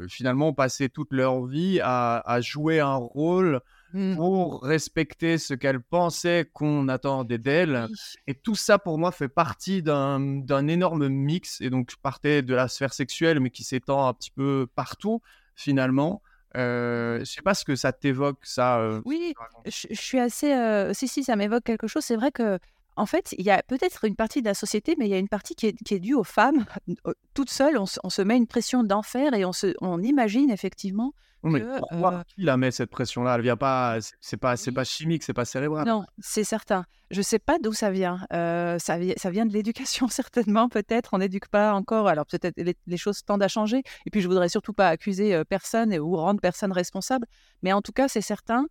finalement ont passé toute leur vie à, à jouer un rôle Mmh. pour respecter ce qu'elle pensait qu'on attendait d'elle. Et tout ça, pour moi, fait partie d'un énorme mix. Et donc, je partais de la sphère sexuelle, mais qui s'étend un petit peu partout, finalement. Euh, je sais pas ce que ça t'évoque, ça. Euh, oui, je, suis assez. Euh, si, si, ça m'évoque quelque chose. C'est vrai que, en fait, il y a peut-être une partie de la société, mais il y a une partie qui est, qui est due aux femmes. Toutes seules, on, on, se met une pression d'enfer et on, se, on imagine effectivement mais pourquoi qui la met cette pression-là Elle vient pas, c'est pas, c'est pas chimique, c'est pas cérébral. Non, c'est certain. Je sais pas d'où ça vient. ça, ça, vient de l'éducation certainement, peut-être. On n'éduque pas encore. Alors peut-être les, choses tendent à changer. Et puis je voudrais surtout pas accuser personne ou rendre personne responsable. Mais en tout cas, c'est certain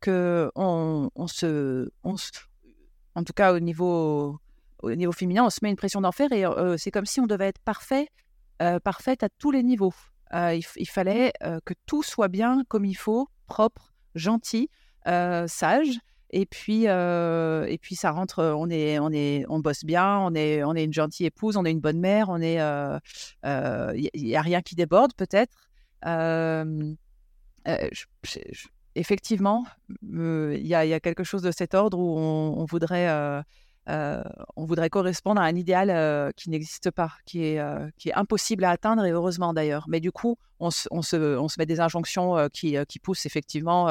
que on, se, en tout cas au niveau, au niveau féminin, on se met une pression d'enfer et c'est comme si on devait être parfait, parfaite à tous les niveaux. Il, il, fallait que tout soit bien comme il faut, propre, gentil, sage. Et puis, et puis ça rentre, on est, on est, on bosse bien, on est, on est une gentille épouse, on est une bonne mère, on est, il n'y a rien qui déborde peut-être. effectivement, il y, a quelque chose de cet ordre où on, voudrait, on voudrait correspondre à un idéal qui n'existe pas, qui est, qui est impossible à atteindre et heureusement d'ailleurs. Mais du coup, on se, on se, on se met des injonctions qui, qui poussent effectivement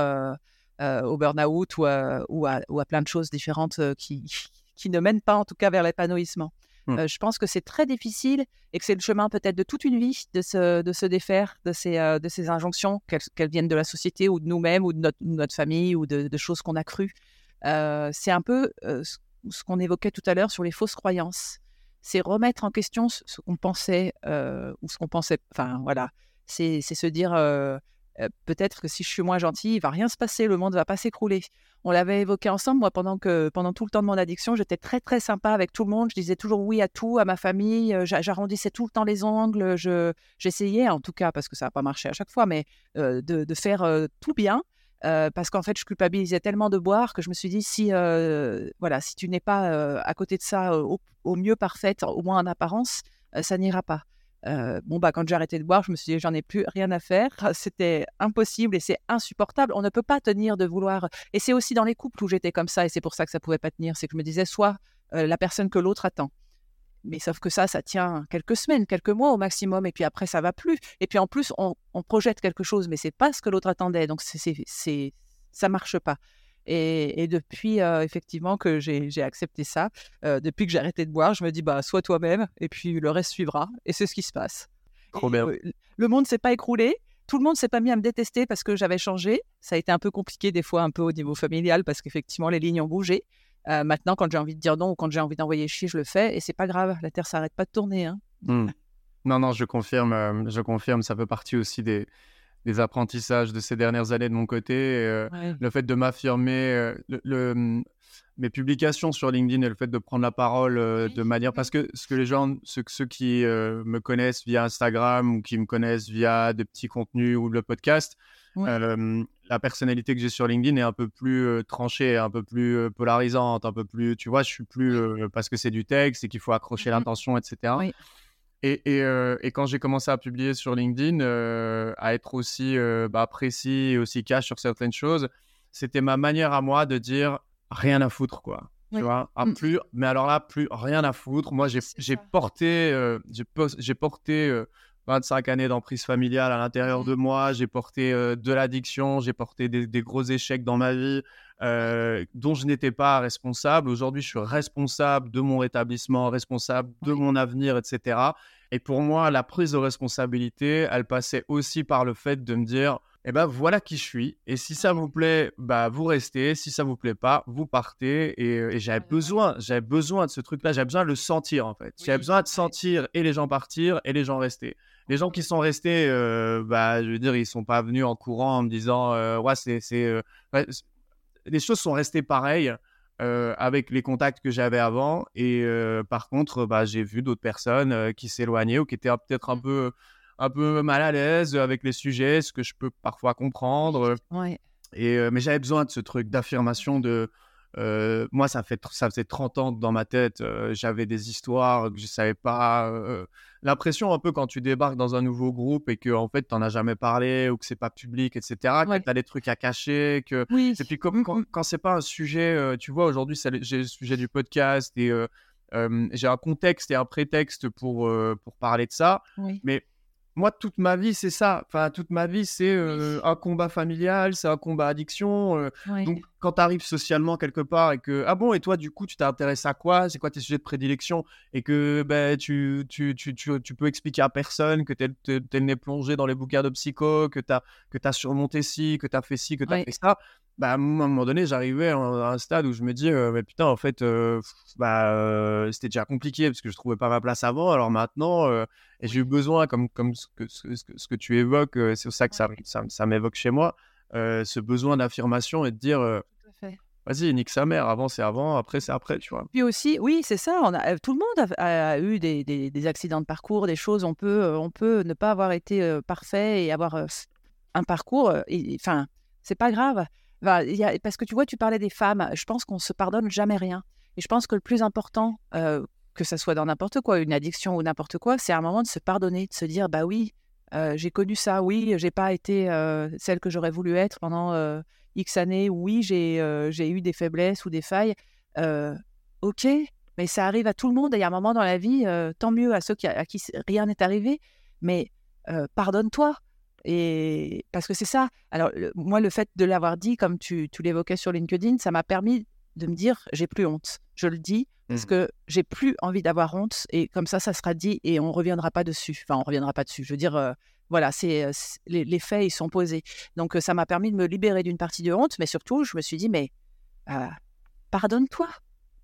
euh, au burn-out ou, ou, à, plein de choses différentes euh, qui, qui ne mènent pas en tout cas vers l'épanouissement. Mmh. Euh, je pense que c'est très difficile et que c'est le chemin peut-être de toute une vie de se, de se défaire de ces, de ces injonctions, qu'elles viennent de la société ou de nous-mêmes ou de notre, notre, famille ou de, choses qu'on a crues. c'est un peu ce, qu'on évoquait tout à l'heure sur les fausses croyances. C'est remettre en question ce, ce qu'on pensait ou ce qu'on pensait. Enfin, voilà. C'est se dire peut-être que si je suis moins gentil, il va rien se passer, le monde va pas s'écrouler. On l'avait évoqué ensemble, moi, pendant, que, pendant tout le temps de mon addiction, j'étais très, très sympa avec tout le monde. Je disais toujours oui à tout, à ma famille. J'arrondissais tout le temps les angles. J'essayais, en tout cas, parce que ça n'a pas marché à chaque fois, mais de, faire tout bien. Parce qu'en fait, je culpabilisais tellement de boire que je me suis dit si, voilà, si tu n'es pas à côté de ça au, mieux parfaite, au moins en apparence, ça n'ira pas bon, bah, quand j'ai arrêté de boire, je me suis dit, j'en ai plus rien à faire. C'était impossible et c'est insupportable. On ne peut pas tenir de vouloir. Et c'est aussi dans les couples où j'étais comme ça et c'est pour ça que ça pouvait pas tenir. C'est que je me disais, soit la personne que l'autre attend. Mais sauf que ça, ça tient quelques semaines, quelques mois au maximum, et puis après, ça va plus. Et puis en plus, on, projette quelque chose, mais c'est pas ce que l'autre attendait. Donc, c'est, c'est, ça marche pas. Et, depuis, effectivement, que j'ai accepté ça, depuis que j'ai arrêté de boire, je me dis, bah, sois toi-même, et puis le reste suivra. Et c'est ce qui se passe. Trop bien. le monde s'est pas écroulé. Tout le monde s'est pas mis à me détester parce que j'avais changé. Ça a été un peu compliqué des fois, un peu au niveau familial, parce qu'effectivement, les lignes ont bougé. Maintenant, quand j'ai envie de dire non ou quand j'ai envie d'envoyer chier, je le fais. Et c'est pas grave. La Terre s'arrête pas de tourner. Hein. Mmh. Non, non, je confirme. je confirme. Ça fait partie aussi des, des apprentissages de ces dernières années de mon côté. Euh, le fait de m'affirmer, euh, le, mes publications sur LinkedIn et le fait de prendre la parole euh, de manière. Parce que ce que les gens, ceux, ceux qui me connaissent via Instagram ou qui me connaissent via des petits contenus ou le podcast, la personnalité que j'ai sur LinkedIn est un peu plus tranchée, un peu plus polarisante, un peu plus. Tu vois, je suis plus. parce que c'est du texte et qu'il faut accrocher mmh l'intention, etc. Oui. Euh, et, quand j'ai commencé à publier sur LinkedIn, euh, à être aussi euh, bah, précis et aussi cash sur certaines choses, c'était ma manière à moi de dire rien à foutre, quoi. Tu vois, ah, mmh. plus, mais alors là, plus rien à foutre. Moi, j'ai porté, j'ai porté 25 années d'emprise familiale à l'intérieur de moi, j'ai porté de l'addiction, j'ai porté des, gros échecs dans ma vie dont je n'étais pas responsable. Aujourd'hui, je suis responsable de mon rétablissement, responsable de mon avenir, etc. Et pour moi, la prise de responsabilité, elle passait aussi par le fait de me dire, eh ben voilà qui je suis. Et si ça vous plaît, bah vous restez. Si ça vous plaît pas, vous partez. Et, j'avais besoin, j'avais besoin de ce truc-là. J'avais besoin de le sentir en fait. j'avais besoin de sentir et les gens partir et les gens rester. Les gens qui sont restés, bah je veux dire, ils sont pas venus en courant en me disant, ouais c'est, c'est, les choses sont restées pareilles. Euh, avec les contacts que j'avais avant. Et euh, par contre, bah, j'ai vu d'autres personnes euh, qui s'éloignaient ou qui étaient peut-être un mmh. peu, un peu mal à l'aise avec les sujets, ce que je peux parfois comprendre. Et, mais j'avais besoin de ce truc d'affirmation de euh, moi, ça, fait, ça faisait 30 ans dans ma tête, euh, j'avais des histoires que je savais pas. Euh, l'impression un peu quand tu débarques dans un nouveau groupe et que en fait, tu n'en as jamais parlé ou que c'est pas public, etc., que tu as des trucs à cacher. Que... Oui. Et puis comme, quand, quand c'est pas un sujet, tu vois, aujourd'hui, j'ai le sujet du podcast et j'ai un contexte et un prétexte pour, pour parler de ça. Mais moi, toute ma vie, c'est ça. Enfin, toute ma vie, c'est euh, un combat familial, c'est un combat addiction. Euh. Donc, quand tu arrives socialement quelque part et que, ah bon, et toi, du coup, tu t'intéresses à quoi? C'est quoi tes sujets de prédilection? Et que ben, tu, tu, tu, tu, peux expliquer à personne que tu es, es, né plongé dans les bouquins de psycho, que tu as, as surmonté ci, que tu as fait ci, que tu as fait ça. Bah, à un moment donné, j'arrivais à un stade où je me dis, mais putain, en fait, bah, c'était déjà compliqué parce que je trouvais pas ma place avant. Alors maintenant, et j'ai eu besoin, comme, comme ce, que, ce, ce que tu évoques, c'est ça que ça, ça, m'évoque chez moi, ce besoin d'affirmation et de dire, vas-y, nique sa mère. Avant, c'est avant, après, c'est après, tu vois. Puis aussi, oui, c'est ça. On a, tout le monde a, eu des, des, accidents de parcours, des choses. On peut, on peut ne pas avoir été parfait et avoir un parcours. Enfin, c'est pas grave. parce que tu vois, tu parlais des femmes. Je pense qu'on se pardonne jamais rien. Et je pense que le plus important, que ça soit dans n'importe quoi, une addiction ou n'importe quoi, c'est un moment de se pardonner, de se dire bah oui, j'ai connu ça, oui, j'ai pas été celle que j'aurais voulu être pendant X années, oui, j'ai eu des faiblesses ou des failles. ok, mais ça arrive à tout le monde. Et a un moment dans la vie, tant mieux à ceux qui, à qui rien n'est arrivé, mais pardonne-toi. Et parce que c'est ça. Alors, moi, le fait de l'avoir dit, comme tu, tu l'évoquais sur LinkedIn, ça m'a permis de me dire j'ai plus honte. Je le dis parce mmh. que j'ai plus envie d'avoir honte et comme ça, ça sera dit et on reviendra pas dessus. Enfin, on reviendra pas dessus. Je veux dire, euh, voilà, c'est euh, les, faits, ils sont posés. Donc, euh, ça m'a permis de me libérer d'une partie de honte, mais surtout, je me suis dit, mais pardonne-toi,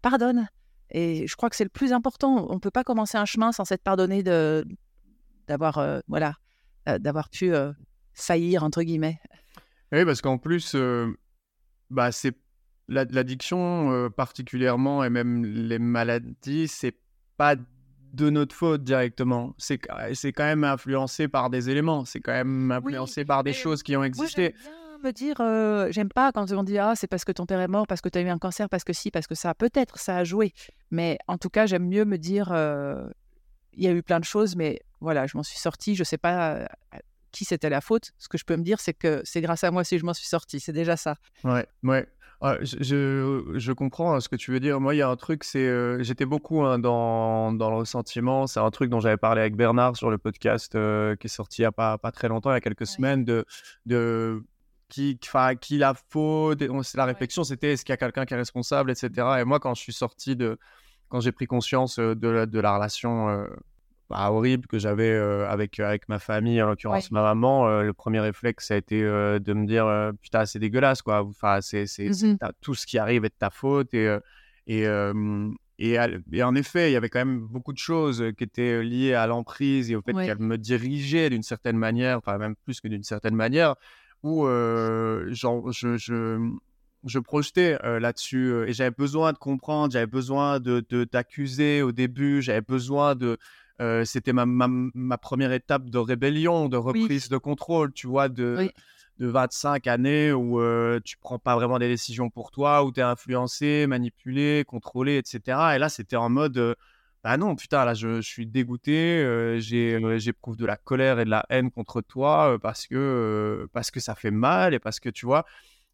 pardonne. Et je crois que c'est le plus important. On ne peut pas commencer un chemin sans s'être pardonné de d'avoir voilà d'avoir pu faillir entre guillemets. Oui, parce qu'en plus, bah, c'est l'addiction particulièrement et même les maladies, c'est pas de notre faute directement. C'est c'est quand même influencé par des éléments. C'est quand même influencé par des choses qui ont existé. me dire, j'aime pas quand on dit ah c'est parce que ton père est mort, parce que tu as eu un cancer, parce que si, parce que ça, peut-être ça a joué. Mais en tout cas, j'aime mieux me dire, il y a eu plein de choses, mais voilà, je m'en suis sortie. Je sais pas qui c'était la faute. Ce que je peux me dire, c'est que c'est grâce à moi si je m'en suis sortie. C'est déjà ça. Ouais, ouais. Ah, je, je, comprends hein, ce que tu veux dire. Moi, il y a un truc, c'est euh, j'étais beaucoup hein, dans, dans, le ressentiment. C'est un truc dont j'avais parlé avec Bernard sur le podcast euh, qui est sorti il n'y a pas, pas très longtemps, il y a quelques semaines, de, de qui, qui la faute. La réflexion, c'était est-ce qu'il y a quelqu'un qui est responsable, etc. Et moi, quand je suis sorti de, quand j'ai pris conscience euh, de, de la relation bah, horrible que j'avais avec, avec ma famille, en l'occurrence ma maman, le premier réflexe, ça a été de me dire Putain, c'est dégueulasse, quoi. Enfin, c'est, c'est, mmh tout ce qui arrive est de ta faute. Et, et, et, en effet, il y avait quand même beaucoup de choses qui étaient liées à l'emprise et au fait qu'elle me dirigeait d'une certaine manière, enfin, même plus que d'une certaine manière, où genre, je, je je projetais là-dessus et j'avais besoin de comprendre, j'avais besoin de, de t'accuser au début, j'avais besoin de, c'était ma, ma, première étape de rébellion, de reprise de contrôle, tu vois, de, de 25 années où tu prends pas vraiment des décisions pour toi, où tu es influencé, manipulé, contrôlé, etc. Et là, c'était en mode, bah non, putain, là, je, je suis dégoûté, j'éprouve de la colère et de la haine contre toi parce, que, parce que ça fait mal et parce que, tu vois,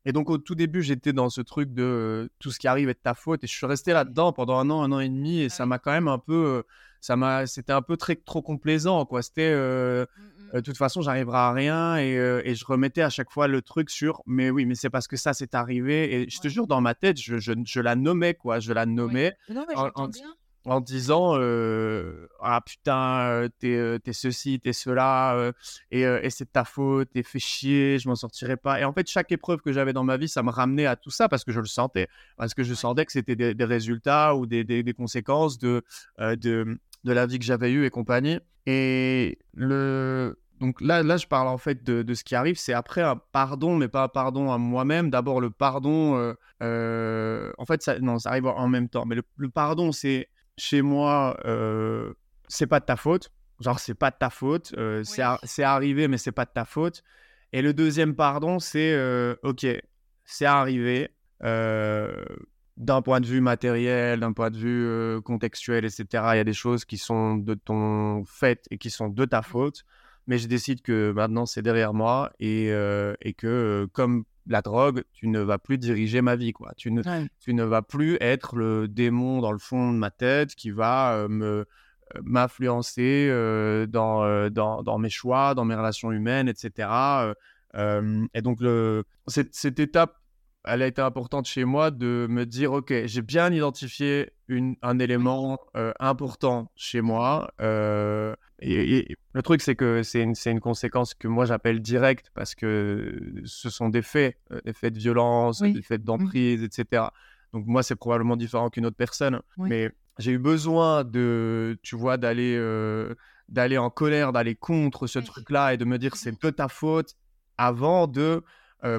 et donc, au tout début, j'étais dans ce truc de tout ce qui arrive est de ta faute. Et je suis resté là-dedans pendant un an, un an et demi. Et ça m'a quand même un peu ça m'a, c'était un peu très, trop complaisant, quoi. C'était, euh, mmh, mmh. de toute façon, j'arriverai à rien et, euh, et, je remettais à chaque fois le truc sur, mais oui, mais c'est parce que ça, c'est arrivé. Et je te jure, dans ma tête, je, je, je, la nommais, quoi. Je la nommais. Non, mais en, bien en disant ah putain t'es es ceci t'es cela et, et c'est ta faute t'es fait chier je m'en sortirai pas et en fait chaque épreuve que j'avais dans ma vie ça me ramenait à tout ça parce que je le sentais parce que je sentais que c'était des, résultats ou des, des, conséquences de, de de la vie que j'avais eue et compagnie et le donc là, là, je parle en fait de, de ce qui arrive. C'est après un pardon, mais pas un pardon à moi-même. D'abord, le pardon, en fait, ça, non, ça arrive en même temps. Mais le pardon, c'est chez moi, euh, c'est pas de ta faute. Genre, c'est pas de ta faute. Euh, c'est arrivé, mais c'est pas de ta faute. Et le deuxième pardon, c'est euh, ok, c'est arrivé. D'un point de vue matériel, d'un point de vue contextuel, etc., il y a des choses qui sont de ton fait et qui sont de ta faute. Mais je décide que maintenant, c'est derrière moi et, et que, comme la drogue, tu ne vas plus diriger ma vie, quoi. Tu ne, tu ne vas plus être le démon dans le fond de ma tête qui va euh, me euh, m'influencer euh, dans, dans, dans, mes choix, dans mes relations humaines, etc. et donc, le, cette, cette, étape, elle a été importante chez moi de me dire, OK, j'ai bien identifié une, un élément important chez moi. Et, le truc, c'est que c'est une, une, conséquence que moi j'appelle directe parce que ce sont des faits, euh, des faits de violence, des faits mmh. d'emprise, etc. Donc moi, c'est probablement différent qu'une autre personne. Mais j'ai eu besoin de, tu vois, d'aller euh, d'aller en colère, d'aller contre ce truc-là et de me dire c'est de ta faute avant de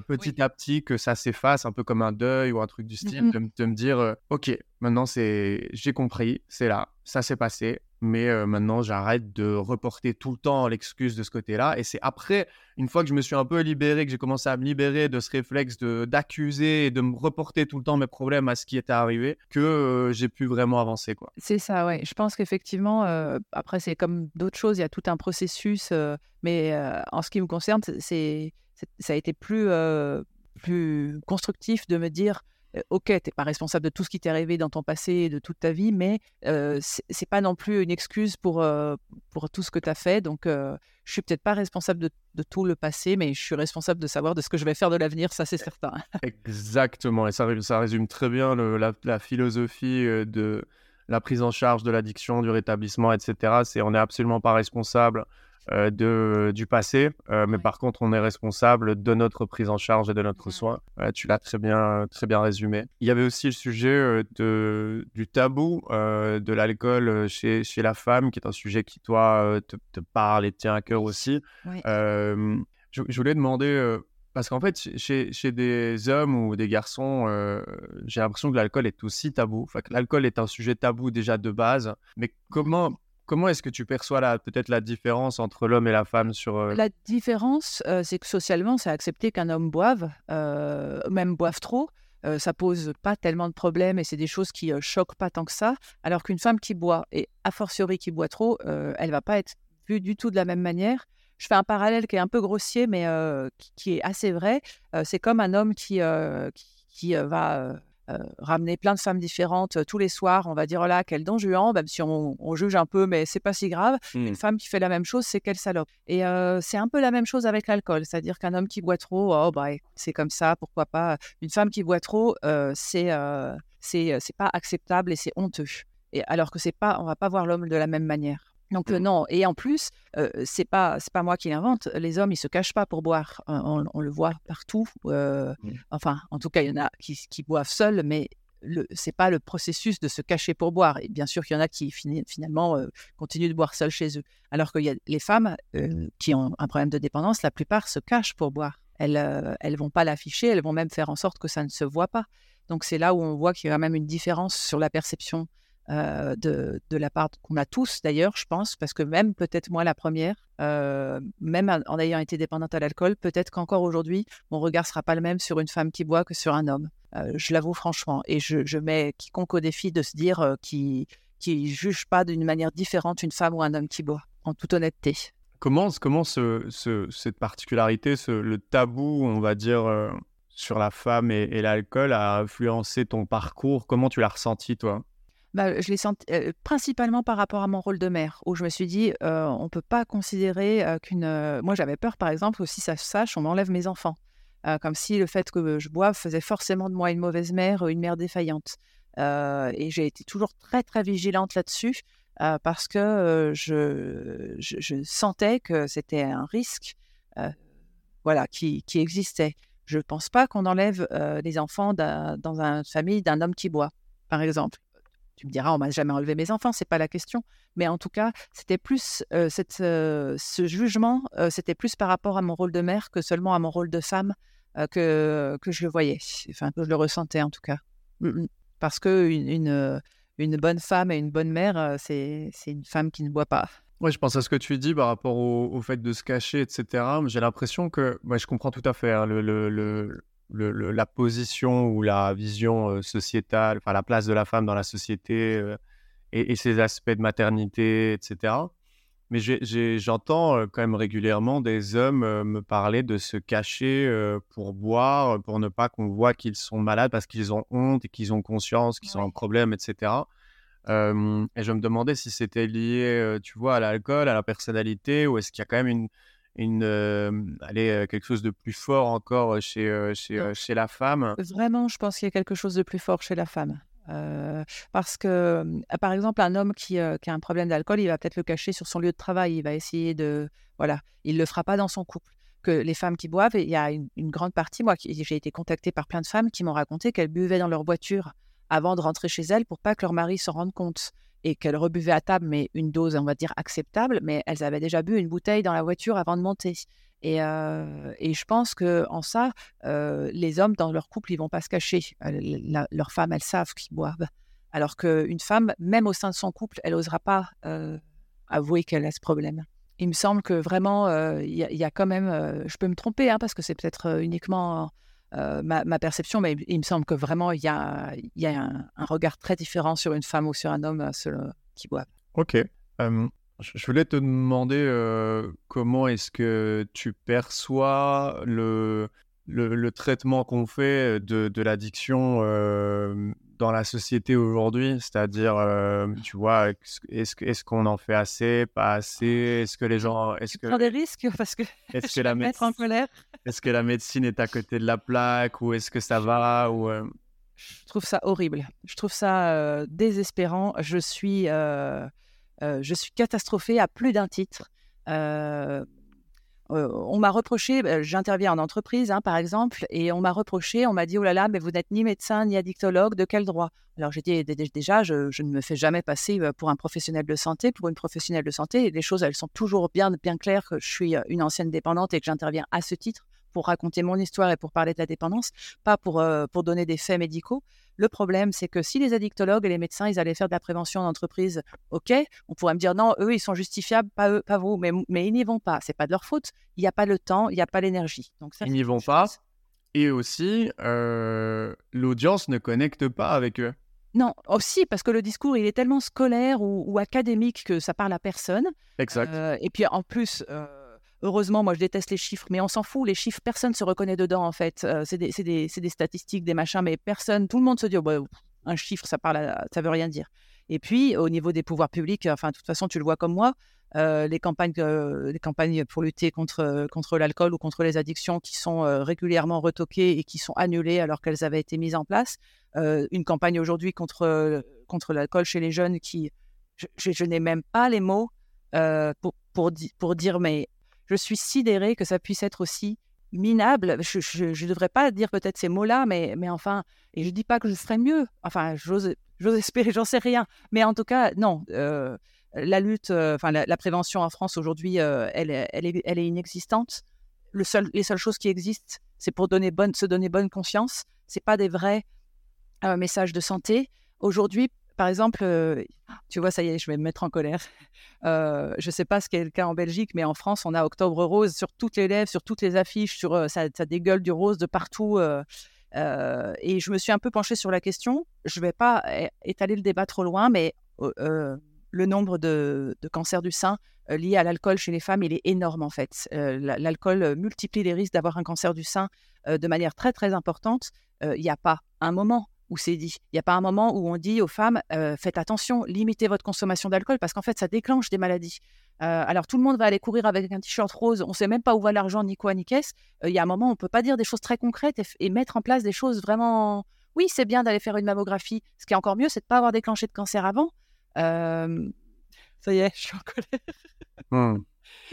petit à petit que ça s'efface, un peu comme un deuil ou un truc du style, de, de me dire, ok, maintenant c'est, j'ai compris, c'est là, ça s'est passé, mais maintenant j'arrête de reporter tout le temps l'excuse de ce côté-là. Et c'est après, une fois que je me suis un peu libéré, que j'ai commencé à me libérer de ce réflexe de, d'accuser et de me reporter tout le temps mes problèmes à ce qui était arrivé, que j'ai pu vraiment avancer. Quoi. C'est ça, ouais. Je pense qu'effectivement, après, c'est comme d'autres choses, il y a tout un processus, mais en ce qui me concerne, c'est, ça a été plus, plus constructif de me dire ok, tu n'es pas responsable de tout ce qui t'est arrivé dans ton passé, de toute ta vie, mais euh, c'est pas non plus une excuse pour, pour tout ce que tu as fait. Donc, je je suis peut-être pas responsable de, de, tout le passé, mais je suis responsable de savoir de ce que je vais faire de l'avenir, ça c'est certain. Exactement, et ça, ça résume très bien le, la, la, philosophie de la prise en charge de l'addiction, du rétablissement, etc. C'est on n'est absolument pas responsable euh, de, du passé, euh, mais par contre, on est responsable de notre prise en charge et de notre soin. Euh, tu l'as très bien, très bien résumé. Il y avait aussi le sujet de, du tabou de l'alcool chez, chez la femme, qui est un sujet qui, toi, te, te parle et te tient à cœur aussi. Je, je, voulais demander parce qu'en fait, chez, chez, des hommes ou des garçons, j'ai l'impression que l'alcool est aussi tabou. Enfin, l'alcool est un sujet tabou déjà de base. Mais comment, Comment est-ce que tu perçois peut-être la différence entre l'homme et la femme sur euh, La différence, euh, c'est que socialement, c'est accepté qu'un homme boive, euh, même boive trop. ça pose pas tellement de problèmes et c'est des choses qui choquent pas tant que ça. Alors qu'une femme qui boit et a fortiori qui boit trop, elle va pas être vue du tout de la même manière. Je fais un parallèle qui est un peu grossier, mais qui, est assez vrai. c'est comme un homme qui, qui va ramener plein de femmes différentes euh, tous les soirs, on va dire oh là quel don juan, même si on, juge un peu, mais c'est pas si grave. Une mmh. femme qui fait la même chose, c'est quelle salope. Et euh, c'est un peu la même chose avec l'alcool, c'est-à-dire qu'un homme qui boit trop, oh bah c'est comme ça, pourquoi pas. Une femme qui boit trop, c'est c'est pas acceptable et c'est honteux. Et alors que c'est pas, on va pas voir l'homme de la même manière. Donc mmh. non, et en plus, euh, c'est pas c'est pas moi qui l'invente. Les hommes, ils se cachent pas pour boire. On, le voit partout. Mmh. Enfin, en tout cas, il y en a qui, qui boivent seuls, mais ce c'est pas le processus de se cacher pour boire. Et bien sûr qu'il y en a qui finalement continuent de boire seuls chez eux. Alors qu'il y a les femmes qui ont un problème de dépendance, la plupart se cachent pour boire. Elles elles vont pas l'afficher, elles vont même faire en sorte que ça ne se voit pas. Donc c'est là où on voit qu'il y a quand même une différence sur la perception euh, de, de, la part qu'on a tous d'ailleurs, je pense, parce que même peut-être moi la première, euh, même en ayant été dépendante à l'alcool, peut-être qu'encore aujourd'hui, mon regard sera pas le même sur une femme qui boit que sur un homme. Euh, je l'avoue franchement, et je, je, mets quiconque au défi de se dire qui qui juge pas d'une manière différente une femme ou un homme qui boit, en toute honnêteté. Comment, comment ce, ce, cette particularité, ce, le tabou, on va dire, sur la femme et, et l'alcool a influencé ton parcours? Comment tu l'as ressenti, toi? Bah, je l'ai senti principalement par rapport à mon rôle de mère, où je me suis dit, on ne peut pas considérer qu'une. moi, j'avais peur, par exemple, aussi ça se sache, on m'enlève mes enfants. comme si le fait que je boive faisait forcément de moi une mauvaise mère, une mère défaillante. et j'ai été toujours très, très vigilante là-dessus, parce que je, je, sentais que c'était un risque voilà, qui, qui existait. Je ne pense pas qu'on enlève les enfants dans une famille d'un homme qui boit, par exemple. Tu me diras, on m'a jamais enlevé mes enfants, c'est pas la question. Mais en tout cas, c'était plus cette, ce jugement, c'était plus par rapport à mon rôle de mère que seulement à mon rôle de femme que, que je le voyais, enfin que je le ressentais en tout cas. Mmh, mmh. Parce que une, une, bonne femme et une bonne mère, c'est une femme qui ne boit pas. Oui, je pense à ce que tu dis par rapport au, fait de se cacher, etc. J'ai l'impression que, je comprends tout à fait hein, le, le, la position ou la vision sociétale, enfin la place de la femme dans la société et, ses aspects de maternité, etc. Mais j'entends quand même régulièrement des hommes me parler de se cacher pour boire, pour ne pas qu'on voit qu'ils sont malades parce qu'ils ont honte et qu'ils ont conscience qu'ils ont un problème, etc. et je me demandais si c'était lié, tu vois, à l'alcool, à la personnalité, ou est-ce qu'il y a quand même une, une, allez, quelque chose de plus fort encore chez, chez, chez, la femme? Vraiment, je pense qu'il y a quelque chose de plus fort chez la femme. parce que, par exemple, un homme qui, qui, a un problème d'alcool, il va peut-être le cacher sur son lieu de travail. Il va essayer de. Voilà, il ne le fera pas dans son couple. Que les femmes qui boivent, il y a une, une grande partie, moi, j'ai été contactée par plein de femmes qui m'ont raconté qu'elles buvaient dans leur voiture avant de rentrer chez elles pour pas que leur mari s'en rende compte et qu'elles rebuvaient à table, mais une dose, on va dire, acceptable, mais elles avaient déjà bu une bouteille dans la voiture avant de monter. Et, et, je pense que en ça, les hommes dans leur couple, ils vont pas se cacher. leurs femmes, elles savent qu'ils boivent. Alors qu'une femme, même au sein de son couple, elle n'osera pas avouer qu'elle a ce problème. Il me semble que vraiment, il y, a quand même, je peux me tromper, hein, parce que c'est peut-être uniquement ma, perception, mais il me semble que vraiment, il y a, un, regard très différent sur une femme ou sur un homme qui boivent. Ok. Je voulais te demander euh, comment est-ce que tu perçois le, le, traitement qu'on fait de, de l'addiction euh, dans la société aujourd'hui? C'est-à-dire, euh, tu vois, est-ce, est-ce qu'on en fait assez, pas assez? Est-ce que les gens... Est-ce que, des risques parce que est-ce que la médecine, en colère. Est-ce que la médecine est à côté de la plaque ou est-ce que ça va ou, Je trouve ça horrible. Je trouve ça désespérant. Je suis je suis catastrophée à plus d'un titre. On m'a reproché, bah, j'interviens en entreprise hein, par exemple, et on m'a reproché, on m'a dit oh là là, mais vous n'êtes ni médecin ni addictologue, de quel droit? Alors j'ai dit déjà, je, ne me fais jamais passer pour un professionnel de santé, pour une professionnelle de santé. les choses, elles sont toujours bien, bien claires que je suis une ancienne dépendante et que j'interviens à ce titre pour raconter mon histoire et pour parler de la dépendance, pas pour, pour donner des faits médicaux. Le problème, c'est que si les addictologues et les médecins, ils allaient faire de la prévention en entreprise, ok, on pourrait me dire non, eux, ils sont justifiables, pas eux, pas vous, mais, mais ils n'y vont pas. C'est pas de leur faute. Il n'y a pas le temps, il n'y a pas l'énergie. Donc ils n'y vont pas. Et aussi, euh, l'audience ne connecte pas avec eux. Non, aussi parce que le discours il est tellement scolaire ou, académique que ça parle à personne. Exact. Euh, et puis en plus. Euh, Heureusement, moi, je déteste les chiffres, mais on s'en fout. Les chiffres, personne ne se reconnaît dedans, en fait. Euh, c'est des, statistiques, des machins, mais personne, tout le monde se dit, oh, bah, un chiffre, ça parle, veut rien dire. Et puis, au niveau des pouvoirs publics, enfin, de toute façon, tu le vois comme moi, euh, les, campagnes, euh, les campagnes pour lutter contre, contre l'alcool ou contre les addictions qui sont régulièrement retoquées et qui sont annulées alors qu'elles avaient été mises en place. une campagne aujourd'hui contre, contre l'alcool chez les jeunes qui, je, n'ai même pas les mots pour, pour dire, mais je suis sidérée que ça puisse être aussi minable. Je ne devrais pas dire peut-être ces mots-là, mais, mais enfin, et je ne dis pas que je ferais mieux. Enfin, j'ose espérer, j'en sais rien. Mais en tout cas, non. Euh, la lutte, euh, enfin, la, prévention en France aujourd'hui, euh, elle, elle, est, elle est inexistante. Le seul, les seules choses qui existent, c'est pour donner bonne, se donner bonne conscience. C'est pas des vrais messages de santé. Aujourd'hui, par exemple, tu vois, ça y est, je vais me mettre en colère. je ne sais pas ce qu'est le cas en Belgique, mais en France, on a Octobre Rose sur toutes les lèvres, sur toutes les affiches, sur, ça, ça dégueule du rose de partout. et je me suis un peu penchée sur la question. Je ne vais pas étaler le débat trop loin, mais le nombre de, cancers du sein liés à l'alcool chez les femmes, il est énorme en fait. l'alcool multiplie les risques d'avoir un cancer du sein de manière très très importante. Il n'y a pas un moment où c'est dit. Il n'y a pas un moment où on dit aux femmes euh, faites attention, limitez votre consommation d'alcool parce qu'en fait, ça déclenche des maladies. Euh, alors, tout le monde va aller courir avec un t-shirt rose, on ne sait même pas où va l'argent, ni quoi, ni qu'est-ce. Euh, il y a un moment où on ne peut pas dire des choses très concrètes et, mettre en place des choses vraiment. Oui, c'est bien d'aller faire une mammographie. Ce qui est encore mieux, c'est de ne pas avoir déclenché de cancer avant. Ça y est, je suis en colère. Mmh.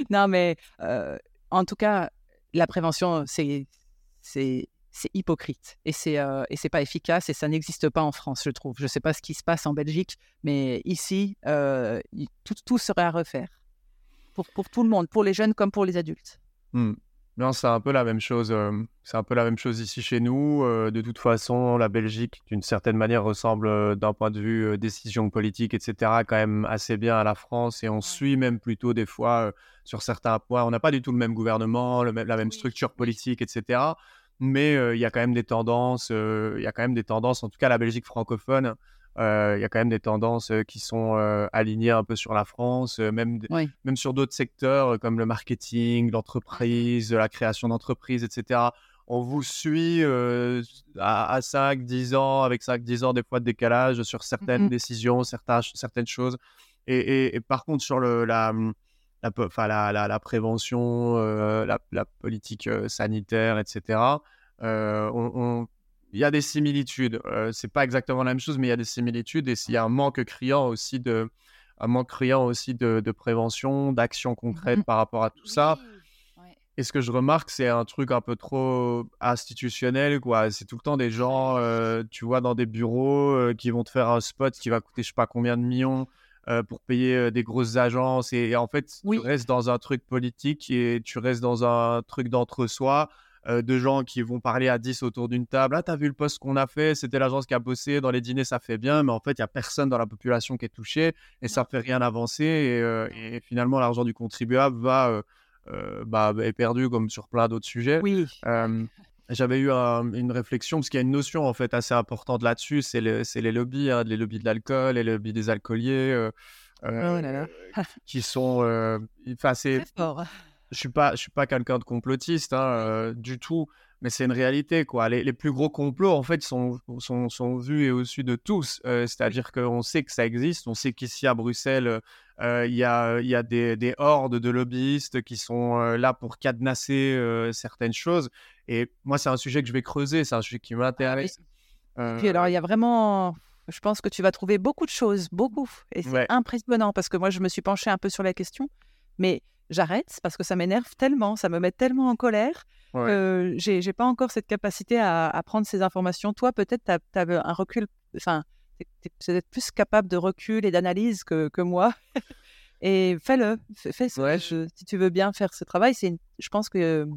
Non, mais en tout cas, la prévention, c'est c'est hypocrite et c'est euh, et c'est pas efficace et ça n'existe pas en France, je trouve. Je sais pas ce qui se passe en Belgique, mais ici, euh, tout, tout, serait à refaire pour, pour, tout le monde, pour les jeunes comme pour les adultes. Mmh. Non, c'est un peu la même chose. Euh, c'est un peu la même chose ici chez nous. de toute façon, la Belgique, d'une certaine manière, ressemble d'un point de vue décision politique, etc., quand même assez bien à la France. Et on suit même plutôt des fois sur certains points. On n'a pas du tout le même gouvernement, le même, la même structure politique, etc mais il y a quand même des tendances, il y a quand même des tendances, en tout cas la Belgique francophone, il y a quand même des tendances qui sont alignées un peu sur la France, même, même sur d'autres secteurs comme le marketing, l'entreprise, la création d'entreprises, etc. On vous suit à, 5, 10 ans, avec 5, 10 ans des fois de décalage sur certaines mmh décisions, certaines, certaines choses. Et, et, par contre, sur le, la, mmh, la, la, prévention, euh, la, politique euh, sanitaire, etc. Euh, il y a des similitudes. c'est pas exactement la même chose, mais il y a des similitudes et il y a un manque criant aussi de, un manque criant aussi de, prévention, d'action concrète mmh par rapport à tout ça. Et ce que je remarque, c'est un truc un peu trop institutionnel, quoi. C'est tout le temps des gens, tu vois, dans des bureaux qui vont te faire un spot qui va coûter je sais pas combien de millions pour payer des grosses agences. Et, en fait, tu restes dans un truc politique et tu restes dans un truc d'entre-soi. de gens qui vont parler à 10 autour d'une table. Ah, t'as vu le poste qu'on a fait? C'était l'agence qui a bossé. Dans les dîners, ça fait bien. Mais en fait, il n'y a personne dans la population qui est touché et ça ne fait rien avancer. Et, et finalement, l'argent du contribuable va euh, bah, est perdu comme sur plein d'autres sujets. Oui. J'avais eu une réflexion, parce qu'il y a une notion en fait assez importante là-dessus, c'est les lobbies, hein, les lobbies de l'alcool les lobbies des alcooliers, euh, oh euh, qui sont... Enfin, c'est... Je suis pas, je suis pas quelqu'un de complotiste hein, du tout, mais c'est une réalité quoi. Les, les, plus gros complots en fait sont, sont, sont vus et au-dessus de tous. C'est-à-dire qu'on sait que ça existe, on sait qu'ici à Bruxelles, euh, il y a, y a des, des, hordes de lobbyistes qui sont euh, là pour cadenasser euh, certaines choses. Et moi, c'est un sujet que je vais creuser, c'est un sujet qui m'intéresse. Ah, puis alors, il y a vraiment, je pense que tu vas trouver beaucoup de choses, beaucoup. Et c'est impressionnant parce que moi, je me suis penchée un peu sur la question, mais j'arrête parce que ça m'énerve tellement, ça me met tellement en colère que j'ai pas encore cette capacité à, à, prendre ces informations. Toi, peut-être, tu as, un recul, enfin, tu es plus capable de recul et d'analyse que, que moi. et fais-le. Fais, si tu veux bien faire ce travail. C'est je pense que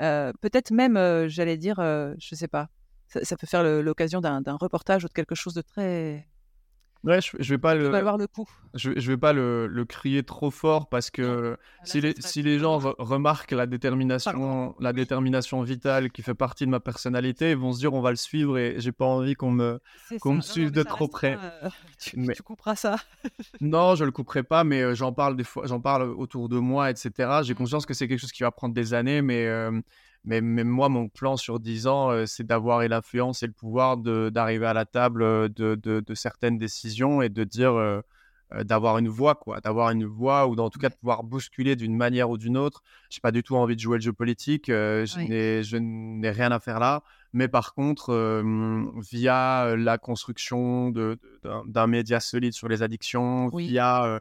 euh, peut-être même, euh, j'allais dire, euh, je sais pas, ça, ça peut faire l'occasion d'un reportage ou de quelque chose de très Ouais, je, je vais pas le. le coup. Je, je vais pas le, le, crier trop fort parce que si, les, si les gens remarquent la détermination, la détermination vitale qui fait partie de ma personnalité, ils vont se dire on va le suivre et j'ai pas envie qu'on me, qu'on me suive de trop près. Euh, tu, mais... tu, couperas ça. non, je le couperai pas, mais euh, j'en parle des fois, j'en parle autour de moi, etc. J'ai mmh. conscience que c'est quelque chose qui va prendre des années, mais euh, mais, moi, mon plan sur 10 ans, euh, c'est d'avoir l'influence et le pouvoir d'arriver à la table euh, de, de, certaines décisions et de dire, euh, d'avoir une voix, quoi. D'avoir une voix ou en tout cas de pouvoir bousculer d'une manière ou d'une autre. Je n'ai pas du tout envie de jouer le jeu politique. Je n'ai rien à faire là. Mais par contre, via la construction d'un média solide sur les addictions, via euh,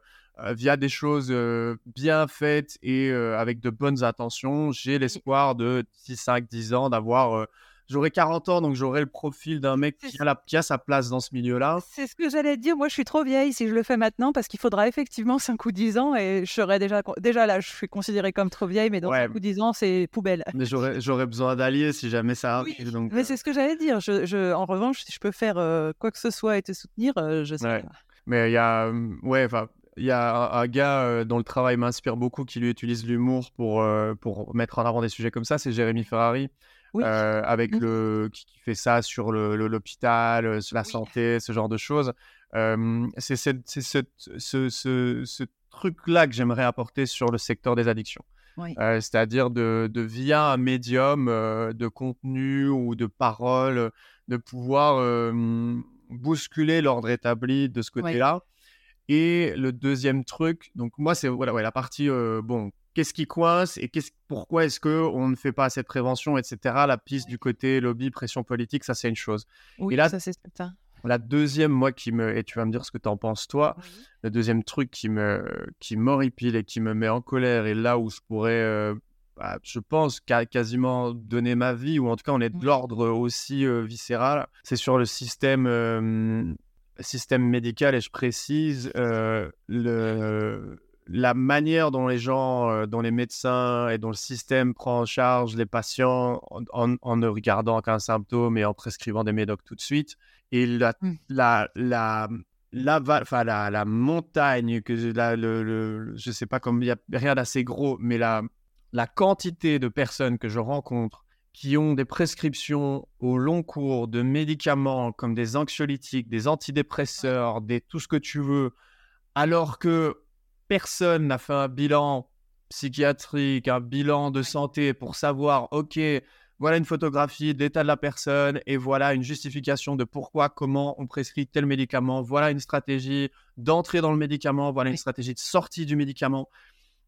via des choses euh, bien faites et euh, avec de bonnes intentions, j'ai l'espoir de 6, 5, 10 ans d'avoir j'aurai 40 ans, donc j'aurai le profil d'un mec qui a, qui a, sa place dans ce milieu-là. C'est ce que j'allais dire. Moi, je suis trop vieille si je le fais maintenant parce qu'il faudra effectivement 5 ou 10 ans et je serai déjà, déjà là, je suis considérée comme trop vieille, mais dans 5 ou 10 ans, c'est poubelle. Mais j'aurais besoin d'alliés si jamais ça arrive. donc, mais c'est ce que j'allais dire. Je, je, en revanche, si je peux faire quoi que ce soit et te soutenir, je sais pas. Mais il y a, ouais, enfin, il y a un, gars euh, dont le travail m'inspire beaucoup qui lui utilise l'humour pour, euh, pour mettre en avant des sujets comme ça, c'est Jérémy Ferrari. Euh, avec mmh. le qui, fait ça sur l'hôpital, le, la santé, ce genre de choses. c'est ce, ce, ce truc-là que j'aimerais apporter sur le secteur des addictions. C'est-à-dire de, de, via un médium de contenu ou de parole, de pouvoir bousculer l'ordre établi de ce côté-là. Et le deuxième truc, donc moi, c'est voilà, ouais, la partie, euh, bon, qu'est-ce qui coince et qu'est-ce, pourquoi est-ce qu'on ne fait pas assez de prévention, etc. La piste du côté lobby, pression politique, ça, c'est une chose. Oui, et là, ça, c'est ça. La deuxième, moi, qui me, et tu vas me dire ce que tu en penses, toi, le deuxième truc qui me, qui m'horripile et qui me met en colère, et là où je pourrais, euh, bah, je pense, quasiment donner ma vie, ou en tout cas, on est de l'ordre aussi euh, viscéral, c'est sur le système système médical, et je précise, euh, le, la manière dont les gens, euh, dont les médecins et dont le système prend en charge les patients en, ne regardant qu'un symptôme et en prescrivant des médocs tout de suite. Et la, mmh. la, la, la, enfin, la, la montagne, que la, le, le, je sais pas comme il n'y a rien d'assez gros, mais la, la quantité de personnes que je rencontre qui ont des prescriptions au long cours de médicaments comme des anxiolytiques, des antidépresseurs, des tout ce que tu veux, alors que personne n'a fait un bilan psychiatrique, un bilan de santé pour savoir, OK, voilà une photographie de l'état de la personne et voilà une justification de pourquoi, comment on prescrit tel médicament, voilà une stratégie d'entrée dans le médicament, voilà une stratégie de sortie du médicament.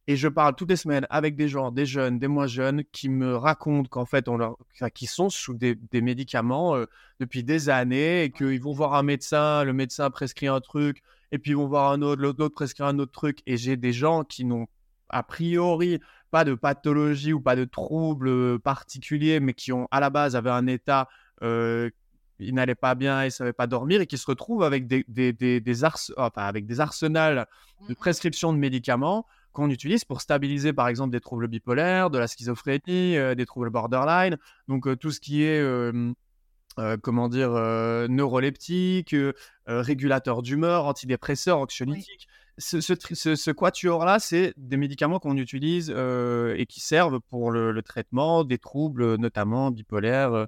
Et je parle toutes les semaines avec des gens, des jeunes, des moins jeunes, qui me racontent qu'en fait, on leur, sont sous des, médicaments euh, depuis des années et qu'ils vont voir un médecin, le médecin prescrit un truc, et puis ils vont voir un autre, l'autre prescrit un autre truc. Et j'ai des gens qui n'ont a priori pas de pathologie ou pas de troubles euh, particuliers, mais qui ont à la base avaient un état euh, il n'allait pas bien, il savait pas dormir et qui se retrouve avec des, des, des, avec des arsenals de mmh prescription de médicaments qu'on utilise pour stabiliser par exemple des troubles bipolaires, de la schizophrénie, euh, des troubles borderline, donc euh, tout ce qui est euh, comment dire neuroleptique, régulateur d'humeur, antidépresseur, anxiolytique. Ce, ce, quatuor-là, c'est des médicaments qu'on utilise et qui servent pour le, traitement des troubles, notamment bipolaires,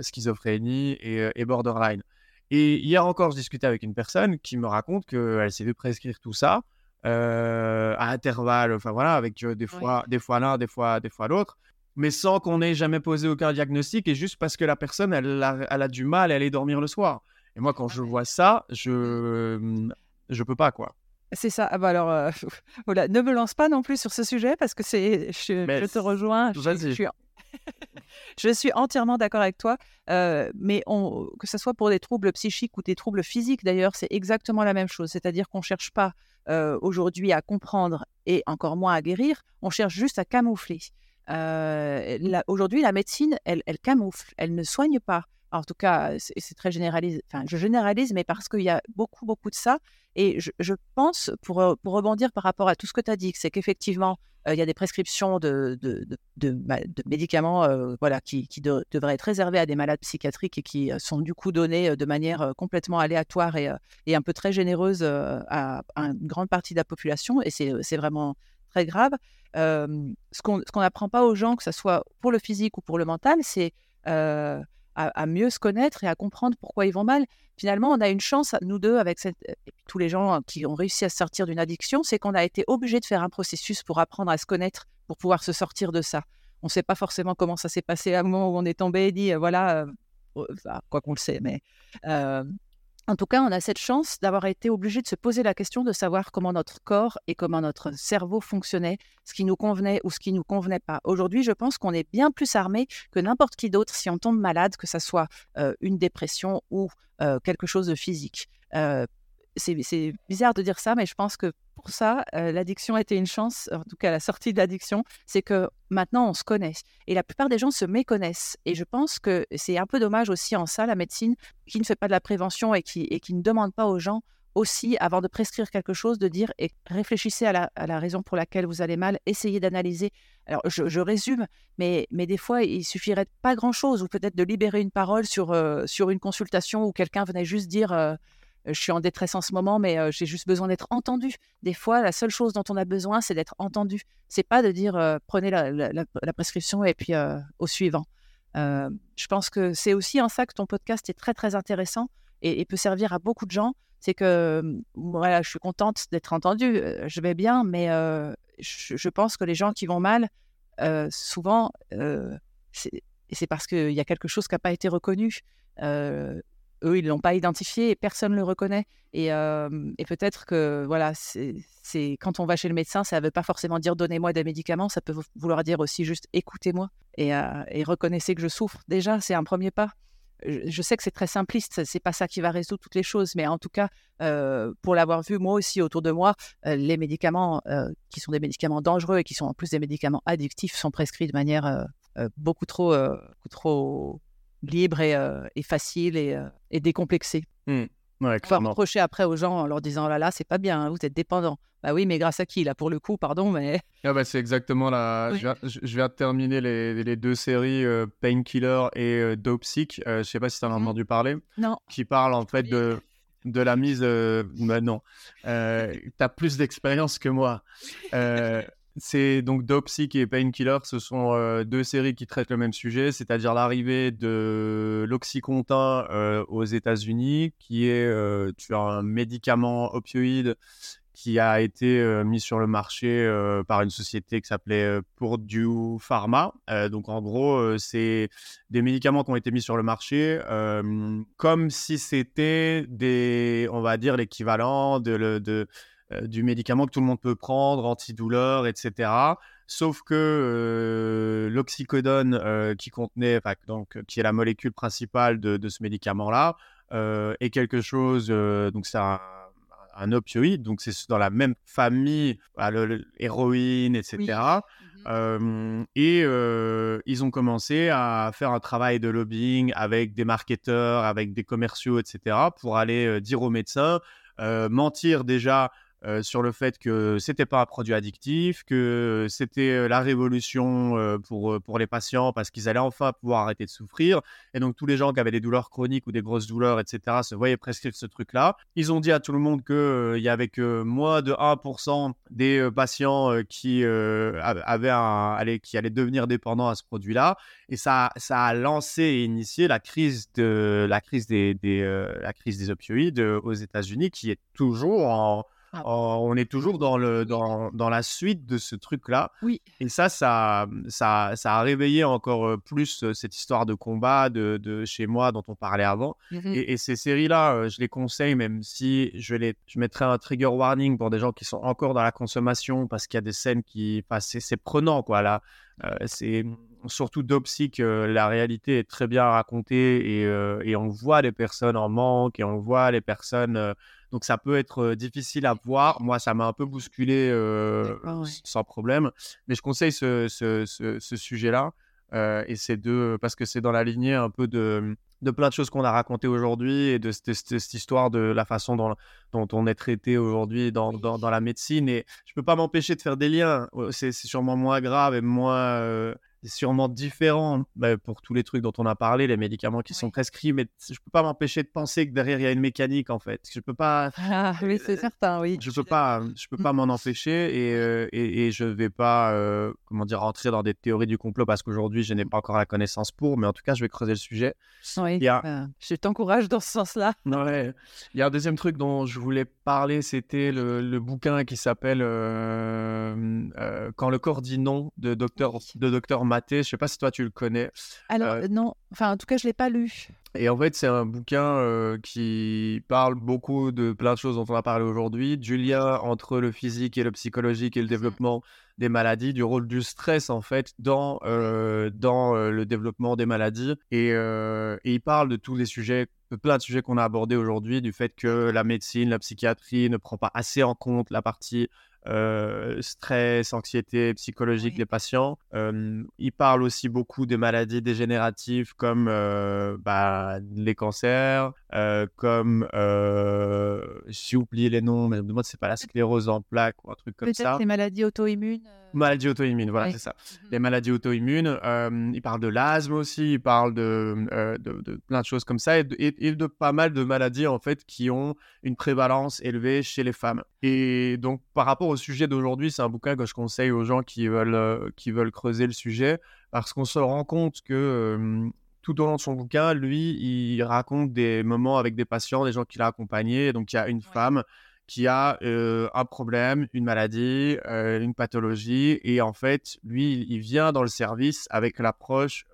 schizophrénie et, et, borderline. Et hier encore, je discutais avec une personne qui me raconte qu'elle s'est vu prescrire tout ça euh, à intervalles, enfin voilà, avec des fois, des fois l'un, des fois, des fois l'autre, mais sans qu'on ait jamais posé aucun diagnostic et juste parce que la personne, elle a, elle a du mal à aller dormir le soir. Et moi, quand je vois ça, je, mmh, je peux pas quoi. C'est ça. Ah bah alors, voilà, ne me lance pas non plus sur ce sujet parce que c'est, je, te rejoins. Je, suis, je suis entièrement d'accord avec toi. mais on, que ce soit pour des troubles psychiques ou des troubles physiques d'ailleurs, c'est exactement la même chose. C'est-à-dire qu'on cherche pas aujourd'hui à comprendre et encore moins à guérir, on cherche juste à camoufler. aujourd'hui, la médecine, elle, camoufle, elle ne soigne pas. En tout cas, c'est très généralisé. Enfin, je généralise, mais parce qu'il y a beaucoup, beaucoup de ça. Et je, pense, pour, rebondir par rapport à tout ce que tu as dit, c'est qu'effectivement, il y a des prescriptions de, médicaments voilà, qui, devraient être réservés à des malades psychiatriques et qui sont du coup donnés de manière complètement aléatoire et, un peu très généreuse à, une grande partie de la population. Et c'est vraiment très grave. ce qu'on n'apprend pas aux gens, que ce soit pour le physique ou pour le mental, c'est à, mieux se connaître et à comprendre pourquoi ils vont mal. Finalement, on a une chance, nous deux, avec tous les gens qui ont réussi à sortir d'une addiction, c'est qu'on a été obligé de faire un processus pour apprendre à se connaître, pour pouvoir se sortir de ça. On ne sait pas forcément comment ça s'est passé à un moment où on est tombé et dit, voilà, euh, quoi qu'on le sait, mais euh, en tout cas, on a cette chance d'avoir été obligé de se poser la question de savoir comment notre corps et comment notre cerveau fonctionnait, ce qui nous convenait ou ce qui nous convenait pas. Aujourd'hui, je pense qu'on est bien plus armé que n'importe qui d'autre si on tombe malade, que ce soit euh, une dépression ou euh, quelque chose de physique. Euh, c'est bizarre de dire ça, mais je pense que pour ça, l'addiction était une chance, en tout cas la sortie de l'addiction, c'est que maintenant on se connaît. Et la plupart des gens se méconnaissent. Et je pense que c'est un peu dommage aussi en ça, la médecine, qui ne fait pas de la prévention et qui, ne demande pas aux gens aussi, avant de prescrire quelque chose, de dire et réfléchissez à la, raison pour laquelle vous allez mal, essayez d'analyser. Alors, je, résume, mais, des fois, il suffirait pas grand-chose, ou peut-être de libérer une parole sur, une consultation où quelqu'un venait juste dire je suis en détresse en ce moment, mais j'ai juste besoin d'être entendu. Des fois, la seule chose dont on a besoin, c'est d'être entendu. C'est pas de dire prenez la, prescription et puis au suivant. je pense que c'est aussi en ça que ton podcast est très très intéressant et, peut servir à beaucoup de gens. C'est que voilà, je suis contente d'être entendue, je vais bien, mais je, pense que les gens qui vont mal, souvent, c'est parce qu'il y a quelque chose qui n'a pas été reconnu eux, ils ne l'ont pas identifié et personne ne le reconnaît. Et, peut-être que voilà, c'est quand on va chez le médecin, ça ne veut pas forcément dire donnez-moi des médicaments, ça peut vouloir dire aussi juste écoutez-moi et, et, reconnaissez que je souffre. Déjà, c'est un premier pas. Je, sais que c'est très simpliste, c'est pas ça qui va résoudre toutes les choses, mais en tout cas, pour l'avoir vu moi aussi autour de moi, les médicaments qui sont des médicaments dangereux et qui sont en plus des médicaments addictifs sont prescrits de manière beaucoup trop, beaucoup trop libre et, euh, et facile et, euh, et décomplexé. Mmh. Ouais, Faut reprocher après aux gens en leur disant oh là là, c'est pas bien, hein, vous êtes dépendant. Bah oui, mais grâce à qui? Là pour le coup, pardon, mais. Ah bah c'est exactement la. Je, viens, de terminer les, les deux séries euh, Painkiller et Dope Sick. je sais pas si tu en as mmh entendu parler. Non. Qui parlent en fait de de la mise. Bah non, tu as plus d'expérience que moi. C'est donc Dopesick et Painkiller, ce sont euh, deux séries qui traitent le même sujet, c'est-à-dire l'arrivée de l'oxycontin euh, aux États-Unis, qui est euh, un médicament opioïde qui a été mis sur le marché par une société qui s'appelait Purdue Pharma. donc en gros, c'est des médicaments qui ont été mis sur le marché comme si c'était des, on va dire, l'équivalent de, du médicament que tout le monde peut prendre, antidouleur, etc. Sauf que euh, l'oxycodone euh, qui contenait, donc qui est la molécule principale de, ce médicament-là, est quelque chose. donc c'est un, opioïde, donc c'est dans la même famille, l'héroïne, etc. Euh, et euh, ils ont commencé à faire un travail de lobbying avec des marketeurs, avec des commerciaux, etc., pour aller euh, dire aux médecins, mentir déjà euh, sur le fait que c'était pas un produit addictif, que c'était euh, la révolution euh, pour, pour les patients parce qu'ils allaient enfin pouvoir arrêter de souffrir. Et donc tous les gens qui avaient des douleurs chroniques ou des grosses douleurs, etc., se voyaient prescrire ce truc-là. Ils ont dit à tout le monde qu'il y avait que moins de 1% des patients qui, avaient un, qui allaient devenir dépendants à ce produit-là. Et ça, ça a lancé et initié la crise, de, la crise, des, des la crise des opioïdes aux États-Unis qui est toujours en ah on est toujours dans, le, dans, dans la suite de ce truc-là. Oui. Et ça, ça, ça, ça a réveillé encore plus cette histoire de combat de, de chez moi dont on parlait avant. Mmh et, ces séries-là, je les conseille, même si je, les, je mettrais un trigger warning pour des gens qui sont encore dans la consommation parce qu'il y a des scènes qui. passent c'est prenant, quoi. Là, c'est surtout Dopsic, la réalité est très bien racontée et, et, on voit les personnes en manque et on voit les personnes donc ça peut être difficile à voir. Moi, ça m'a un peu bousculé sans problème. Mais je conseille ce, sujet-là. et c'est de parce que c'est dans la lignée un peu de, de plein de choses qu'on a racontées aujourd'hui et de, cette histoire de la façon dont, dont on est traité aujourd'hui dans, dans, dans, la médecine. Et je peux pas m'empêcher de faire des liens. C'est sûrement moins grave et moins sûrement différent bah, pour tous les trucs dont on a parlé, les médicaments qui sont prescrits, mais je peux pas m'empêcher de penser que derrière il y a une mécanique en fait. Je peux pas. Ah, oui, c'est certain, oui. Je peux pas, je peux pas m'en empêcher et, euh, et, et, je vais pas, euh, comment dire, rentrer dans des théories du complot parce qu'aujourd'hui je n'ai pas encore la connaissance pour, mais en tout cas je vais creuser le sujet. Oui. Bah, je t'encourage dans ce sens-là. Ouais. Il y a un deuxième truc dont je voulais parler, c'était le, bouquin qui s'appelle euh, Quand le corps dit non de docteur de docteur Maté. Je sais pas si toi tu le connais. Alors euh, non, enfin en tout cas je l'ai pas lu. Et en fait c'est un bouquin euh, qui parle beaucoup de plein de choses dont on a parlé aujourd'hui, du lien entre le physique et le psychologique et le développement des maladies, du rôle du stress en fait dans euh, dans le développement des maladies et, et, il parle de tous les sujets plein de sujets qu'on a abordés aujourd'hui, du fait que la médecine, la psychiatrie ne prend pas assez en compte la partie euh, stress, anxiété psychologique des patients. Euh, il parle aussi beaucoup des maladies dégénératives comme euh, bah, les cancers, comme, j'ai oublié les noms, mais moi c'est pas la sclérose en plaques ou un truc comme ça. Peut-être les maladies auto-immunes. Maladies auto-immunes, voilà, c'est ça. Mmh les maladies auto-immunes. il parle de l'asthme aussi, il parle de, de, plein de choses comme ça et et de, pas mal de maladies en fait qui ont une prévalence élevée chez les femmes. Et donc par rapport au sujet d'aujourd'hui, c'est un bouquin que je conseille aux gens qui veulent, euh, qui veulent creuser le sujet, parce qu'on se rend compte que tout au long de son bouquin, lui, il raconte des moments avec des patients, des gens qu'il a accompagnés. Donc, il y a une femme qui a euh, un problème, une maladie, euh, une pathologie, et en fait, lui, il vient dans le service avec l'approche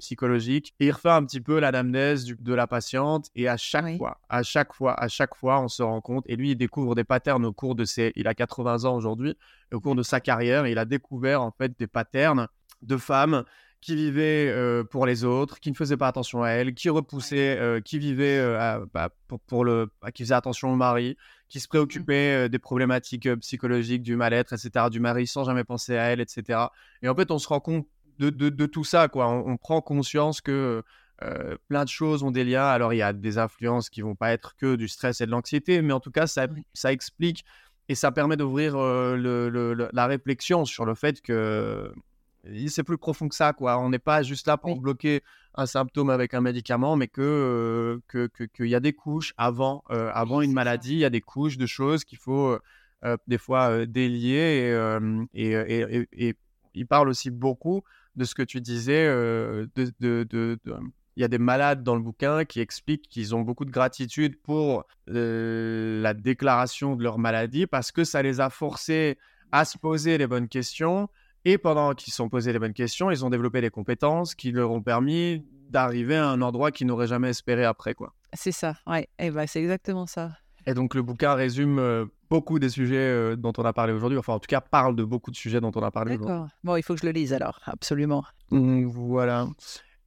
psychologique et il refait un petit peu l'anamnèse de la patiente et à chaque fois, à chaque fois, à chaque fois, on se rend compte et lui il découvre des patterns au cours de ses, il a 80 ans aujourd'hui, au cours de sa carrière, il a découvert en fait des patterns de femmes qui vivaient euh, pour les autres, qui ne faisaient pas attention à elles, qui repoussaient, euh, qui vivaient euh, bah, pour, le, qui faisaient attention au mari, qui se mmh. préoccupaient des problématiques psychologiques, du mal-être, etc., du mari sans jamais penser à elle, etc. Et en fait, on se rend compte de, tout ça. Quoi. On, prend conscience que plein de choses ont des liens. Alors, il y a des influences qui vont pas être que du stress et de l'anxiété, mais en tout cas, ça, ça explique et ça permet d'ouvrir le, la réflexion sur le fait que c'est plus profond que ça. Quoi. On n'est pas juste là pour bloquer un symptôme avec un médicament, mais que qu'il que, que, y a des couches avant, euh, avant une maladie, il y a des couches de choses qu'il faut des fois délier et, et, et, il parle aussi beaucoup de ce que tu disais, euh, de, il y a des malades dans le bouquin qui expliquent qu'ils ont beaucoup de gratitude pour euh, la déclaration de leur maladie parce que ça les a forcés à se poser les bonnes questions. Et pendant qu'ils se sont posés les bonnes questions, ils ont développé des compétences qui leur ont permis d'arriver à un endroit qu'ils n'auraient jamais espéré après. quoi. C'est ça, ouais. Et bah, c'est exactement ça. Et donc le bouquin résume euh, beaucoup des sujets euh, dont on a parlé aujourd'hui, enfin en tout cas parle de beaucoup de sujets dont on a parlé. D'accord. Bon, il faut que je le lise alors, absolument. Mmh, voilà.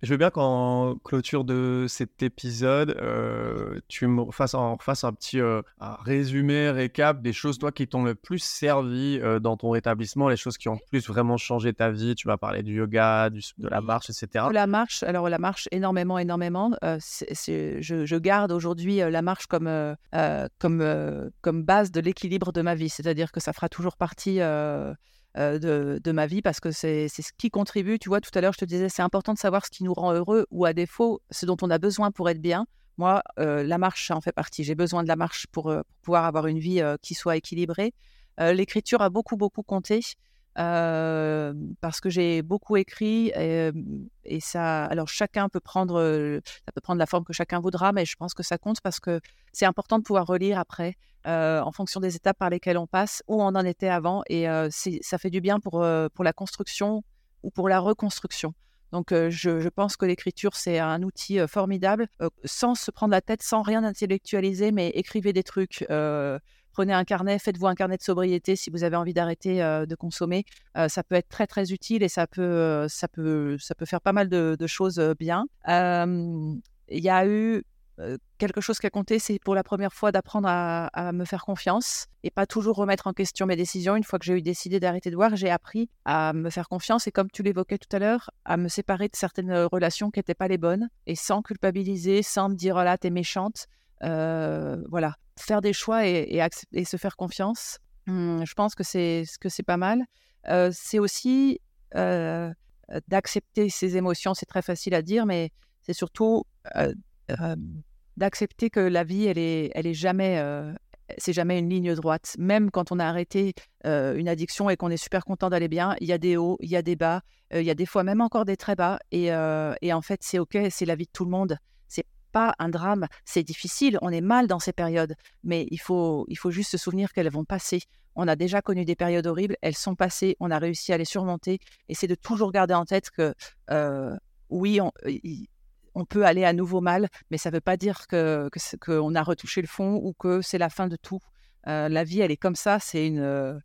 Je veux bien qu'en clôture de cet épisode, euh, tu me fasses, un petit euh, résumé, récap des choses, toi, qui t'ont le plus servi euh, dans ton rétablissement, les choses qui ont le plus vraiment changé ta vie. Tu vas parler du yoga, de la marche, etc. La marche, alors la marche, énormément, énormément. je, je, garde aujourd'hui la marche comme, comme, comme base de l'équilibre de ma vie. C'est-à-dire que ça fera toujours partie euh, de, ma vie parce que c'est ce qui contribue. Tu vois, tout à l'heure, je te disais, c'est important de savoir ce qui nous rend heureux ou à défaut, ce dont on a besoin pour être bien. Moi, euh, la marche, en fait partie. J'ai besoin de la marche pour, euh, pouvoir avoir une vie qui soit équilibrée. L'écriture a beaucoup, beaucoup compté parce que j'ai beaucoup écrit et, ça. Alors chacun peut prendre, ça peut prendre la forme que chacun voudra, mais je pense que ça compte parce que c'est important de pouvoir relire après en fonction des étapes par lesquelles on passe, où on en était avant, et ça fait du bien pour pour la construction ou pour la reconstruction. Donc, je, je, pense que l'écriture, c'est un outil formidable, sans se prendre la tête, sans rien intellectualiser, mais écrivez des trucs prenez un carnet, faites-vous un carnet de sobriété si vous avez envie d'arrêter euh, de consommer. Euh, ça peut être très très utile et ça peut, euh, ça peut, ça peut faire pas mal de, choses bien. Il y a eu quelque chose qui a compté, c'est pour la première fois d'apprendre à, me faire confiance et pas toujours remettre en question mes décisions. Une fois que j'ai eu décidé d'arrêter de boire, j'ai appris à me faire confiance et comme tu l'évoquais tout à l'heure, à me séparer de certaines relations qui n'étaient pas les bonnes et sans culpabiliser, sans me dire oh là t'es méchante. Voilà, faire des choix et, se faire confiance. Mmh, je pense que c'est que c'est pas mal. c'est aussi d'accepter ses émotions. C'est très facile à dire, mais c'est surtout d'accepter que la vie, elle est, elle est jamais, c'est jamais une ligne droite. Même quand on a arrêté une addiction et qu'on est super content d'aller bien, il y a des hauts, il y a des bas, il y a des fois même encore des très bas. Et, et en fait, c'est ok, c'est la vie de tout le monde pas un drame. C'est difficile, on est mal dans ces périodes, mais il faut, il faut juste se souvenir qu'elles vont passer. On a déjà connu des périodes horribles, elles sont passées, on a réussi à les surmonter. Et c'est de toujours garder en tête que euh, oui, on, on, peut aller à nouveau mal, mais ça ne veut pas dire que qu'on a retouché le fond ou que c'est la fin de tout. Euh, la vie, elle est comme ça, c'est une... Euh,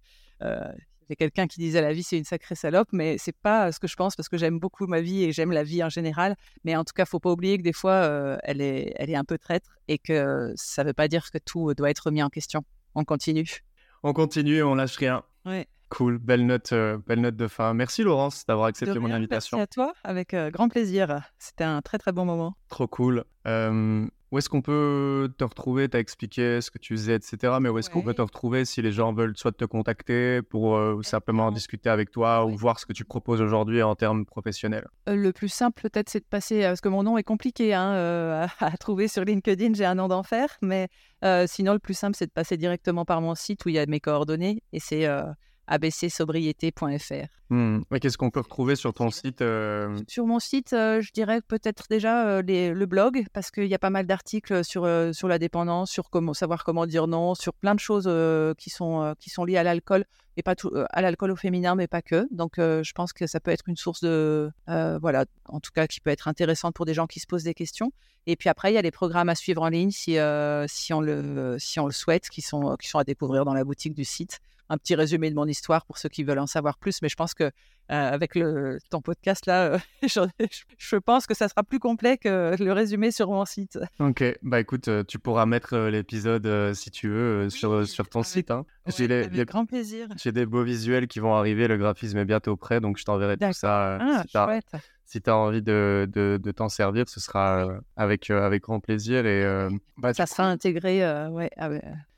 j'ai quelqu'un qui disait la vie c'est une sacrée salope, mais c'est pas ce que je pense parce que j'aime beaucoup ma vie et j'aime la vie en général. Mais en tout cas, faut pas oublier que des fois, euh, elle est, elle est un peu traître et que ça veut pas dire que tout doit être mis en question. On continue. On continue, on lâche rien. Ouais. Cool, belle note, euh, belle note de fin. Merci Laurence d'avoir accepté mon invitation. Merci à toi, avec euh, grand plaisir. C'était un très très bon moment. Trop cool. Où est-ce qu'on peut te retrouver? Tu as expliqué ce que tu faisais, etc. Mais où est-ce qu'on peut te retrouver si les gens veulent soit te contacter pour euh, simplement discuter avec toi ou voir ce que tu proposes aujourd'hui en termes professionnels? Euh, Le plus simple peut-être c'est de passer, parce que mon nom est compliqué hein, à, trouver sur LinkedIn, j'ai un nom d'enfer, mais sinon le plus simple c'est de passer directement par mon site où il y a mes coordonnées et c'est abcsobriété.fr. Hmm. Qu'est-ce qu'on peut retrouver sur ton site euh? Sur mon site, euh, je dirais peut-être déjà euh, le blog, parce qu'il y a pas mal d'articles sur, sur la dépendance, sur comment savoir comment dire non, sur plein de choses qui, sont, qui sont liées à l'alcool, et pas tout, à l'alcool au féminin, mais pas que. Donc je pense que ça peut être une source de. voilà, en tout cas, qui peut être intéressante pour des gens qui se posent des questions. Et puis après, il y a les programmes à suivre en ligne si, si, on, le, si on le souhaite, qui sont, qui sont à découvrir dans la boutique du site un petit résumé de mon histoire pour ceux qui veulent en savoir plus. Mais je pense que euh, avec le, ton podcast là, euh, je, pense que ça sera plus complet que le résumé sur mon site. Ok, bah écoute, euh, tu pourras mettre l'épisode si tu veux sur, sur ton site. Hein. j'ai les, grand plaisir. J'ai des beaux visuels qui vont arriver, le graphisme est bientôt prêt, donc je t'enverrai tout ça. Ah, chouette si tu as envie de, de, t'en servir, ce sera euh, avec, euh, avec grand plaisir. Et, euh, bah, ça sera intégré, ouais, ah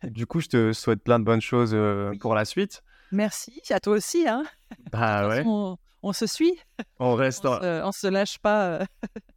Du coup, je te souhaite plein de bonnes choses pour la suite. Merci, à toi aussi. Hein. Bah ouais. On, se suit. On reste. on, se, se lâche pas.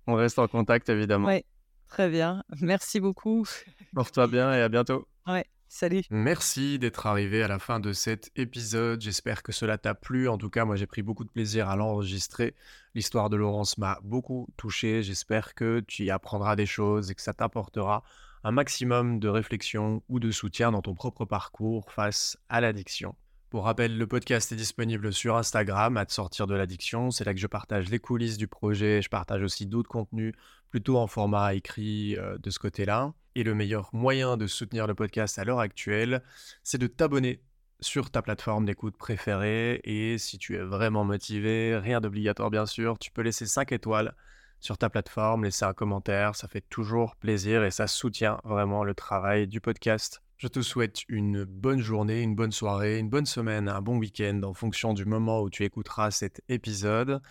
on reste en contact, évidemment. Oui, très bien. Merci beaucoup. Porte-toi bien et à bientôt. Ouais. Salut. Merci d'être arrivé à la fin de cet épisode. J'espère que cela t'a plu. En tout cas, moi, j'ai pris beaucoup de plaisir à l'enregistrer. L'histoire de Laurence m'a beaucoup touché. J'espère que tu y apprendras des choses et que ça t'apportera un maximum de réflexion ou de soutien dans ton propre parcours face à l'addiction. Pour rappel, le podcast est disponible sur Instagram, à te sortir de l'addiction. C'est là que je partage les coulisses du projet. Je partage aussi d'autres contenus, plutôt en format écrit euh, de ce côté-là. Et le meilleur moyen de soutenir le podcast à l'heure actuelle, c'est de t'abonner sur ta plateforme d'écoute préférée. Et si tu es vraiment motivé, rien d'obligatoire bien sûr, tu peux laisser 5 étoiles sur ta plateforme, laisser un commentaire, ça fait toujours plaisir et ça soutient vraiment le travail du podcast. Je te souhaite une bonne journée, une bonne soirée, une bonne semaine, un bon week-end en fonction du moment où tu écouteras cet épisode.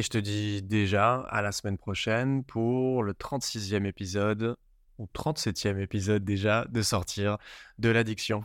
Et je te dis déjà à la semaine prochaine pour le 36e épisode ou 37e épisode déjà de sortir de l'addiction.